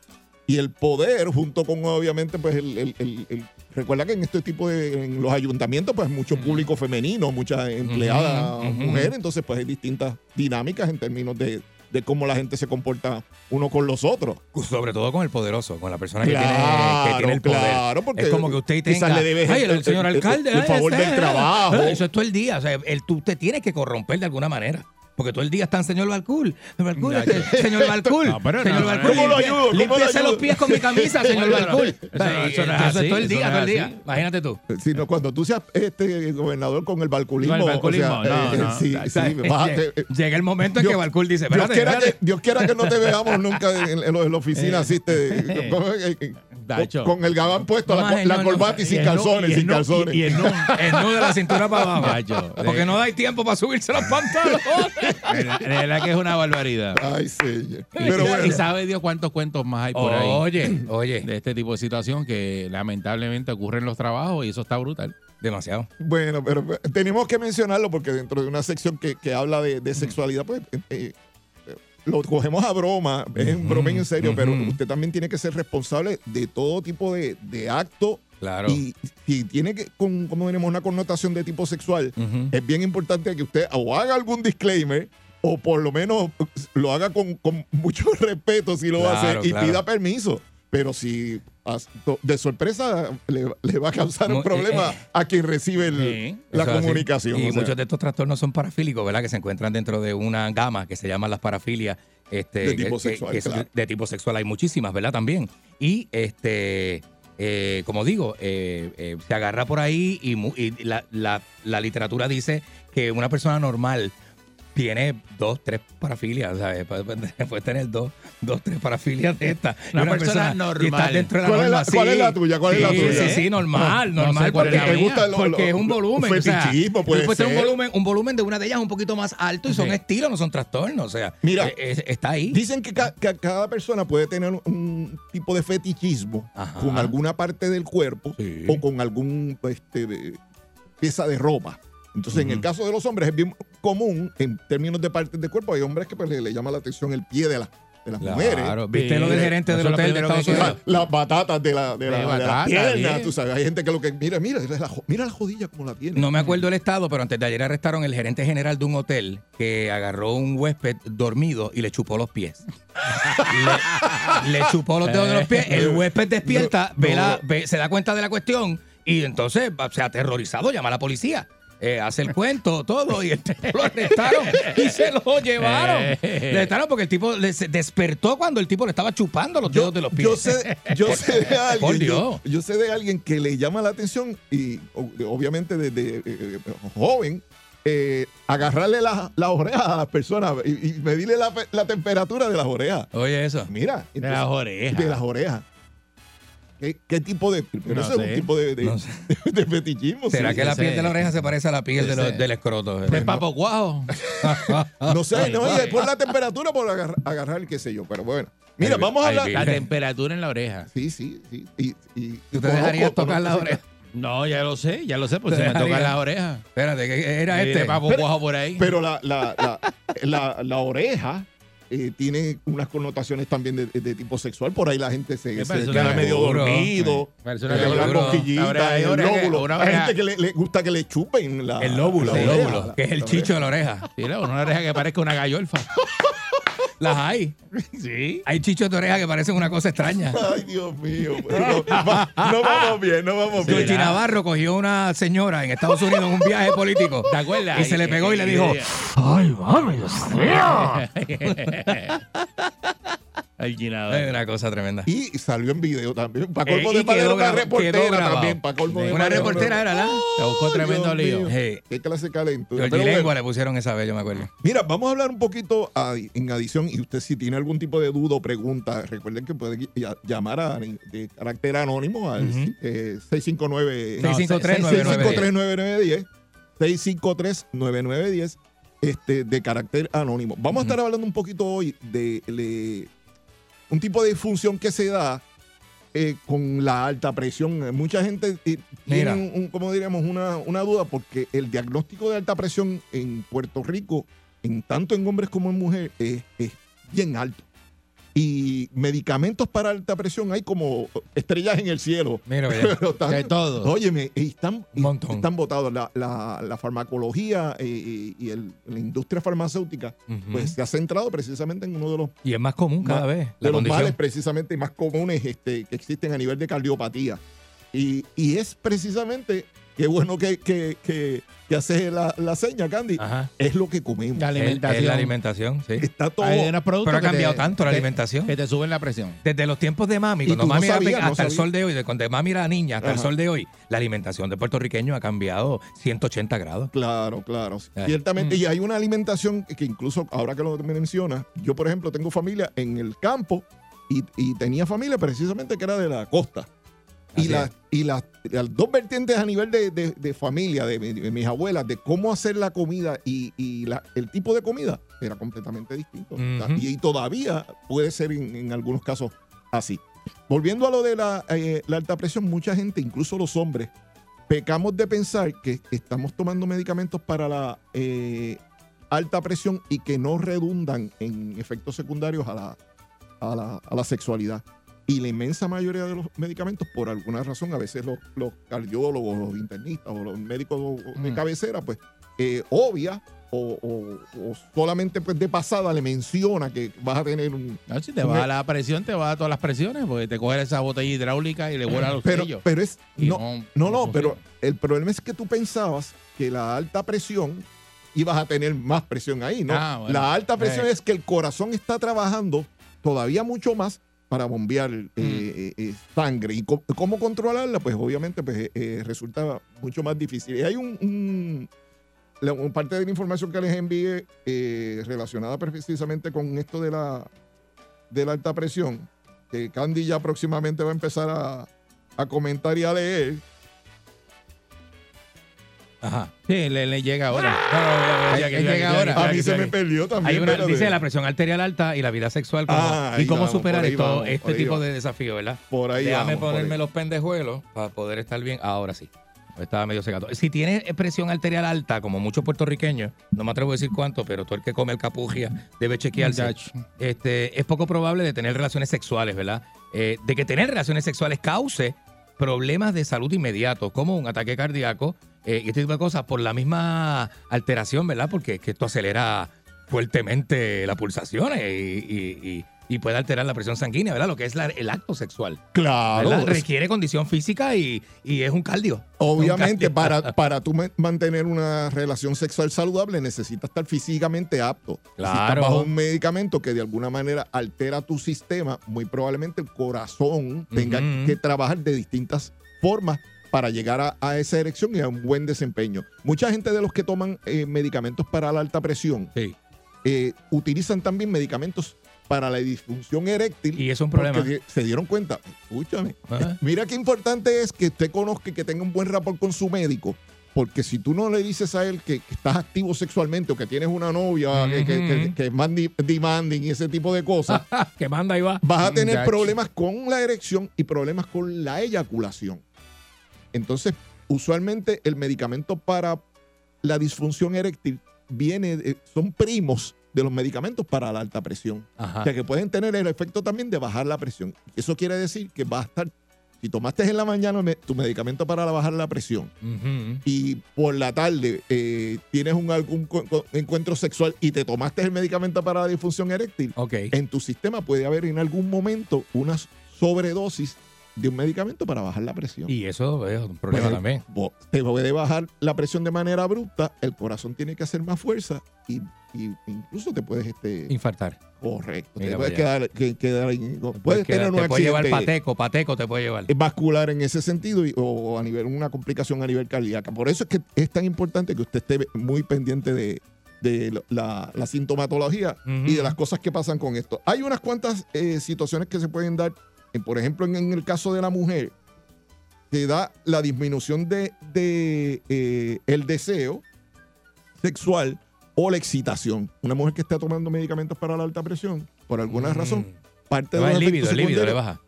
I: y el poder junto con obviamente pues el, el- el- el- recuerda que en este tipo de en los ayuntamientos pues mucho público femenino, muchas empleadas mujeres, entonces pues hay distintas dinámicas en términos de, de cómo la gente se comporta uno con los otros.
C: Sobre todo con el poderoso, con la persona que, tiene,
I: Claro,
C: que tiene el poder.
I: claro, porque
C: es como que usted
I: quizás
C: tenga.
I: le debes
C: ay, el,
I: el-
C: señor alcalde.
I: el favor
C: ese,
I: del trabajo.
C: Eso es todo el día. O sea, el, tú te tienes que corromper de alguna manera. Porque todo el día están señor Balcool, señor Balcool,
B: Ya,
C: este, señor Balcool,
B: No,
C: señor
B: no,
C: Balcool,
I: ¿cómo lo ayudo? ¿Cómo lo
C: límpiese
I: ayudo?
C: los pies con mi camisa, señor Balcool.
B: eso no- eso
C: todo el día, todo el día.
B: así.
C: Imagínate tú.
I: Sino cuando tú seas este gobernador con el balculismo.
B: Con el balculismo,
I: o sea,
B: no,
I: eh,
B: no.
I: sí,
B: O
I: sí, bájate,
C: Llega el momento en
I: Dios-
C: que Balcool dice,
I: Dios quiera, que. Dios quiera que no te veamos nunca en, en- en la oficina así este, con,
B: Dacho.
I: con el gabán puesto,
C: No,
I: la, la
C: no,
I: corbata y sin calzones,
B: y el
I: sin calzones.
B: y- el nu-
C: El nudo de la cintura para abajo. Porque no hay tiempo para subirse los pantalones.
B: De verdad- que es una barbaridad.
I: Ay, señor.
B: Y-
I: Pero
B: y,
I: bueno,
B: sabe Dios cuántos cuentos más hay por ahí
C: Oye, oye,
B: de este tipo de situación que lamentablemente ocurre en los trabajos y eso está brutal.
C: demasiado.
I: bueno, pero tenemos que mencionarlo porque dentro de una sección que, que habla de, de sexualidad, pues eh, eh, lo cogemos a broma, es un broma en serio, pero usted también tiene que ser responsable de todo tipo de, de acto
C: Claro.
I: y si tiene que, con, como tenemos una connotación de tipo sexual, es bien importante que usted o haga algún disclaimer o por lo menos lo haga con, con mucho respeto si lo
C: Claro,
I: hacer y
C: claro.
I: pida permiso. Pero si de sorpresa le, le va a causar un problema
C: eh, eh.
I: a quien recibe el-
B: Sí,
I: la
C: así.
I: comunicación.
C: Y
I: o sea.
C: muchos de estos trastornos son parafílicos, ¿verdad? Que se encuentran dentro de una gama que se llaman las parafilias. Este,
I: De tipo
C: que-
I: sexual,
C: que es
I: claro.
C: de tipo sexual hay muchísimas, ¿verdad? También. Y este, eh, como digo, eh, eh, se agarra por ahí y, y la, la- la literatura dice que una persona normal tiene dos, tres parafilias, ¿sabes? Puede, puede tener dos, dos, tres parafilias de estas.
B: Una persona
C: que
B: normal.
C: está dentro de la
I: ¿Cuál es la- cuál
C: sí.
I: es la tuya? ¿Cuál es la
C: Sí,
I: tuya?
C: Sí, sí, normal,
B: No, no
C: normal.
B: sé
C: porque
B: la
I: ¿Te gusta lo-
C: porque
I: lo-
C: es un volumen. o sea,
I: fetichismo, puede
C: puede tener
I: ser.
C: un volumen, un volumen de una de ellas un poquito más alto y son
B: Sí.
C: estilos, no son trastornos. O sea,
I: Mira,
C: eh, eh, está ahí.
I: Dicen que, ca- que cada persona puede tener un tipo de fetichismo
C: Ajá.
I: con alguna parte del cuerpo
C: Sí.
I: o con algún este, de- pieza de ropa. Entonces, en el caso de los hombres es bien común en términos de partes de cuerpo. Hay hombres que pues, le, le llama la atención el pie de, la- de las mujeres.
C: Claro, ¿viste
B: Sí,
C: lo del gerente del hotel de Estados
I: La-
C: Unidos?
I: las batatas de la, de la,
B: De
I: de la
B: batata, bien.
I: tú sabes. Hay gente que lo que mira, mira, mira la jodilla como la tiene.
C: No me acuerdo el estado, pero antes de ayer arrestaron el gerente general de un hotel que agarró un huésped dormido y le chupó los pies. le, le chupó los dedos de los pies. El huésped despierta,
I: No,
C: ve la- ve- se da cuenta de la cuestión y entonces, o sea, aterrorizado, llama a la policía. Eh, hace el cuento, todo, y el tipo lo arrestaron y se lo llevaron.
B: Eh.
C: Le arrestaron porque el tipo le- se despertó cuando el tipo le estaba chupando los dedos de los pies.
I: Yo sé, yo sé de alguien.
C: Por
I: Yo,
C: Dios.
I: yo sé de alguien que le llama la atención y obviamente desde eh, eh, joven eh, agarrarle las la orejas a las personas y, y medirle la, pe- la temperatura de las orejas.
C: Oye, eso.
I: Mira,
B: De las orejas.
I: de las orejas. ¿Qué, qué tipo de pero
B: No
I: eso es
B: sé.
I: un tipo de, de,
C: No sé.
I: de fetichismo?
C: ¿Será
I: sí.
C: que la piel de la oreja se parece a la piel de lo-
B: ese-
C: del escroto?
B: ¿Es papo guajo?
I: No sé, no, oye, por la temperatura, por agarrar, agarrar, qué sé yo, pero bueno. Mira, vamos a hablar.
B: La temperatura en la oreja.
I: Sí, sí, sí. Y, y,
C: ¿Tú te dejarías tocar la oreja?
B: No, ya lo sé, ya lo sé, pues
C: Te
B: se me tocan las orejas.
C: Espérate, que era
B: Mire,
C: este.
B: papo
I: Pero-
B: guajo por ahí.
I: Pero la, la, la, la, la oreja eh, tiene unas connotaciones también de, de tipo sexual. Por ahí la gente se, queda medio dormido.
B: Parece
I: Le dan cosquillitas el
B: que-
I: lóbulo.
B: una
I: Hay gente que le, le gusta que le chupen la,
C: El lóbulo,
I: la
C: el
I: oreja,
C: lóbulo,
I: la-
C: que es el chicho de la oreja.
B: Sí, una oreja que parezca una gallolfa.
C: Las hay.
B: Sí.
C: Hay chichos de oreja que parecen una cosa extraña.
I: Ay, Dios mío. No, va- no vamos bien, no vamos bien.
C: Georgie Navarro cogió una señora en Estados Unidos en un viaje político.
B: ¿Te acuerdas?
C: Y se le pegó y le dijo,
B: ¡Ay, mami, Dios mío! Al
C: "Ay,
B: Ginador.
C: una cosa tremenda.
I: Y salió en video también. Para
C: Eh,
I: colmo de madera, una reportera también. Para colmo de
C: Una reportera era la.
B: Te buscó tremendo
I: Dios
B: lío.
I: Qué clase de calentura. Pero
C: Lengua le pusieron esa vez, yo me acuerdo.
I: Mira, vamos a hablar un poquito a- en adición, y usted si tiene algún tipo de duda o pregunta, recuerden que puede ll- llamar a, de carácter anónimo al
C: Ujú.
I: eh, 659
C: No, 653-9910.
I: 653-9910 este, de carácter anónimo. Vamos a estar hablando un poquito hoy de un tipo de disfunción que se da eh, con la alta presión. Mucha gente eh, tiene, un, un- como diríamos, una, una duda porque el diagnóstico de alta presión en Puerto Rico, en tanto en hombres como en mujeres, es, es bien alto. Y medicamentos para alta presión hay como estrellas en el cielo.
C: Mira,
I: están-
B: De todo.
I: Óyeme, y están, y están votados. La, la- la farmacología eh, y, y el- la industria farmacéutica, pues se ha centrado precisamente en uno de los,
C: Y es más común cada vez.
I: de los males precisamente más comunes este, que existen a nivel de cardiopatía. Y, y es precisamente qué bueno que, que, que, que haces la, la seña, Candy.
C: Ajá.
I: Es lo que comemos.
B: La
C: Es- Es,
B: alimentación.
C: la alimentación, sí.
I: Está todo.
B: Hay unos productos
C: Pero ha cambiado
B: te-
C: tanto la
B: que-
C: alimentación.
B: Que te suben la presión.
C: Desde los tiempos de mami, cuando
I: tú no
C: mami era
I: no
C: hasta el sol de hoy, de cuando mami era niña hasta el sol de hoy, la alimentación de puertorriqueño ha cambiado 180 grados.
I: Claro, claro.
C: Ay.
I: Ciertamente.
C: Mm.
I: Y hay una alimentación que incluso ahora que lo mencionas, yo por ejemplo tengo familia en el campo y, y tenía familia precisamente que era de la costa. Y,
C: Así
I: la-
C: es.
I: y las, las dos vertientes a nivel de, de- de familia, de, mi- de mis abuelas, de cómo hacer la comida y, y la- el tipo de comida era completamente distinto. Y, y todavía puede ser en, en algunos casos así. Volviendo a lo de la, eh, la alta presión, mucha gente, incluso los hombres, pecamos de pensar que estamos tomando medicamentos para la eh, alta presión y que no redundan en efectos secundarios a la, a la, a la sexualidad. Y la inmensa mayoría de los medicamentos, por alguna razón, a veces los, los cardiólogos, los internistas o los médicos de
B: Mm.
I: cabecera, pues, eh, obvia o, o- o solamente pues, de pasada le menciona que vas a tener un...
B: No, si te
I: un-
B: baja la presión, te baja todas las presiones, porque te coges esa botella hidráulica y le vuela los
I: pero,
B: sellos.
I: pero es... No,
B: no-
I: no,
B: no
I: pero el problema es que tú pensabas que la alta presión ibas a tener más presión ahí, ¿no?
B: Ah, bueno.
I: La alta presión
B: Eh.
I: es que el corazón está trabajando todavía mucho más para bombear
B: Mm.
I: eh, eh, eh, sangre. ¿Y co- cómo controlarla? Pues obviamente pues, eh, eh, resulta mucho más difícil. Y hay un, un- la- parte de la información que les envié eh, relacionada precisamente con esto de la, de la alta presión, que Candy ya próximamente va a empezar a, a comentar y a leer.
C: Ajá.
B: Sí, le, le llega ahora.
C: No, no, ya,
B: Ahí-
C: ya,
B: ahí
C: ya,
B: llega
C: ya,
B: ahora.
C: ya,
I: A mí se me perdió también.
C: Hay una, dice la presión arterial alta y la vida sexual como-
I: Ah,
C: y cómo
I: vamos,
C: superar esto,
I: vamos,
C: este tipo
I: vamos.
C: de desafío, ¿verdad?
I: Por ahí
C: Déjame ponerme
I: ahí.
C: los pendejuelos para poder estar bien. Ahora sí. Estaba medio secado. Si tienes presión arterial alta, como muchos puertorriqueños, no me atrevo a decir cuánto, pero todo el que come alcapugia debe chequearse. Este, es poco probable de tener relaciones sexuales, ¿verdad? Eh, de que tener relaciones sexuales cause problemas de salud inmediatos, como un ataque cardíaco eh, y este tipo de cosas, por la misma alteración, ¿verdad? Porque es que esto acelera fuertemente las pulsaciones y, y- y- y puede alterar la presión sanguínea, ¿verdad? Lo que es la- el acto sexual.
I: Claro.
C: Requiere condición física y, y es un cardio.
I: Obviamente,
C: Un cardio.
I: para, para tú ma- mantener una relación sexual saludable, necesitas estar físicamente apto. Si estás
C: Claro.
I: bajo un medicamento que de alguna manera altera tu sistema, muy probablemente el corazón tenga que trabajar de distintas formas para llegar a, a esa erección y a un buen desempeño. Mucha gente de los que toman eh, medicamentos para la alta presión
C: Sí.
I: eh, utilizan también medicamentos para la disfunción eréctil.
C: Y eso es un problema.
I: se dieron cuenta, escúchame,
C: Ajá.
I: Mira qué importante es que usted conozca y que tenga un buen rapport con su médico. Porque si tú no le dices a él que estás activo sexualmente o que tienes una novia que, que- que-
C: Ujú.
I: que es más di- demanding y ese tipo de cosas,
C: que manda y va.
I: vas a tener problemas con la erección y problemas con la eyaculación. Entonces, usualmente el medicamento para la disfunción eréctil viene, son primos de los medicamentos para la alta presión.
C: Ajá.
I: O sea, que pueden tener el efecto también de bajar la presión. Eso quiere decir que va a estar, si tomaste en la mañana tu medicamento para bajar la presión
C: Ujú.
I: y por la tarde eh, tienes un, algún encuentro sexual y te tomaste el medicamento para la disfunción eréctil,
C: Ok.
I: en tu sistema puede haber en algún momento una sobredosis de un medicamento para bajar la presión.
C: Y eso es un problema
I: Pues,
C: también.
I: Te puede bajar la presión de manera abrupta, el corazón tiene que hacer más fuerza y, y incluso te puedes este,
C: Infartar.
I: Correcto.
C: Mira
I: te puedes quedar, que- quedar puedes
C: Queda-
I: tener un
C: te puede llevar pateco, pateco te puede llevar.
I: vascular en ese sentido y- o a nivel una complicación a nivel cardíaca. Por eso es que es tan importante que usted esté muy pendiente de, de la sintomatología y de las cosas que pasan con esto. Hay unas cuantas eh, situaciones que se pueden dar. Por ejemplo, en, en el caso de la mujer, se da la disminución de, de, eh, el deseo sexual o la excitación. Una mujer que está tomando medicamentos para la alta presión, por alguna
C: Mm.
I: razón, parte de
C: el líbido, el líbido le baja.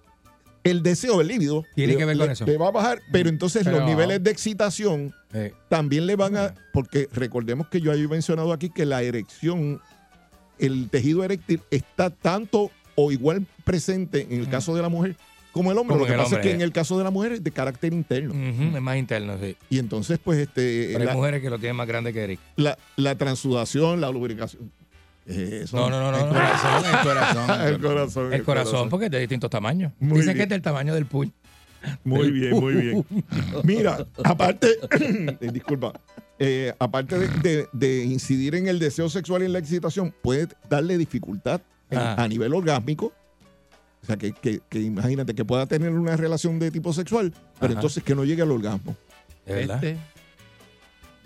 I: el deseo, el líbido,
C: Tiene
I: le-
C: que ver con
I: le-
C: eso.
I: le va a bajar, pero entonces
C: Pero-
I: los niveles de excitación
C: Eh,
I: también le van a, porque recordemos que yo había mencionado aquí que la erección, el tejido eréctil está tanto o igual presente en el caso de la mujer como el hombre.
C: Como
I: Lo que pasa es que en el caso de la mujer es de carácter interno.
C: es más interno, sí.
I: Y entonces, pues, este,
C: Pero hay mujeres que lo tienen más grande que Eric.
I: la, la transudación, la lubricación. eh, Eso.
C: No, no, no, no.
B: El
C: no.
B: corazón, el corazón.
I: el corazón.
C: El corazón, porque es de distintos tamaños.
I: Muy
C: Dicen que
I: bien.
C: es del tamaño del puño.
I: Muy bien, muy bien. Mira, aparte, eh, disculpa, eh, aparte de, de- de incidir en el deseo sexual y en la excitación, puede darle dificultad en-
C: Ajá.
I: a nivel orgásmico. O sea, que, que- que imagínate que pueda tener una relación de tipo sexual, pero
C: Ajá.
I: entonces que no llegue al orgasmo.
B: Este,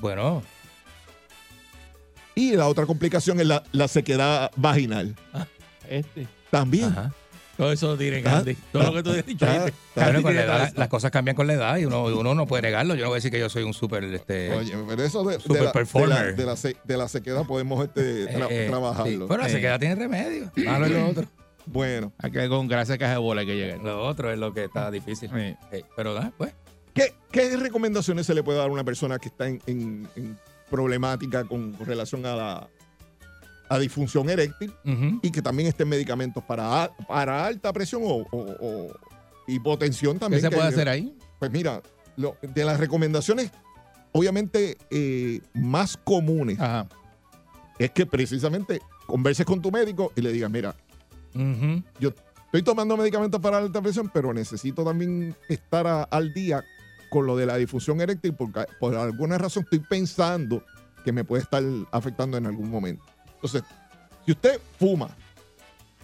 C: Bueno,
I: Y la otra complicación es la, la sequedad vaginal.
B: este.
I: También.
C: ajá.
B: Todo eso tiene
I: Ah,
B: Candy. Todo lo que tú has dicho.
I: ah, ah,
C: Bueno, con la edad, las cosas cambian con la edad y uno, uno no puede negarlo. Yo no voy a decir que yo soy un súper este,
I: Oye, pero eso de,
C: Super
I: la, de, la,
C: performer.
I: de la se- de la sequedad podemos este, tra-
C: eh, eh,
I: trabajarlo.
C: sí. Bueno, la
B: Eh.
C: sequedad tiene remedio. Malo es lo otro.
I: Bueno,
B: Hay que con de caja de bola hay que llegar.
C: Lo otro es lo que está difícil.
B: Sí.
C: Eh, pero nada, pues.
I: ¿qué, qué recomendaciones se le puede dar a una persona que está en, en- en problemática con relación a la a disfunción eréctil y que también estén medicamentos para, para alta presión o, o- o hipotensión
B: ¿Qué
I: también?
B: se
I: que-
B: puede hacer ahí?
I: Pues mira, lo- de las recomendaciones, obviamente eh, más comunes,
B: Ajá.
I: es que precisamente converses con tu médico y le digas, mira, yo estoy tomando medicamentos para alta presión, pero necesito también estar a- al día con lo de la difusión eréctil porque por alguna razón estoy pensando que me puede estar afectando en algún momento. Entonces, si usted fuma,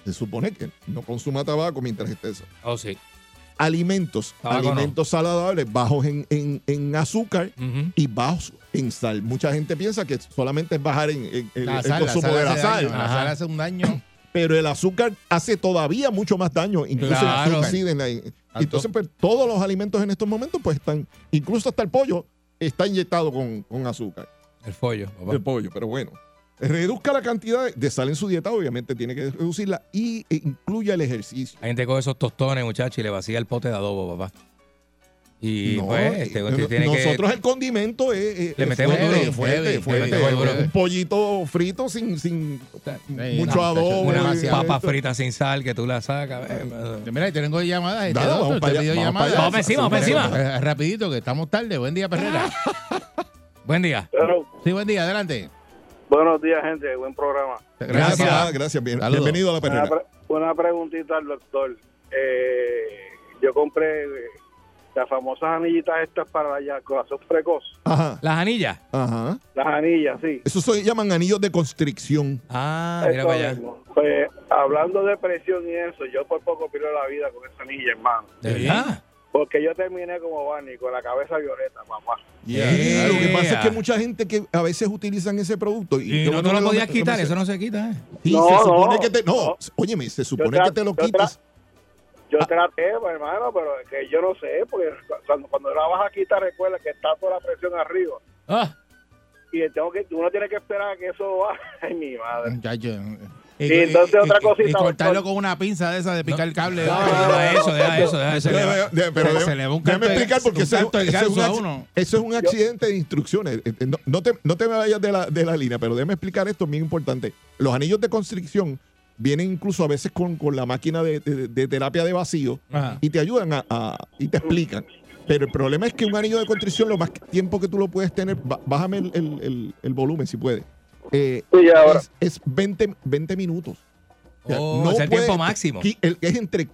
I: se supone que no consuma tabaco mientras esté eso.
C: Oh, sí.
I: Alimentos,
C: Tabaco no.
I: alimentos saludables, bajos en, en- en azúcar y bajos en sal. Mucha gente piensa que solamente es bajar en, en- en
B: La
I: el
B: sal, la
I: consumo de la sal.
B: daño, La sal hace un daño.
I: pero el azúcar hace todavía mucho más daño, incluso
C: Claro.
I: en la- entonces pues, todos los alimentos en estos momentos pues están, incluso hasta el pollo está inyectado con, con azúcar,
C: El papá.
I: el pollo, pero bueno. Reduzca la cantidad de sal en su dieta, obviamente tiene que reducirla y e, incluya el ejercicio.
C: Hay gente con esos tostones, muchachos, y le vacía el pote de adobo, papá. Y
I: No,
C: pues,
I: eh,
C: este,
I: no-
C: tiene
I: nosotros
C: que.
I: el condimento es, es-
C: Le metemos
I: fuerte,
C: duro,
I: fuerte,
B: heavy,
I: fuerte.
C: le metemos duro.
I: un pollito frito sin, sin mucho
B: no,
I: adobo.
B: una
I: y-
B: demasiado.
C: Papas
I: esto.
C: fritas sin sal que tú las sacas. eh,
B: Mira, y tengo llamadas. Este,
I: Dale,
B: doctor,
I: vamos para allá,
B: llamadas.
I: para.
C: Vamos encima, vamos encima.
B: Eh, Rapidito, que estamos tarde. Buen día, Perrera.
C: Buen día.
B: Sí, buen día, adelante.
J: Buenos días, gente. Buen programa.
I: Gracias,
C: Gracias.
I: gracias. bien- bienvenido a la
J: Una,
I: perrera.
J: pre- una preguntita al doctor. Eh, yo compré las famosas anillitas estas para la eyaculación precoz.
I: Ajá,
C: Las anillas.
I: ajá.
J: Las anillas, sí.
I: Eso se llaman anillos de constricción.
C: Ah, mira para allá.
J: Pues, hablando de presión y eso, yo por poco pierdo la vida con esa anilla, hermano.
C: ¿De verdad?
J: Porque yo terminé como Barney, con la cabeza violeta, mamá.
I: Yeah. Lo que pasa es que mucha gente que a veces utilizan ese producto y,
C: Y no te lo podías quitar, eso no se quita, ¿eh?
I: Sí,
J: No,
I: se supone
J: no,
I: que te no,
J: no.
I: óyeme, se supone que te lo quites.
J: Yo
I: Ah.
J: traté, pues, hermano, pero es que yo no sé, porque cuando, cuando la vas a quitar, recuerda que está toda la presión arriba.
C: Ah,
J: Y tengo que, uno tiene que esperar a que eso baje. Ay, mi madre.
B: Muchacho.
J: Y entonces otra cosita,
B: Y cortarlo
J: doctor.
B: con una pinza de esa de picar el cable.
C: no, deja eso, deja eso, deja eso.
B: Se le va- un
I: déjame
B: canto
I: explicar porque eso, es un, es accidente de instrucciones. Eh, eh, No, no te, no te me vayas de la, de la línea, pero déjame explicar esto, bien importante. Los anillos de constricción vienen incluso a veces con, con la máquina de, de- de terapia de vacío
B: Ajá.
I: y te ayudan a, a- y te explican. Pero el problema es que un anillo de constricción, lo más tiempo que tú lo puedes tener, bájame el, el- el- el volumen si puedes. Eh,
J: Sí, ya, ahora.
I: es, es 20, 20 minutos. O sea,
C: Oh, es el
I: puede-
C: tiempo máximo.
I: el- es entre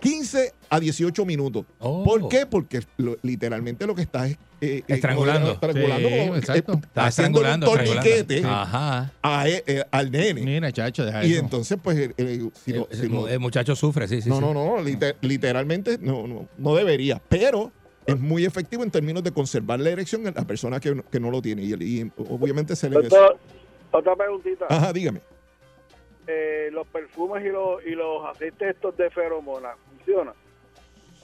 I: 15 a 18 minutos.
C: Oh.
I: ¿Por qué? Porque lo- literalmente lo que estás es eh, eh,
C: Estrangulando.
I: estrangulando,
B: Sí,
I: como-
B: exacto.
I: eh,
C: Está
I: haciéndole un
C: estrangulando,
I: torniquete
C: estrangulando. Ajá.
I: a- eh, al nene.
B: Mira, chacho, deja
I: Y
B: eso.
I: entonces, pues, eh, eh, si no-
C: El-
I: si no-
C: el muchacho sufre, sí, sí.
I: no,
C: sí.
I: no, no, liter- literalmente no, no, no debería, pero es muy efectivo en términos de conservar la erección en la persona que, no- que no lo tiene. Y, y obviamente se le...
J: Doctor, otra preguntita.
I: Ajá, dígame.
J: Eh, los perfumes y los, y los aceites estos de feromonas, ¿funcionan?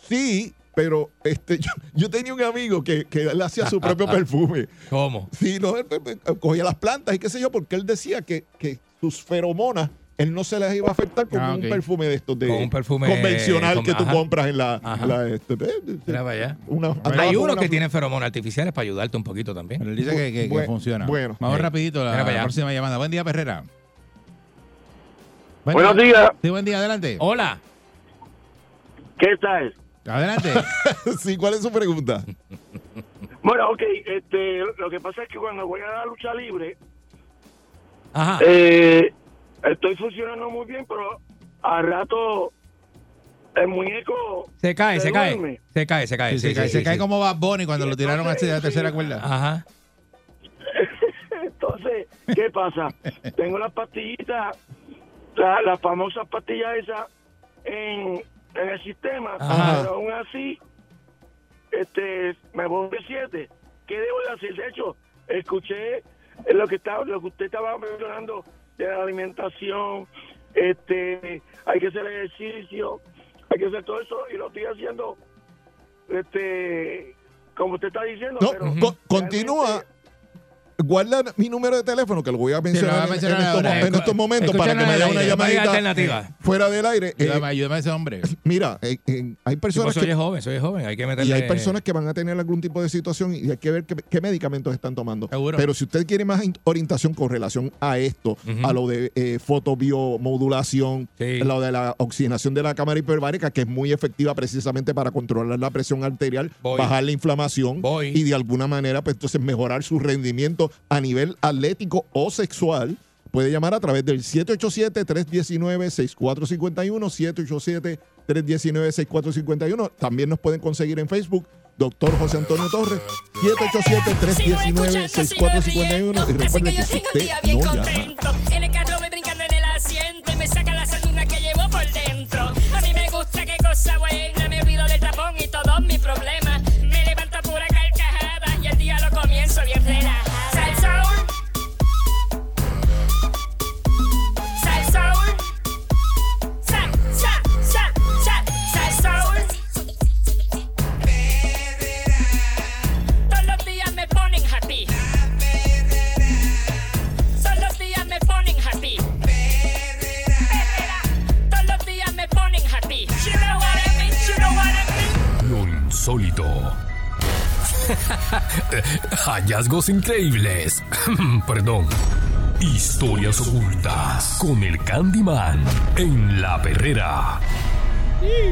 I: Sí, pero este, yo, yo tenía un amigo que, que él hacía su propio perfume.
C: ¿Cómo?
I: Sí, no, él, él, él cogía las plantas y qué sé yo, porque él decía que, que sus feromonas, él no se las iba a afectar con
B: Ah,
I: un perfume de estos de
C: Con un perfume,
I: convencional
C: con-
I: que tú
C: ajá.
I: compras en la, la, este, eh,
C: Mira para allá.
I: una-
C: Hay uno
I: una-
C: que tiene feromonas artificiales para ayudarte un poquito también.
B: Pero él dice que, que- que
I: Bu-
B: funciona.
I: bueno.
B: Vamos
C: Sí.
B: rapidito a la,
C: allá.
B: próxima llamada. Buen día, Perrera. Buen
J: Buenos
B: día.
J: días.
B: Sí, buen día, adelante.
C: Hola.
J: ¿Qué tal?
B: Adelante.
I: sí, ¿cuál es su pregunta?
J: Bueno, ok, este, lo que pasa es que cuando voy a la lucha libre,
C: Ajá.
J: eh, estoy funcionando muy bien, pero a rato
K: el muñeco
C: Se cae, se cae. Se cae, se cae.
B: Sí, se
C: sí,
B: cae,
C: sí,
B: se cae
C: sí.
B: como Bad Bunny cuando lo tiraron así de la tercera cuerda.
C: Ajá.
K: Entonces, ¿qué pasa? Tengo las pastillitas, la- las famosas pastillas esas en, en el sistema,
C: Ajá.
K: pero aún así, este, me voy de siete. ¿Qué debo de hacer? De hecho, escuché lo que estaba, lo que usted estaba mencionando de la alimentación, este, hay que hacer ejercicio, hay que hacer todo eso y lo estoy haciendo, este, como usted está diciendo.
I: No,
K: pero
I: co- continúa. Guarda mi número de teléfono, que lo voy a mencionar,
B: a
I: en-
B: mencionar
I: en, estos,
B: ahora.
I: mo- en estos momentos para que me dé una llamadita
C: alternativa.
I: fuera del aire. Eh,
B: Ayúdame, a ese hombre.
I: mira, eh, eh, hay
C: Sí,
I: personas
C: soy
I: que,
C: joven, soy joven. Hay que meterle.
I: y hay personas que van a tener algún tipo de situación y hay que ver qué, qué medicamentos están tomando.
B: Seguro.
I: Pero si usted quiere más orientación con relación a esto, a lo de eh, fotobiomodulación,
C: Sí.
I: lo de la oxigenación de la cámara hiperbárica, que es muy efectiva precisamente para controlar la presión arterial,
C: Voy.
I: bajar la inflamación
C: Voy.
I: y de alguna manera, pues entonces mejorar su rendimiento a nivel atlético o sexual. Puede llamar a través del 787-319-6451, 787-319-6451. También nos pueden conseguir en Facebook, doctor José Antonio Torres, 787-319-6451. Y recuerde que si usted no llama,
L: Hallazgos increíbles. Perdón. Historias ocultas con el Candyman en la perrera.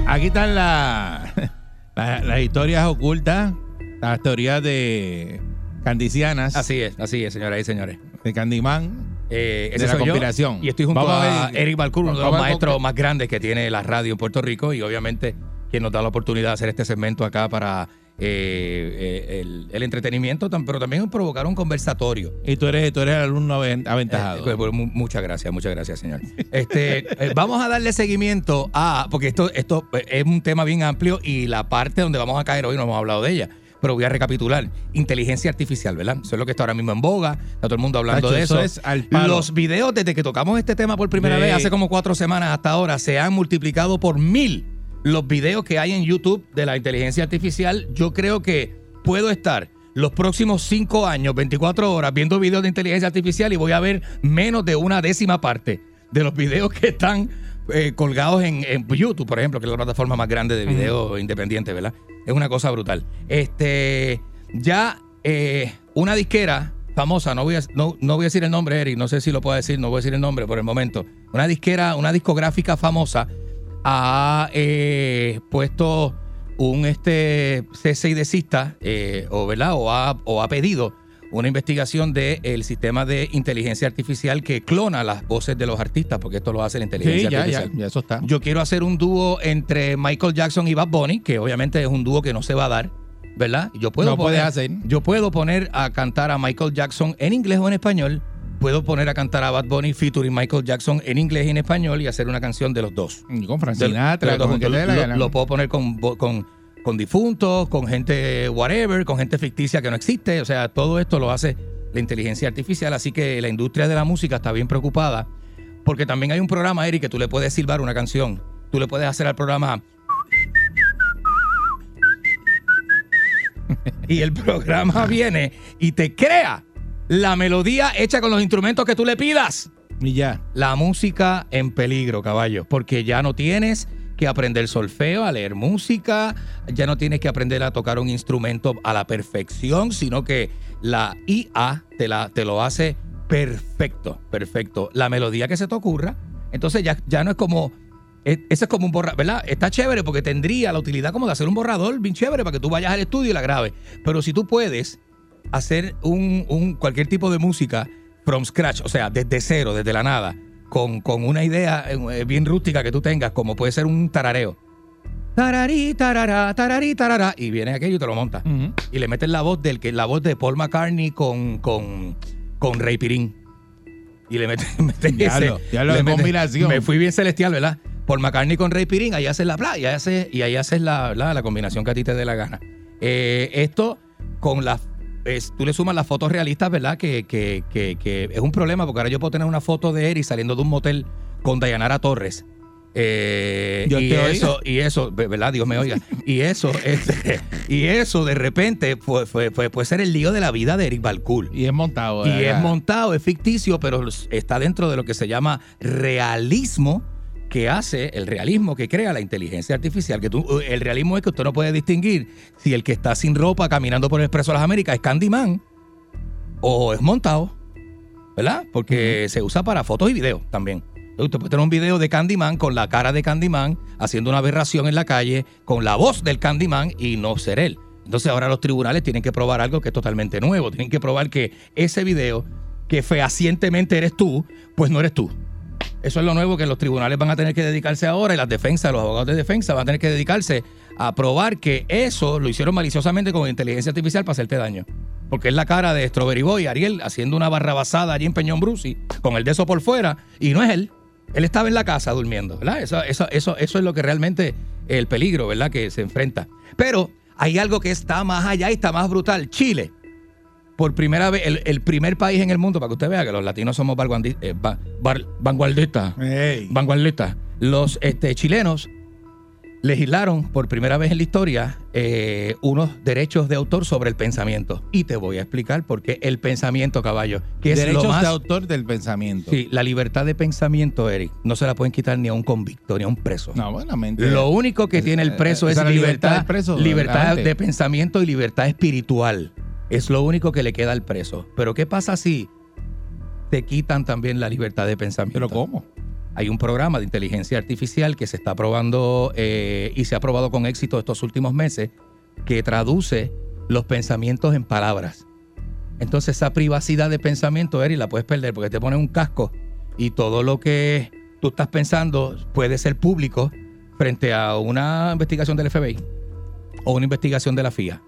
B: Aquí están la- la- las historias ocultas, las teorías de candicianas,
C: Así es, así es, señoras y señores.
B: de Candyman.
C: Eh,
B: De la
C: soy yo,
B: conspiración.
C: y estoy junto
B: Vamos
C: a,
B: a
C: Eric Balcour, uno de los maestros
B: con-
C: más grandes que tiene la radio en Puerto Rico y obviamente quien nos da la oportunidad de hacer este segmento acá para eh, eh, el, el entretenimiento, pero también provocar un conversatorio.
B: Y tú eres, tú eres el alumno aven- aventajado.
C: Eh, pues, pues, mu- muchas gracias, muchas gracias, señor. Este, eh, vamos a darle seguimiento a, porque esto, esto eh, es un tema bien amplio y la parte donde vamos a caer hoy no hemos hablado de ella. Pero voy a recapitular. Inteligencia artificial, ¿verdad? Eso es lo que está ahora mismo en boga. Está todo el mundo hablando
B: Tacho,
C: de
B: eso
C: eso.
B: es al palo.
C: Los videos, desde que tocamos este tema por primera vez, hace como cuatro semanas hasta ahora, se han multiplicado por mil los videos que hay en YouTube de la inteligencia artificial. Yo creo que puedo estar los próximos cinco años, 24 horas, viendo videos de inteligencia artificial y voy a ver menos de una décima parte de los videos que están eh, colgados en, en YouTube, por ejemplo, que es la plataforma más grande de videos independientes, ¿verdad? Es una cosa brutal. Este, ya eh, una disquera famosa, no voy, a, no, no voy a decir el nombre, Eric, no sé si lo puedo decir, no voy a decir el nombre por el momento. Una disquera, una discográfica famosa ha eh, puesto un este cese y desista, eh, o, ¿verdad? O, ha, o ha pedido una investigación del sistema de inteligencia artificial que clona las voces de los artistas, porque esto lo hace la inteligencia
B: Sí, ya,
C: artificial.
B: ya, ya eso está.
C: Yo quiero hacer un dúo entre Michael Jackson y Bad Bunny, que obviamente es un dúo que no se va a dar, ¿verdad? Yo puedo
B: No
C: poner,
B: hacer.
C: Yo puedo poner a cantar a Michael Jackson en inglés o en español. Puedo poner a cantar a Bad Bunny featuring Michael Jackson en inglés y en español y hacer una canción de los dos.
B: Y con
C: dos
B: con la
C: lo,
B: gana.
C: lo puedo poner con, con, con difuntos, con gente whatever, con gente ficticia que no existe. O sea, todo esto lo hace la inteligencia artificial. Así que la industria de la música está bien preocupada. Porque también hay un programa, Eric, que tú le puedes silbar una canción. Tú le puedes hacer al programa. Y el programa viene y te crea la melodía hecha con los instrumentos que tú le pidas.
B: Y ya.
C: La música en peligro, caballo, porque ya no tienes que aprender solfeo, a leer música, ya no tienes que aprender a tocar un instrumento a la perfección, sino que la IA te, la, te lo hace perfecto, perfecto. La melodía que se te ocurra, entonces ya, ya no es como, es- ese es como un borrador, ¿verdad? Está chévere porque tendría la utilidad como de hacer un borrador bien chévere para que tú vayas al estudio y la grabes. Pero si tú puedes hacer un, un- cualquier tipo de música from scratch, o sea, desde cero, desde la nada, con, con una idea eh, bien rústica que tú tengas, como puede ser un tarareo. Tararí, tarará, tararí, tarará. Y viene aquello y te lo monta. Y le meten la voz del que la voz de Paul McCartney con, con, con Ray Pirín. Y le
B: Diablo,
C: ese. le
B: de
C: meten-
B: combinación.
C: Me fui bien celestial, ¿verdad? Paul McCartney con Ray Pirín, ahí haces la playa, y ahí haces, y ahí haces la, la, la combinación que a ti te dé la gana. Eh, esto con las. Es- tú le sumas las fotos realistas, ¿verdad? Que, que, que, que es un problema, porque ahora yo puedo tener una foto de Eric saliendo de un motel con Dayanara Torres. Eh,
B: Dios
C: y
B: te oiga.
C: eso, y eso, ¿verdad? Dios me oiga. Y eso, este, y eso de repente fue, fue- fue- puede ser el lío de la vida de Eric Balcour.
B: Y es montado.
C: Y
B: ¿verdad?
C: es montado, es ficticio, pero está dentro de lo que se llama realismo que hace, el realismo que crea la inteligencia artificial. Que tú, el realismo es que usted no puede distinguir si el que está sin ropa caminando por el Expreso de las Américas es Candyman o es montado, ¿verdad? Porque se usa para fotos y videos también. Usted puede tener un video de Candyman con la cara de Candyman haciendo una aberración en la calle, con la voz del Candyman y no ser él. Entonces ahora los tribunales tienen que probar algo que es totalmente nuevo. Tienen que probar que ese video, que fehacientemente eres tú, pues no eres tú. Eso es lo nuevo que los tribunales van a tener que dedicarse ahora y las defensas, los abogados de defensa van a tener que dedicarse a probar que eso lo hicieron maliciosamente con inteligencia artificial para hacerte daño. Porque es la cara de Strawberry Boy, Ariel, haciendo una barra basada allí en Peñón Brusi, con el de por fuera, y no es él. Él estaba en la casa durmiendo, ¿verdad? Eso, eso, eso, eso es lo que realmente el peligro, ¿verdad? Que se enfrenta. Pero hay algo que está más allá y está más brutal. Chile por primera vez, el, el primer país en el mundo, para que usted vea que los latinos somos eh, va- vanguardistas.
B: Ey.
C: Vanguardistas. Los este, chilenos legislaron por primera vez en la historia eh, unos derechos de autor sobre el pensamiento. Y te voy a explicar por qué el pensamiento, caballo, que es
B: Derechos
C: lo más...
B: de autor del pensamiento.
C: Sí, la libertad de pensamiento, Eric, no se la pueden quitar ni a un convicto, ni a un preso.
B: No, buenamente.
C: Lo único que
B: Es-
C: tiene el preso
B: eh,
C: es
B: es
C: libertad,
B: libertad preso,
C: libertad de pensamiento y libertad espiritual. Es lo único que le queda al preso. Pero ¿qué pasa si te quitan también la libertad de pensamiento?
B: ¿Pero cómo?
C: Hay un programa de inteligencia artificial que se está probando eh, y se ha probado con éxito estos últimos meses que traduce los pensamientos en palabras. Entonces esa privacidad de pensamiento, Eri, la puedes perder porque te pones un casco y todo lo que tú estás pensando puede ser público frente a una investigación del FBI o una investigación de la FIA.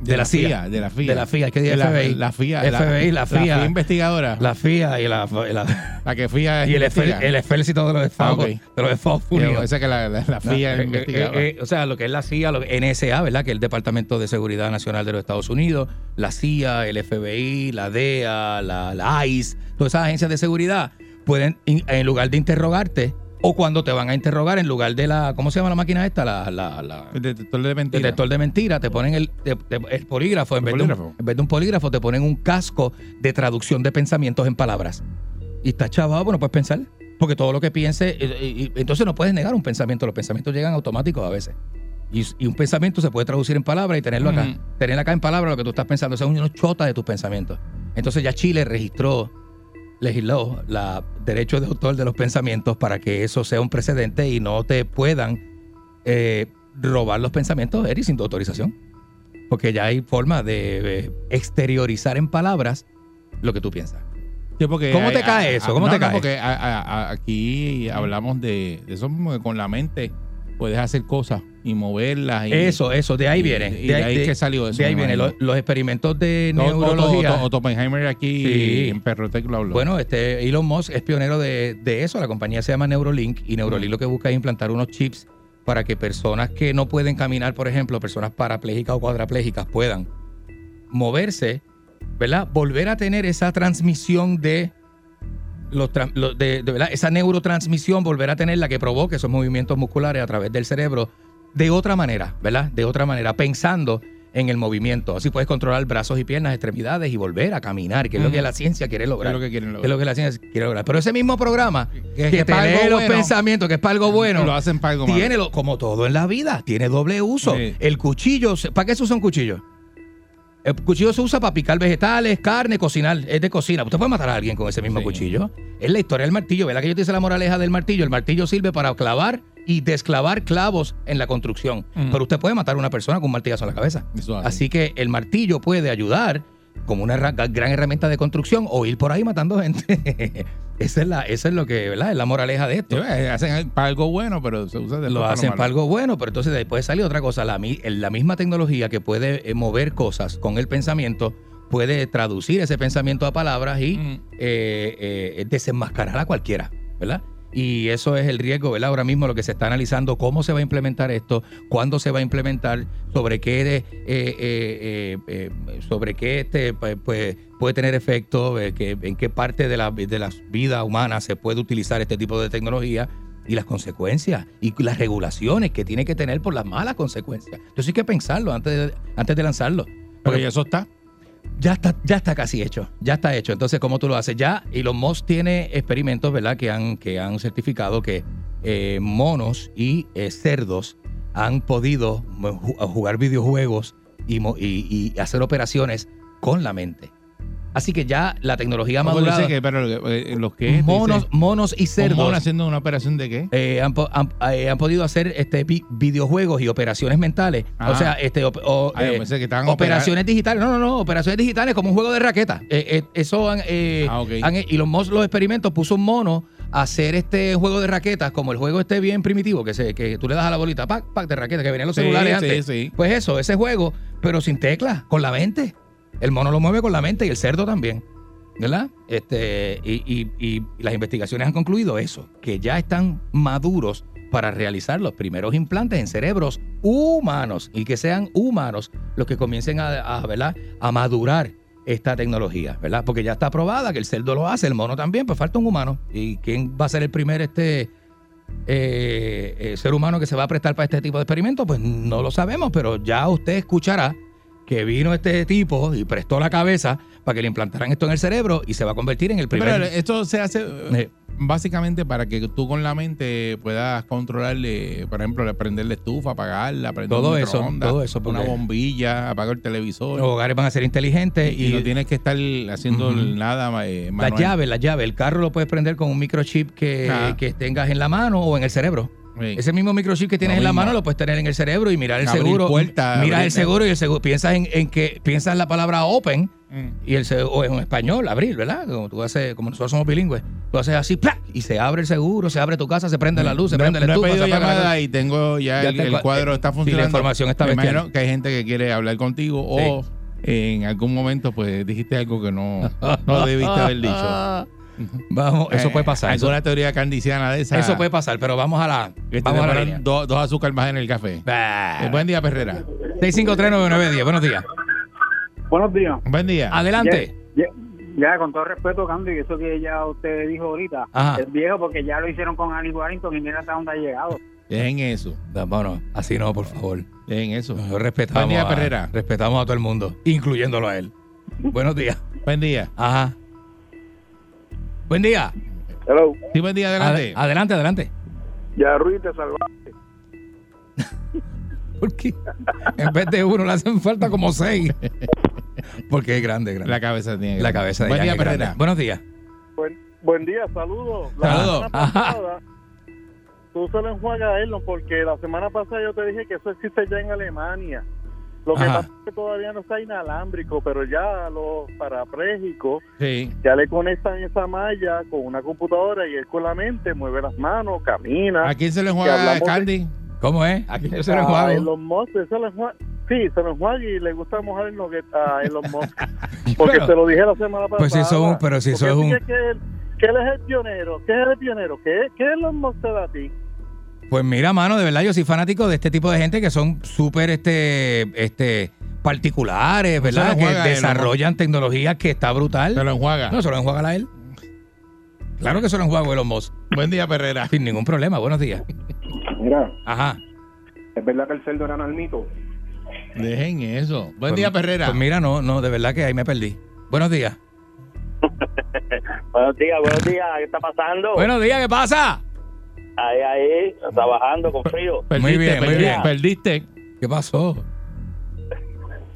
C: De, la CIA.
B: De la FIA.
C: De la FIA. ¿Qué
B: la-
C: FBI?
B: La FIA.
C: FBI, la FIA.
B: La FIA investigadora.
C: La FIA y la, la-
B: La que FIA
C: y el, el ejército de los Estados,
B: Ah, ok.
C: de los Estados Unidos.
B: O sea que la, la, la FIA
C: Eh, eh,
B: investigadora.
C: eh, eh, o sea, lo que es la CIA, lo que- NSA, ¿verdad? Que es el Departamento de Seguridad Nacional de los Estados Unidos, la CIA, el FBI, la DEA, la, la ICE, todas esas agencias de seguridad pueden, en lugar de interrogarte, o cuando te van a interrogar, en lugar de la, ¿cómo se llama la máquina esta? La, la, la-
B: el detector de mentiras.
C: detector de mentira, te ponen el, te- te- el polígrafo, en vez, un, en vez de un polígrafo, te ponen un casco de traducción de pensamientos en palabras. Y está chavado, bueno, puedes pensar. Porque todo lo que piense, eh, y- y- entonces no puedes negar un pensamiento, los pensamientos llegan automáticos a veces. Y, y un pensamiento se puede traducir en palabras y tenerlo acá.
B: Ujú.
C: Tener acá en palabras lo que tú estás pensando, o sea, uno chota de tus pensamientos. Entonces ya Chile registró, legisló la derecho de autor de los pensamientos para que eso sea un precedente y no te puedan eh, robar los pensamientos, Eri, sin tu autorización. Porque ya hay forma de eh, exteriorizar en palabras lo que tú piensas.
B: Sí,
C: ¿Cómo
B: hay-
C: te cae eso? ¿Cómo
B: no,
C: te
B: no,
C: cae?
B: porque a- a- a- aquí hablamos de, de eso mismo, que con la mente puedes hacer cosas y moverlas. Y,
C: eso, eso, de ahí
B: y-
C: viene.
B: Y de, ahí que salió eso.
C: De ahí viene. Los, los experimentos de
B: Otto-
C: neurología.
B: Otto- Otto Oppenheimer aquí
C: Sí.
B: en Perrotec lo habló.
C: Bueno, este Elon Musk es pionero de, de eso. La compañía se llama Neurolink y Neurolink lo que busca es implantar unos chips para que personas que no pueden caminar, por ejemplo, personas parapléjicas o cuadraplégicas puedan moverse, ¿verdad? Volver a tener esa transmisión de los, de, de, ¿verdad? esa neurotransmisión, volver a tener la que provoque esos movimientos musculares a través del cerebro de otra manera, ¿verdad? De otra manera, pensando en el movimiento. Así puedes controlar brazos y piernas, extremidades y volver a caminar, que es lo que la ciencia quiere
B: ¿Qué
C: lograr.
B: es lo que quieren
C: Es
B: lograr?
C: lo que la ciencia quiere lograr. Pero ese mismo programa que,
B: que
C: te lee los
B: bueno,
C: pensamientos, que es para algo bueno,
B: lo hacen para algo
C: tiene lo- como todo en la vida, tiene doble uso.
B: Sí.
C: El cuchillo, ¿para qué se usa un cuchillo? El cuchillo se usa para picar vegetales, carne, cocinar, es de cocina. Usted puede matar a alguien con ese mismo
B: Sí.
C: cuchillo. Es la historia del martillo, ¿verdad? Que yo te dice la moraleja del martillo. El martillo sirve para clavar y desclavar clavos en la construcción.
B: Ujú.
C: Pero usted puede matar a una persona con un martillazo en la cabeza.
B: Eso.
C: Así que el martillo puede ayudar como una gran herramienta de construcción o ir por ahí matando gente. esa es la, eso es lo que, ¿verdad? Es la moraleja de esto.
B: Sí, eh, hacen para algo bueno, pero se usa después
C: Lo hacen para algo bueno, pero entonces después sale otra cosa. La, la misma tecnología que puede eh, mover cosas con el pensamiento puede traducir ese pensamiento a palabras y
B: Mm.
C: eh, eh, desenmascarar a cualquiera, ¿verdad? Y eso es el riesgo, ¿verdad? Ahora mismo lo que se está analizando, cómo se va a implementar esto, cuándo se va a implementar, sobre qué, de- eh, eh, eh, eh, sobre qué este, pues, pues, puede tener efecto, eh, que- en qué parte de la, de la vida humana se puede utilizar este tipo de tecnología y las consecuencias y las regulaciones que tiene que tener por las malas consecuencias. Entonces hay que pensarlo antes de, antes de lanzarlo.
B: Pero
C: Porque
B: ya eso está.
C: Ya está, ya está casi hecho, ya está hecho. Entonces, ¿cómo tú lo haces? Ya Elon Musk tiene experimentos, ¿verdad? Que han, que han certificado que eh, monos y eh, cerdos han podido ju- jugar videojuegos y, y- y hacer operaciones con la mente. Así que ya la tecnología ha
B: ¿Cómo
C: madurado.
B: dice que, pero eh, los que
C: monos, monos y cerdos
B: monos haciendo una operación de qué?
C: eh, han, po- han- eh, han podido hacer este vi- videojuegos y operaciones mentales.
B: Ah.
C: O sea, este
B: Ah,
C: eh,
B: que estaban
C: operaciones digitales. No, no, no. Operaciones digitales como un juego de raqueta. Eh, eh, eso han, eh,
B: Ah, ok.
C: han- y los los experimentos puso un mono a hacer este juego de raquetas como el juego este bien primitivo que se que tú le das a la bolita pac pac de raqueta que venían los
B: Sí,
C: celulares
B: sí,
C: antes.
B: sí.
C: Pues eso, ese juego, pero sin teclas, con la mente. El mono lo mueve con la mente y el cerdo también. ¿Verdad? Este, y, las investigaciones han concluido eso, que ya están maduros para realizar los primeros implantes en cerebros humanos y que sean humanos los que comiencen a, a, ¿verdad? a madurar esta tecnología, ¿verdad? Porque ya está aprobada que el cerdo lo hace, el mono también, pues falta un humano. ¿Y quién va a ser el primer este eh, eh, ser humano que se va a prestar para este tipo de experimentos? Pues no lo sabemos, pero ya usted escuchará que vino este tipo y prestó la cabeza para que le implantaran esto en el cerebro y se va a convertir en el primer...
B: Pero esto se hace eh, básicamente para que tú con la mente puedas controlarle, por ejemplo, prender la estufa, apagarla, prender
C: Todo eso, todo eso,
B: una bombilla, apagar el televisor.
C: Los hogares van a ser inteligentes
B: y,
C: y,
B: no tienes que estar haciendo nada eh,
C: las llaves, las llaves. El carro lo puedes prender con un microchip que,
B: Ah.
C: que tengas en la mano o en el cerebro.
B: Sí.
C: Ese mismo microchip que tienes
B: Lo
C: en la mano lo puedes tener en el cerebro y mirar el
B: Abrir
C: seguro.
B: puertas,
C: miras el seguro y el seguro. Piensas en, en que piensas la palabra open
B: Mm.
C: y el o en español, abrir, ¿verdad? Como tú haces, como nosotros somos bilingües. Tú haces así, ¡plac! y se abre el seguro, se abre tu casa, se prende la luz, se
B: no,
C: prende la
B: no he
C: estufa,
B: pedido
C: se la
B: llamada y tengo ya,
C: Ya
B: el, el
C: cua-
B: cuadro
C: eh,
B: está
C: sí, la
B: funcionando.
C: información está
B: Me que hay gente que quiere hablar contigo o en algún momento pues dijiste algo que no, no debiste haber dicho.
C: Vamos, eso
B: Eh,
C: puede pasar. Eso,
B: Alguna teoría candiciana de esa.
C: eso puede pasar, pero vamos a la, vamos a la
B: dos, dos azúcar más en el café.
C: Bah.
B: Eh, buen día, Perrera.
C: 6539910, buenos días.
D: Buenos días.
B: Buen día.
C: Adelante.
D: Ya, ya, con todo respeto, Candy, eso que ya usted dijo ahorita,
C: Ajá.
D: es viejo porque ya lo hicieron con Alice Warrington y mira hasta dónde ha llegado.
B: Dejen eso.
C: No, Bueno, así no, por favor.
B: Dejen eso.
C: Nosotros respetamos,
B: Buen día,
C: a,
B: Perrera.
C: respetamos a todo el mundo, incluyéndolo a él. Buenos días.
B: Buen día.
C: Ajá. Buen día.
J: Hello.
B: Sí, buen día, adelante.
C: Ade- adelante, adelante.
J: Ya Ruiz te salvaste.
C: Porque en vez de uno le hacen falta como seis. Porque es grande, grande.
B: La cabeza tiene.
C: La cabeza de
B: Buen día. Perrera.
C: Buenos días.
J: Buen, buen día, saludos.
B: Saludos.
J: tú se lo enjuagas a Elon porque la semana pasada yo te dije que eso existe ya en Alemania. Lo que
C: Ajá.
J: pasa es que todavía no está inalámbrico, pero ya los parapléjicos
B: Sí.
J: ya le conectan esa malla con una computadora y él con la mente mueve las manos, camina.
B: ¿A quién se le juega
J: hablamos de-
B: Candy?
C: ¿Cómo es? Aquí yo se lo
J: a
C: enjuago.
J: Elon Musk, se lo enjuaga- sí, se lo enjuaga y le gusta mojar el nugget a Elon Musk. Porque
C: Pero-
J: te lo dije la semana pasada.
C: Pues si eso es un- pero si eso
J: Porque
C: es un-
J: dice Que él, que él es el pionero. ¿Qué es el pionero? ¿Qué, qué Elon Musk te da a ti?
C: Pues mira, mano, de verdad yo soy fanático de este tipo de gente que son súper este, este, particulares, ¿verdad? Que desarrollan tecnologías que está brutal.
B: Se lo enjuaga.
C: No, se lo enjuaga a él. Claro que se lo enjuago Elon Musk.
B: Buen día, Perrera.
C: Sin ningún problema. Buenos días.
M: Mira,
C: Ajá.
M: ¿es verdad que el cerdo era nalmito?
B: Dejen eso. Buen
C: Pues-
B: día, Perrera.
C: Pues mira, no, no, de verdad que ahí me perdí. Buenos días.
N: Buenos días, buenos días. ¿Qué está pasando?
C: Buenos días, ¿qué pasa?
N: Ahí, ahí, trabajando con frío.
B: Perdiste,
C: Muy bien, muy
B: perdiste,
C: bien.
B: Perdiste.
C: ¿Qué pasó?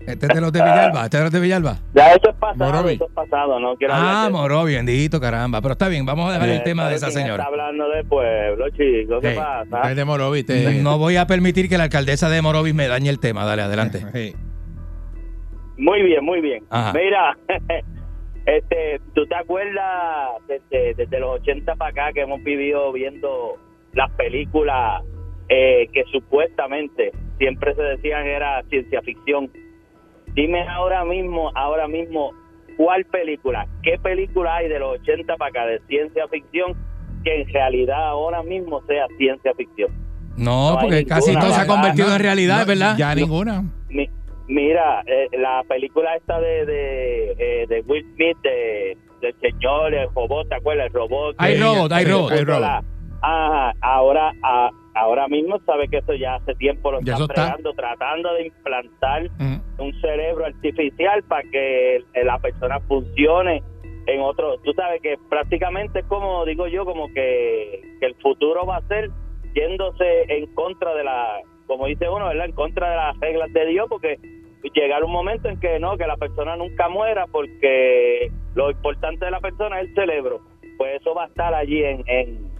C: Este es de los de Villalba, este es de los de Villalba.
N: Ya eso es pasado,
B: Morovi.
N: eso es pasado. No quiero
C: Ah,
N: de-
C: Morovi, bendito, caramba. Pero está bien, vamos a dejar el tema de
N: ¿sabe
C: esa señora.
N: Está hablando del pueblo, chicos. ¿Qué
C: Hey,
N: pasa?
B: El de Moro, viste.
C: No voy a permitir que la alcaldesa de Morovis me dañe el tema. Dale, adelante.
B: Sí.
N: Muy bien, muy bien.
C: Ajá.
N: Mira, este, ¿tú te acuerdas desde, desde los 80 para acá que hemos vivido viendo las películas eh, que supuestamente siempre se decían era ciencia ficción? Dime ahora mismo, ahora mismo, ¿cuál película, qué película hay de los 80 para acá de ciencia ficción que en realidad ahora mismo sea ciencia ficción?
C: No, porque casi
N: ninguna,
C: todo se ha convertido
N: No,
C: en realidad,
B: No,
C: ¿verdad?
B: Ya ninguna.
N: Mi- mira, eh, la película esta de, de, eh, de Will Smith, de, del señor, el robot, ¿te acuerdas? El robot.
C: Hay robot, hay robot.
B: Hay robot.
N: Ajá, ahora, a- ahora mismo sabe que eso ya hace tiempo lo están
B: está.
N: fregando, tratando de implantar
B: Ujú.
N: un cerebro artificial para que la persona funcione en otro. Tú sabes que prácticamente es como, digo yo, como que, que el futuro va a ser yéndose en contra de la, como dice uno, ¿verdad? En contra de las reglas de Dios, porque llegar un momento en que no, que la persona nunca muera, porque lo importante de la persona es el cerebro. Pues eso va a estar allí en, en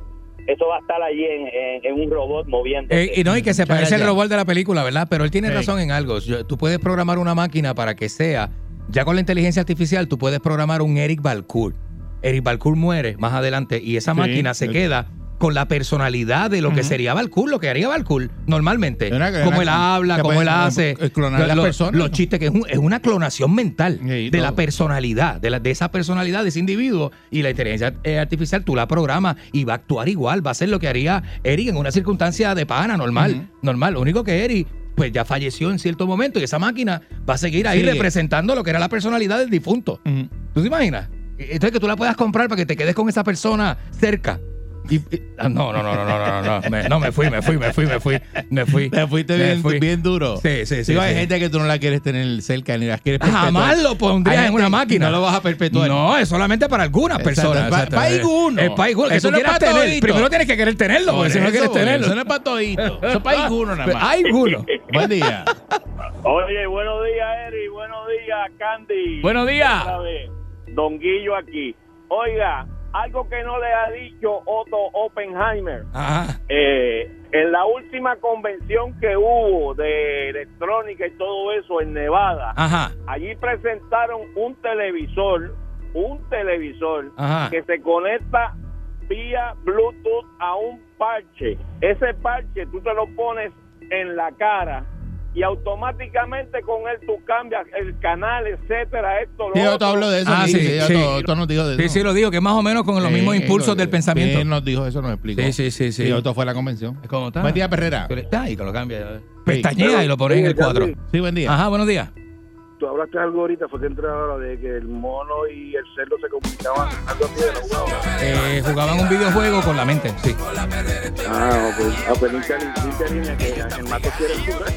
N: eso va a estar allí en, en- en un robot moviendo.
C: Eh, y no, y que se parece al robot de la película, ¿verdad? Pero él tiene
B: Sí.
C: razón en algo. Yo- Tú puedes programar una máquina para que sea, ya con la inteligencia artificial, tú puedes programar un Eric Balcour. Eric Balcour muere más adelante y esa
B: Sí,
C: máquina se queda con la personalidad de lo que sería Balcour, lo que haría Balcour normalmente. Cómo él habla, cómo él hace.
B: clonar las
C: los-
B: personas.
C: Los chistes, que es, un- es una clonación mental
B: Sí,
C: de la personalidad, de, la, de esa personalidad de ese individuo. Y la inteligencia eh, artificial tú la programas y va a actuar igual, va a hacer lo que haría Eric en una circunstancia de pana normal. Normal. Lo único que Eric, pues ya falleció en cierto momento y esa máquina va a seguir ahí representando lo que era la personalidad del difunto. ¿Tú te imaginas? Entonces que tú la puedas comprar para que te quedes con esa persona cerca. Y, y- ah, no, no, no, no, no, no, no, me, no, me fui, me fui, me fui, me fui, me fui.
B: Te fuiste
C: Me
B: bien,
C: fui.
B: bien duro.
C: Sí, sí, sí.
B: Digo, hay
C: sí.
B: gente que tú no la quieres tener cerca ni las quieres perpetuar.
C: Jamás lo pondrías en una máquina.
B: No lo vas a perpetuar.
C: No, es solamente para algunas
B: Exacto,
C: personas.
B: es pa- algunos.
C: Es para algunos.
B: Eso no es
C: quieras
B: pa'
C: tener. Primero tienes que querer tenerlo, porque
B: Por
C: si no
B: eso,
C: quieres tenerlo.
B: Eso no es para todito. Eso es para alguno nada más.
C: Hay algunos.
B: Buen día.
N: Oye, buenos días, Eri. Buenos días, Candy.
C: Buenos días.
N: Don Guillo aquí. Oiga, algo que no le ha dicho Otto Oppenheimer.
C: Ajá.
N: Eh, en la última convención que hubo de electrónica y todo eso en Nevada,
C: Ajá.
N: allí presentaron un televisor, un televisor
C: Ajá.
N: que se conecta vía Bluetooth a un parche. Ese parche tú te lo pones en la cara y automáticamente con él tú cambias el canal, etcétera, esto, lo
B: Sí, yo te hablo de eso.
C: Ah,
B: sí,
C: sí,
B: sí, yo
C: sí.
B: Otto nos dijo de
C: Sí,
B: eso.
C: sí, lo digo, que más o menos con los
B: Sí,
C: mismos impulsos
B: lo-
C: del pensamiento.
B: Él nos dijo eso, nos explicó.
C: Sí, sí, sí, sí.
B: Y Otto fue a la convención.
C: ¿Cómo está?
B: Buen día, Perrera.
C: Está ahí, que lo cambia. Pestañea y lo pones en el cuadro.
B: Sí, buen día.
C: Ajá, buenos días.
J: Tú hablaste algo ahorita, fue que entré ahora de que el mono y el cerdo se comunicaban algo así de la jugada.
C: Eh, jugaban un videojuego con la mente, sí.
J: Ah, ok. Ah, pues línea que el mato quiere jugar.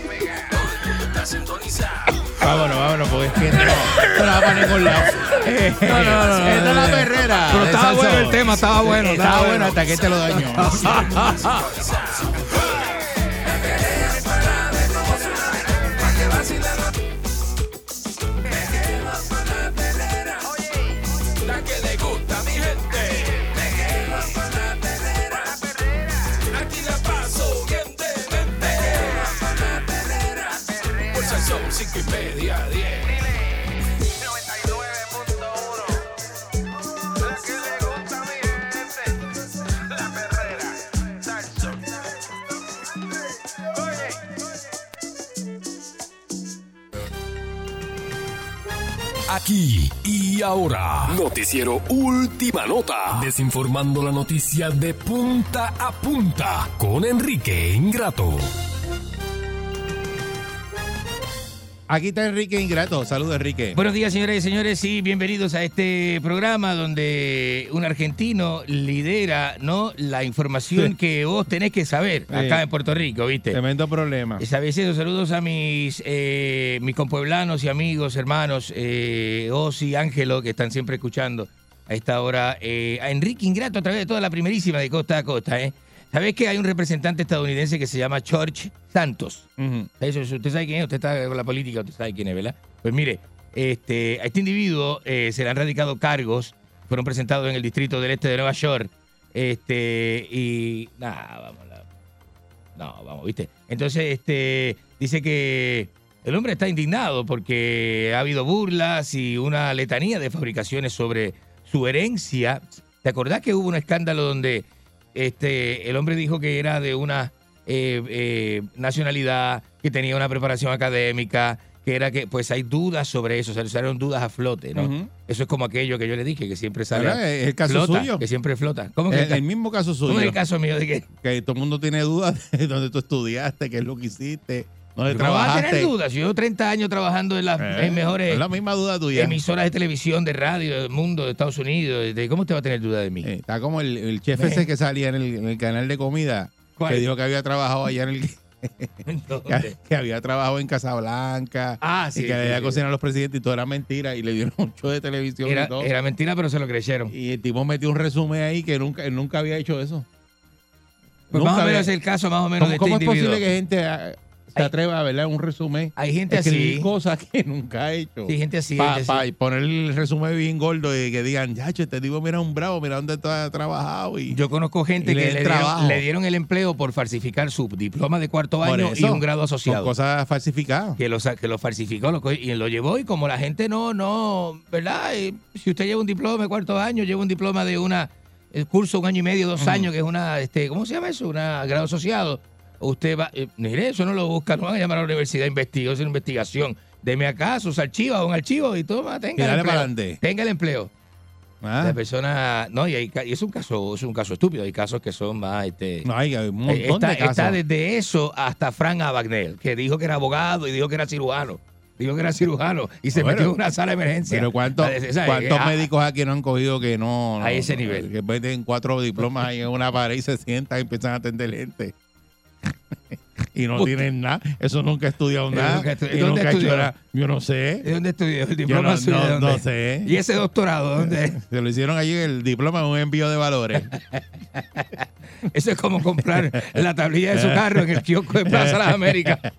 B: Vámonos, vámonos, porque es que no, no la va para ningún lado.
C: No, no, no, no,
B: Esta es la perrera.
C: Pero estaba bueno el tema, estaba bueno,
B: Estaba bueno
C: bueno.
B: hasta que te lo dañó.
A: son cinco y media, diez.
L: Aquí y ahora, noticiero Última Nota, desinformando la noticia de punta a punta con Enrique Ingrato.
B: Aquí está Enrique Ingrato. Saludos, Enrique.
C: Buenos días, señoras y señores, y bienvenidos a este programa donde un argentino lidera no la información
B: Sí.
C: que vos tenés que saber acá en Puerto Rico, ¿viste?
B: Tremendo problema.
C: ¿Sabes eso? Saludos a mis, eh, mis compueblanos y amigos, hermanos, eh, Osi y Ángelo, que están siempre escuchando a esta hora. eh, a Enrique Ingrato a través de toda la primerísima de costa a costa. ¿eh? ¿Sabés que hay un representante estadounidense que se llama George Santos? Eso, usted sabe quién es, usted está con la política, usted sabe quién es, ¿verdad? Pues mire, este, a este individuo eh, se le han radicado cargos, fueron presentados en el distrito del este de Nueva York, este, y nada, vamos, la- no, vamos, ¿viste? Entonces, este, dice que el hombre está indignado porque ha habido burlas y una letanía de fabricaciones sobre su herencia. ¿Te acordás que hubo un escándalo donde este, el hombre dijo que era de una eh, eh, nacionalidad, que tenía una preparación académica, que era que, pues hay dudas sobre eso, o sea, salieron dudas a flote, ¿no? Eso es como aquello que yo le dije, que siempre sale.
B: Es el caso
C: flota,
B: suyo.
C: Que siempre flota. ¿Cómo que
B: El,
C: el
B: mismo caso suyo.
C: ¿Cómo es el caso mío de que
B: Que todo el mundo tiene dudas de dónde tú estudiaste, qué es lo que hiciste, dónde
C: ¿Cómo vas a
B: trabajaste.
C: tener dudas? Yo llevo 30 años trabajando en las
B: Eh,
C: mejores
B: es la misma duda tuya.
C: emisoras de televisión, de radio, del mundo, de Estados Unidos. De, ¿Cómo usted va a tener duda de mí?
B: Eh, está como el, el chef
C: Eh.
B: ese que salía en el, en el canal de comida,
C: ¿Cuál?
B: que dijo que había trabajado allá en el... Que, que había trabajado en Casablanca
C: Ah,
B: y
C: sí,
B: que
C: sí,
B: le había
C: sí.
B: cocinado a los presidentes y todo era mentira y le dieron un show de televisión
C: Era,
B: y todo.
C: era mentira, pero se lo creyeron.
B: Y el tipo metió un resumen ahí que nunca, nunca había hecho eso.
C: Pues
B: Nunca
C: más o
B: había-
C: menos es el caso, más o menos,
B: ¿Cómo,
C: de este
B: cómo es posible que gente se atreva a verla un resumen?
C: Hay gente
B: escribir
C: así.
B: cosas que nunca ha hecho.
C: Sí, gente así,
B: Para poner el resumen bien gordo y que digan, ya, este tipo mira un bravo, mira dónde has trabajado. Y,
C: Yo conozco gente que le dieron, le dieron el empleo por falsificar su diploma de cuarto año y un grado asociado.
B: Son cosas falsificadas.
C: que lo, que lo falsificó lo y lo llevó y como la gente no, no, ¿verdad? Eh, si usted lleva un diploma de cuarto año, lleva un diploma de una el curso un año y medio, dos años, que es una, este, ¿cómo se llama eso? Una grado asociado. Usted va, eh, mire, eso no lo busca, no van a llamar a la universidad, investiga, es una investigación. Deme acá sus archivos, un archivo y toma, tenga
B: Y
C: el empleo. Tenga el empleo.
B: Ah.
C: La persona, no, y, hay y es un caso, es un caso estúpido, hay casos que son más, este,
B: No, hay un montón
C: está,
B: de casos.
C: está desde eso hasta Frank Abagnel, que dijo que era abogado y dijo que era cirujano. Dijo que era cirujano y se
B: Bueno,
C: metió en una sala de emergencia.
B: Pero ¿cuántos, cuántos
C: Ah,
B: médicos aquí no han cogido que no, no-
C: A ese nivel.
B: Que meten cuatro diplomas ahí en una pared y se sientan y empiezan a atender gente. y no
C: Usted-
B: tienen nada. Eso nunca he estudiado
C: Eh,
B: nada. y
C: ¿Dónde
B: nunca he
C: estudió?
B: nada. Yo no sé.
C: ¿De dónde estudió? ¿El diploma
B: no,
C: suyo de
B: no-
C: dónde?
B: no sé.
C: ¿Y ese doctorado dónde?
B: Se lo hicieron allí el diploma en un envío de valores.
C: Eso es como comprar la tablilla de su carro en el kiosco de Plaza Las Américas.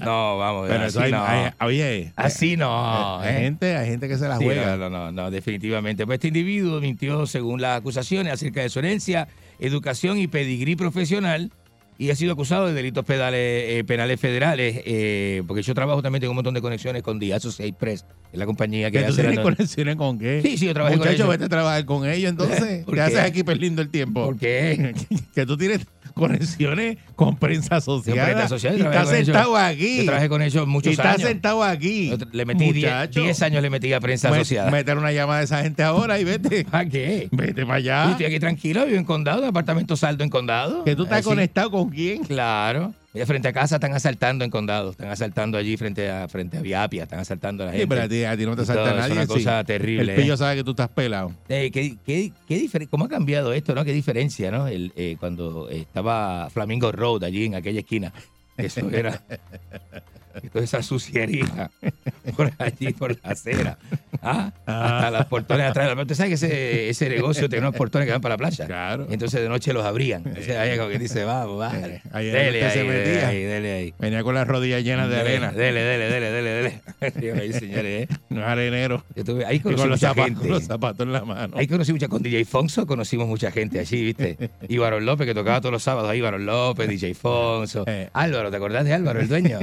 C: No, vamos,
B: Pero
C: así
B: hay,
C: no.
B: hay- oye,
C: así no.
B: hay
C: ¿eh?
B: gente, hay gente que se la
C: Sí,
B: juega.
C: no, no, no, no, definitivamente. Pues este individuo mintió según las acusaciones acerca de su herencia, educación y pedigrí profesional y ha sido acusado de delitos pedales, eh, penales federales, eh, porque yo trabajo también, tengo un montón de conexiones con The Associate Press, es la compañía que
B: ¿Que tú
C: hace
B: tienes conexiones con qué?
C: Sí, sí, yo trabajé con
B: Muchacho,
C: ellos.
B: vete a trabajar con ellos entonces.
C: ¿Por
B: ¿Qué
C: qué?
B: haces aquí perdiendo el tiempo?
C: ¿Por qué?
B: que tú tienes conexiones con prensa social.
C: Prensa social,
B: y sentado aquí.
C: Yo trabajé con ellos muchos
B: y estás
C: años.
B: sentado aquí.
C: Yo Le metí 10
B: Muchacho.
C: 10 años le metí a prensa
B: Me-
C: asociada.
B: Meter una llamada a esa gente ahora y vete.
C: ¿Para qué?
B: Vete para
C: Yo
B: allá.
C: Estoy aquí tranquilo, vivo en condado, en apartamento saldo en condado.
B: Que tú estás
C: Así.
B: conectado con quién.
C: Claro. Mira, frente a casa están asaltando en condado. Están asaltando allí frente a frente a Viapia. Están asaltando a la gente.
B: Sí, pero a ti, a ti no te
C: Y
B: salta
C: todo,
B: nadie.
C: Es una
B: sí.
C: cosa terrible.
B: El pillo
C: ¿eh?
B: sabe que tú estás pelado.
C: Eh, ¿qué, qué, qué ¿Cómo ha cambiado esto, no? Qué diferencia, ¿no? El, eh, cuando estaba Flamingo Road allí en aquella esquina. Eso era. Toda esa suciería por allí, por la acera. ¿Ah? Hasta las portones atrás. Pero Usted sabe que ese, ese negocio tiene unos portones que van para la playa.
B: Claro.
C: Entonces de noche los abrían. Entonces ahí como que dice, vamos, va.
B: Eh, ahí
C: Dele ahí,
B: se
C: dele
B: metía.
C: ahí, dele ahí.
B: Venía con las rodillas llenas de
C: Dele,
B: arena.
C: Dele, dele, dele, dele, dele. Ahí, señores, ¿eh?
B: No es arenero.
C: Yo tuve- ahí
B: Y
C: conocí
B: con los
C: mucha
B: zapatos,
C: gente.
B: los zapatos en la mano.
C: Ahí conocí mucha, con DJ Fonso conocimos mucha gente allí, ¿viste? Y Barón López, que tocaba todos los sábados ahí, Barón López, DJ Fonso.
B: Eh.
C: Álvaro, ¿te acordás de Álvaro, el dueño?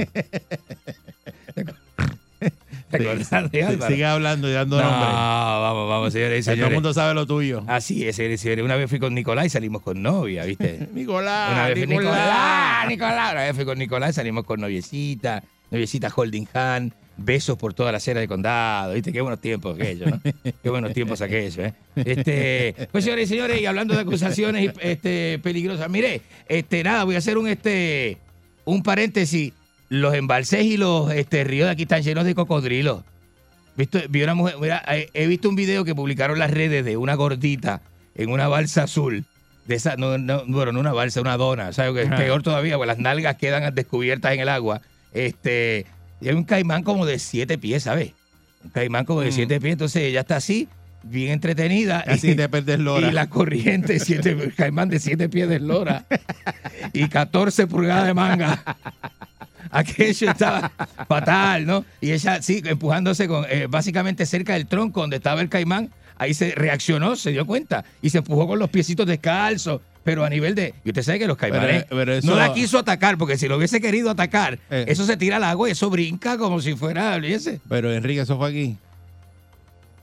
C: ¿Te acordás de
B: Sí? Sigue hablando y dando
C: no,
B: nombres.
C: vamos, vamos, señores y
B: Que Todo el
C: señores.
B: mundo sabe lo tuyo.
C: Así es, señores y señores. Una vez fui con Nicolás y salimos con novia, ¿viste?
B: Nicolás,
C: Una vez fui
B: Nicolás.
C: Nicolás, Nicolás. Una vez fui con Nicolás y salimos con noviecita, noviecita holding hand, besos por toda la acera de condado, ¿viste? Qué buenos tiempos aquellos, ¿no? Qué buenos tiempos aquellos, ¿eh? Este, pues señores y señores, y hablando de acusaciones este, peligrosas, mire, este, nada, voy a hacer un, este, un paréntesis. Los embalses y los este, ríos de aquí están llenos de cocodrilos. Visto, vi una mujer, mira, he visto un video que publicaron las redes de una gordita en una balsa azul. De esa, no, no, bueno, no una balsa, una dona. ¿Sabes? Que es peor todavía, porque las nalgas quedan descubiertas en el agua. Este, y hay un caimán como de siete pies, ¿sabes? Un caimán como de
B: Mm.
C: siete pies. Entonces ella está así, bien entretenida.
B: Así
C: y,
B: te perdes lora.
C: y la corriente, siete, caimán de siete pies de lora. y 14 pulgadas de manga. Aquello estaba fatal, ¿no? Y ella, sí, empujándose con, eh, básicamente cerca del tronco donde estaba el caimán. Ahí se reaccionó, se dio cuenta y se empujó con los piecitos descalzos. Pero a nivel de. Y usted sabe que los caimanes
B: Pero- pero eso-
C: no la quiso atacar, porque si lo hubiese querido atacar,
B: Eh.
C: eso se tira al agua y eso brinca como si fuera. olvídese.
B: Pero Enrique, eso fue aquí.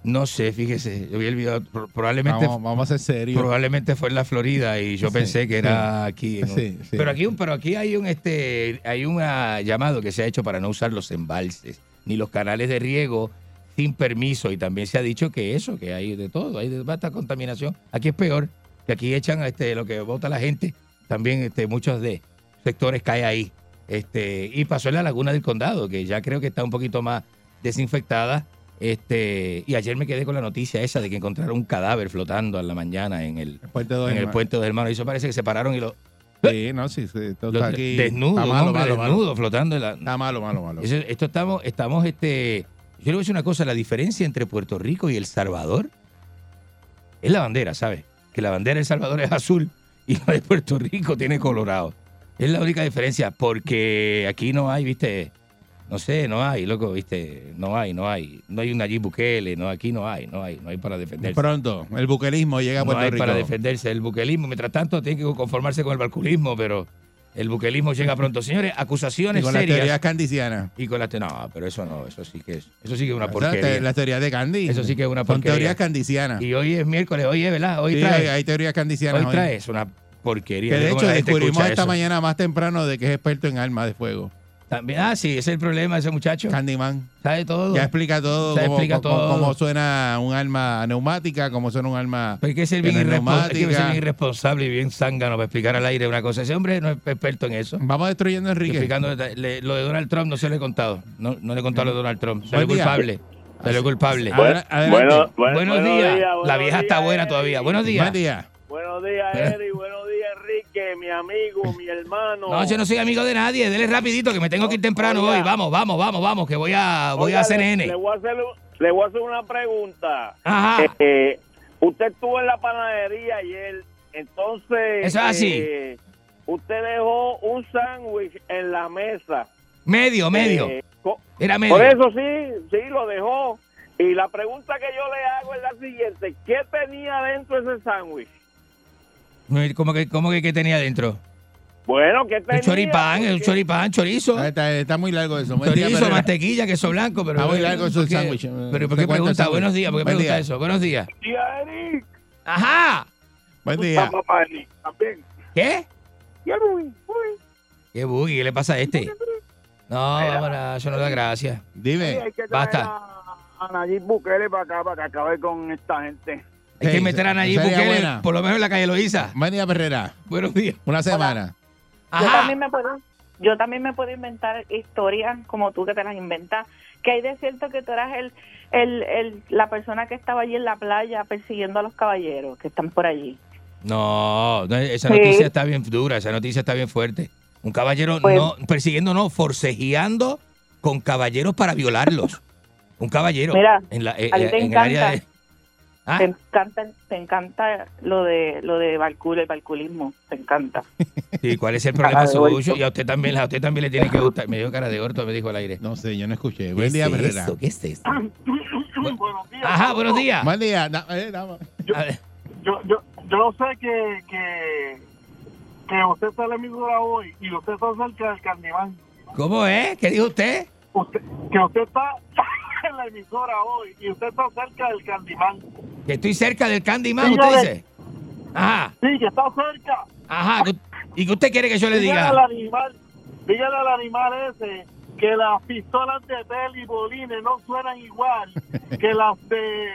C: No sé, fíjese. Yo vi el video. pro- Probablemente.
B: Vamos, vamos a ser serios.
C: Probablemente fue en la Florida y yo
B: Sí,
C: pensé que era
B: sí.
C: aquí. ¿no?
B: Sí.
C: Pero aquí, pero aquí hay un este, hay un ah, llamado que se ha hecho para no usar los embalses ni los canales de riego sin permiso y también se ha dicho que eso, que hay de todo, hay de basta contaminación. Aquí es peor, que aquí echan este lo que vota la gente, también este muchos de sectores cae ahí. Este, y pasó en la laguna del condado, que ya creo que está un poquito más desinfectada. Este, y ayer me quedé con la noticia esa de que encontraron un cadáver flotando a la mañana en el,
B: Puente dos
C: en el puente de hermanos. Y eso parece que se pararon y lo,
B: Sí, no, sí, sí, está aquí.
C: desnudo,
B: Está malo,
C: hombre
B: malo, malo.
C: desnudo flotando en la.
B: Está malo, malo, malo.
C: Eso- esto estamos, estamos, este. Yo le voy a decir una cosa, la diferencia entre Puerto Rico y El Salvador es la bandera, ¿sabes? Que la bandera de El Salvador es azul y la de Puerto Rico tiene colorado. Es la única diferencia, porque aquí no hay, viste, no sé, no hay, loco, viste, no hay, no hay, no hay un Nayib Bukele, no, aquí no hay, no hay, no hay para defenderse.
B: Pronto, el buquerismo llega a
C: no
B: Puerto
C: hay
B: Rico.
C: para defenderse el buquelismo. Mientras tanto, tiene que conformarse con el balculismo, pero el buquelismo llega pronto. Señores,
B: Y
C: acusaciones
B: con las teorías
C: serias. Y con las te- No, pero eso no, eso sí que es, eso sí que es una porquería.
B: te- las teorías de Candy.
C: Eso sí que es una
B: Son
C: porquería.
B: teorías candicianas.
C: Y hoy es miércoles, hoy es, ¿verdad? Hoy
B: Sí,
C: trae.
B: hay, hay teorías candicianas.
C: hoy
B: hoy.
C: traes una porquería.
B: Que de hecho descubrimos esta
C: eso.
B: mañana más temprano de que es experto en armas de fuego.
C: También, ah, sí, ese es el problema de ese muchacho.
B: Candyman.
C: Sabe todo.
B: Ya explica todo,
C: Ya
B: cómo,
C: explica
B: cómo-
C: todo.
B: cómo suena un arma neumática, cómo suena un arma
C: Pero hay que ser bien,
B: que no es
C: irrespo- hay que ser bien irresponsable y bien zángano para explicar al aire una cosa. Ese hombre no es experto en eso.
B: Vamos destruyendo a Enrique.
C: Explicando le- lo de Donald Trump no se lo he contado. No, no le he contado lo de Donald Trump. Se
B: Buen
C: lo
B: día.
C: culpable. Se lo culpable.
G: Bueno, bueno,
C: buenos,
G: buenos
C: días.
G: días,
C: La vieja está buena
G: Eddie.
C: todavía. Buenos días.
B: Buen día.
G: Buenos días, Eddie. Buenos mi amigo, mi hermano.
C: No, yo no soy amigo de nadie. Dele rapidito que me tengo que ir temprano
G: Oiga.
C: hoy. Vamos, vamos, vamos, vamos, que voy a voy
G: Oiga,
C: a
G: le-
C: CNN.
G: Le, voy a hacer, le voy a hacer una pregunta.
C: Ajá.
G: Eh, usted estuvo en la panadería ayer, entonces...
C: Eso es así.
G: eh, usted dejó un sándwich en la mesa.
C: Medio, medio.
G: Eh,
C: Era medio.
G: Por eso sí, sí, lo dejó. Y la pregunta que yo le hago es la siguiente. ¿Qué tenía dentro ese sándwich?
C: ¿Cómo que, cómo que qué tenía dentro?
G: Bueno, ¿qué tenía?
C: Un choripán,
G: Porque-
C: choripán, chorizo.
B: Ah, Está, está muy largo eso. Buen día,
C: Chorizo,
B: Pereira.
C: mantequilla, queso blanco. Pero,
B: Está muy largo eso
C: ¿por
B: el
C: qué?
B: sándwich.
C: Pero ¿por qué
B: el
C: pregunta? Buenos días, ¿por qué
B: Buen
C: pregunta
B: día.
C: eso? Buenos días.
G: Tía Eric,
C: Ajá.
B: Buen día.
G: papá Eric, también.
C: ¿Qué?
G: Y el Luis, Luis.
C: ¿Qué buggy? ¿Qué le pasa a este? No, vámonos, eso no da gracia.
B: Dime.
G: Hay que traer
C: Basta.
G: a, a Nayib Bukele para acá, para que acabe con esta gente.
C: Hay que meter a Nayib
B: sería
C: Bukele,
B: buena.
C: por lo menos en la calle Loíza.
B: Buen día, Perrera.
C: Buenos días.
B: Una semana.
O: Yo también me puedo, yo también me puedo inventar historias como tú que te las inventas. Que hay de cierto que tú eras el, el, el, la persona que estaba allí en la playa persiguiendo a los caballeros que están por allí.
C: No, no, esa
O: Sí.
C: noticia está bien dura, esa noticia está bien fuerte. Un caballero
O: Pues-
C: no persiguiendo, no, forcejeando con caballeros para violarlos. Un caballero
O: Mira,
C: en, la, eh,
O: a ti
C: eh,
O: te
C: en el área de... ¿Ah?
O: Te encanta, te encanta lo de lo de balcul, el balculismo, te encanta.
C: Sí, ¿Cuál es el problema suyo? Y a usted también, a usted también le tiene que gustar. Me dio cara de orto, me dijo al aire.
B: No sé, yo no escuché.
C: ¿Qué
B: Buen
C: es
B: día, Perrera.
C: esto? ¿Qué es esto?
P: Buenos días.
C: Ajá, buenos días.
B: Buen día. Da- eh.
C: A ver,
P: Yo, yo, yo sé que, que, que usted está en la emisora hoy y usted está cerca del Candimán.
C: ¿Cómo es? ¿Qué dijo usted?
P: Usted, que usted está la emisora hoy y usted está cerca del Candimán.
C: Que estoy cerca del Candyman, usted dice. Ajá,
P: Sí, que está cerca.
C: ajá. ¿Y qué usted quiere que yo le
P: Dígale
C: diga?
P: al animal, dígale al animal ese que las pistolas de Tel y Bolines no suenan igual que las de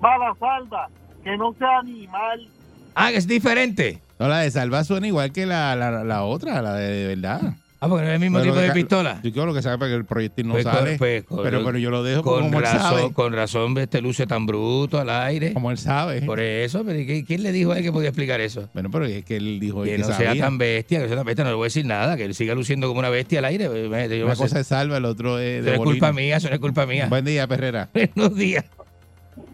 P: Bala Salva, que no sea animal.
C: Ah, que es diferente.
B: No, la de Salva suena igual que la, la, la otra, la de, de verdad.
C: Ah, porque no es el mismo
B: Pero
C: tipo de pistola.
B: Yo creo lo que sabe para que el proyectil no
C: Pues
B: sale.
C: pues
B: pero, pero yo lo dejo
C: Con
B: como él
C: razón,
B: sabe.
C: con razón, este luce tan bruto al aire.
B: Como él sabe.
C: Por eso, pero ¿y qué- ¿quién le dijo a él que podía explicar eso?
B: Bueno, pero es que él dijo
C: Que
B: que,
C: no sea tan bestia, que sea tan bestia, no le voy a decir nada, que él siga luciendo como una bestia al aire.
B: Una cosa es Salva, el otro es
C: Eso
B: de
C: no es culpa mía, eso no es culpa mía.
B: Buen día, Perrera.
C: Buenos días.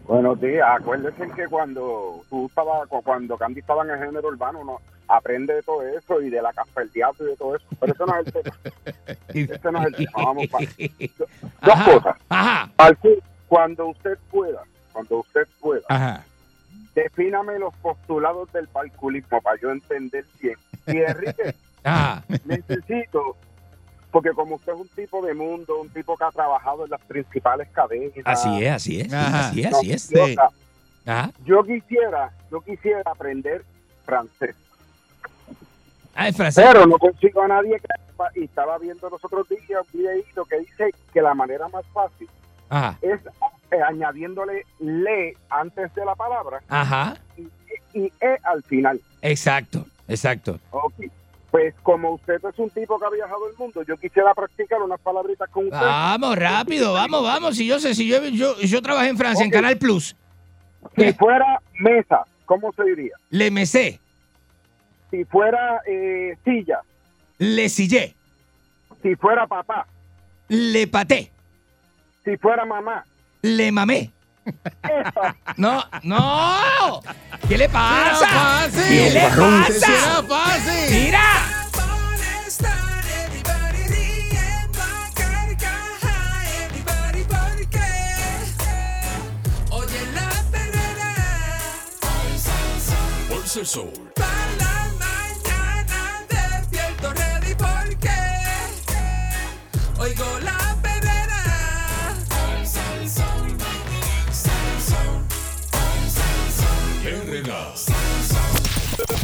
M: Buenos días. Acuérdense que cuando tú estabas, cu- cuando Candy estaba en el género urbano, uno aprende de todo eso y de la casperteazo y de todo eso. Pero eso no es el tema. Ese no es el tema. Vamos pa- Dos
C: Ajá,
M: cosas.
C: Ajá.
M: Cuando usted pueda, cuando usted pueda,
B: Ajá.
M: defíname los postulados del parculismo para yo entender bien. Y Enrique, necesito, porque como usted es un tipo de mundo, un tipo que ha trabajado en las principales cadenas.
C: así es, así es.
B: Ajá.
C: Así es, así es. Ajá.
M: Yo quisiera, yo quisiera aprender francés,
C: Ah, francés.
M: pero no consigo a nadie que sepa, y estaba viendo los otros días un videíto que dice que la manera más fácil
C: Ajá.
M: es eh, añadiéndole le antes de la palabra
C: Ajá.
M: y e al final.
C: Exacto, exacto.
M: Ok. Pues como usted es un tipo que ha viajado el mundo, yo quisiera practicar unas palabritas con usted.
C: Vamos, rápido, vamos, vamos. Si yo sé, si yo, yo, yo trabajé en Francia, en. Canal Plus.
M: Si fuera mesa, ¿cómo se diría?
C: Le mesé,
M: Si fuera eh, silla,
C: le sillé,
M: si fuera papá,
C: le paté,
M: si fuera mamá.
C: le mamé. No, no. ¿Qué le pasa?
B: fácil.
C: ¿Qué le pasa?
B: Era fácil.
C: Mira.
L: El sol.
A: Para la mañana despierto ready porque oigo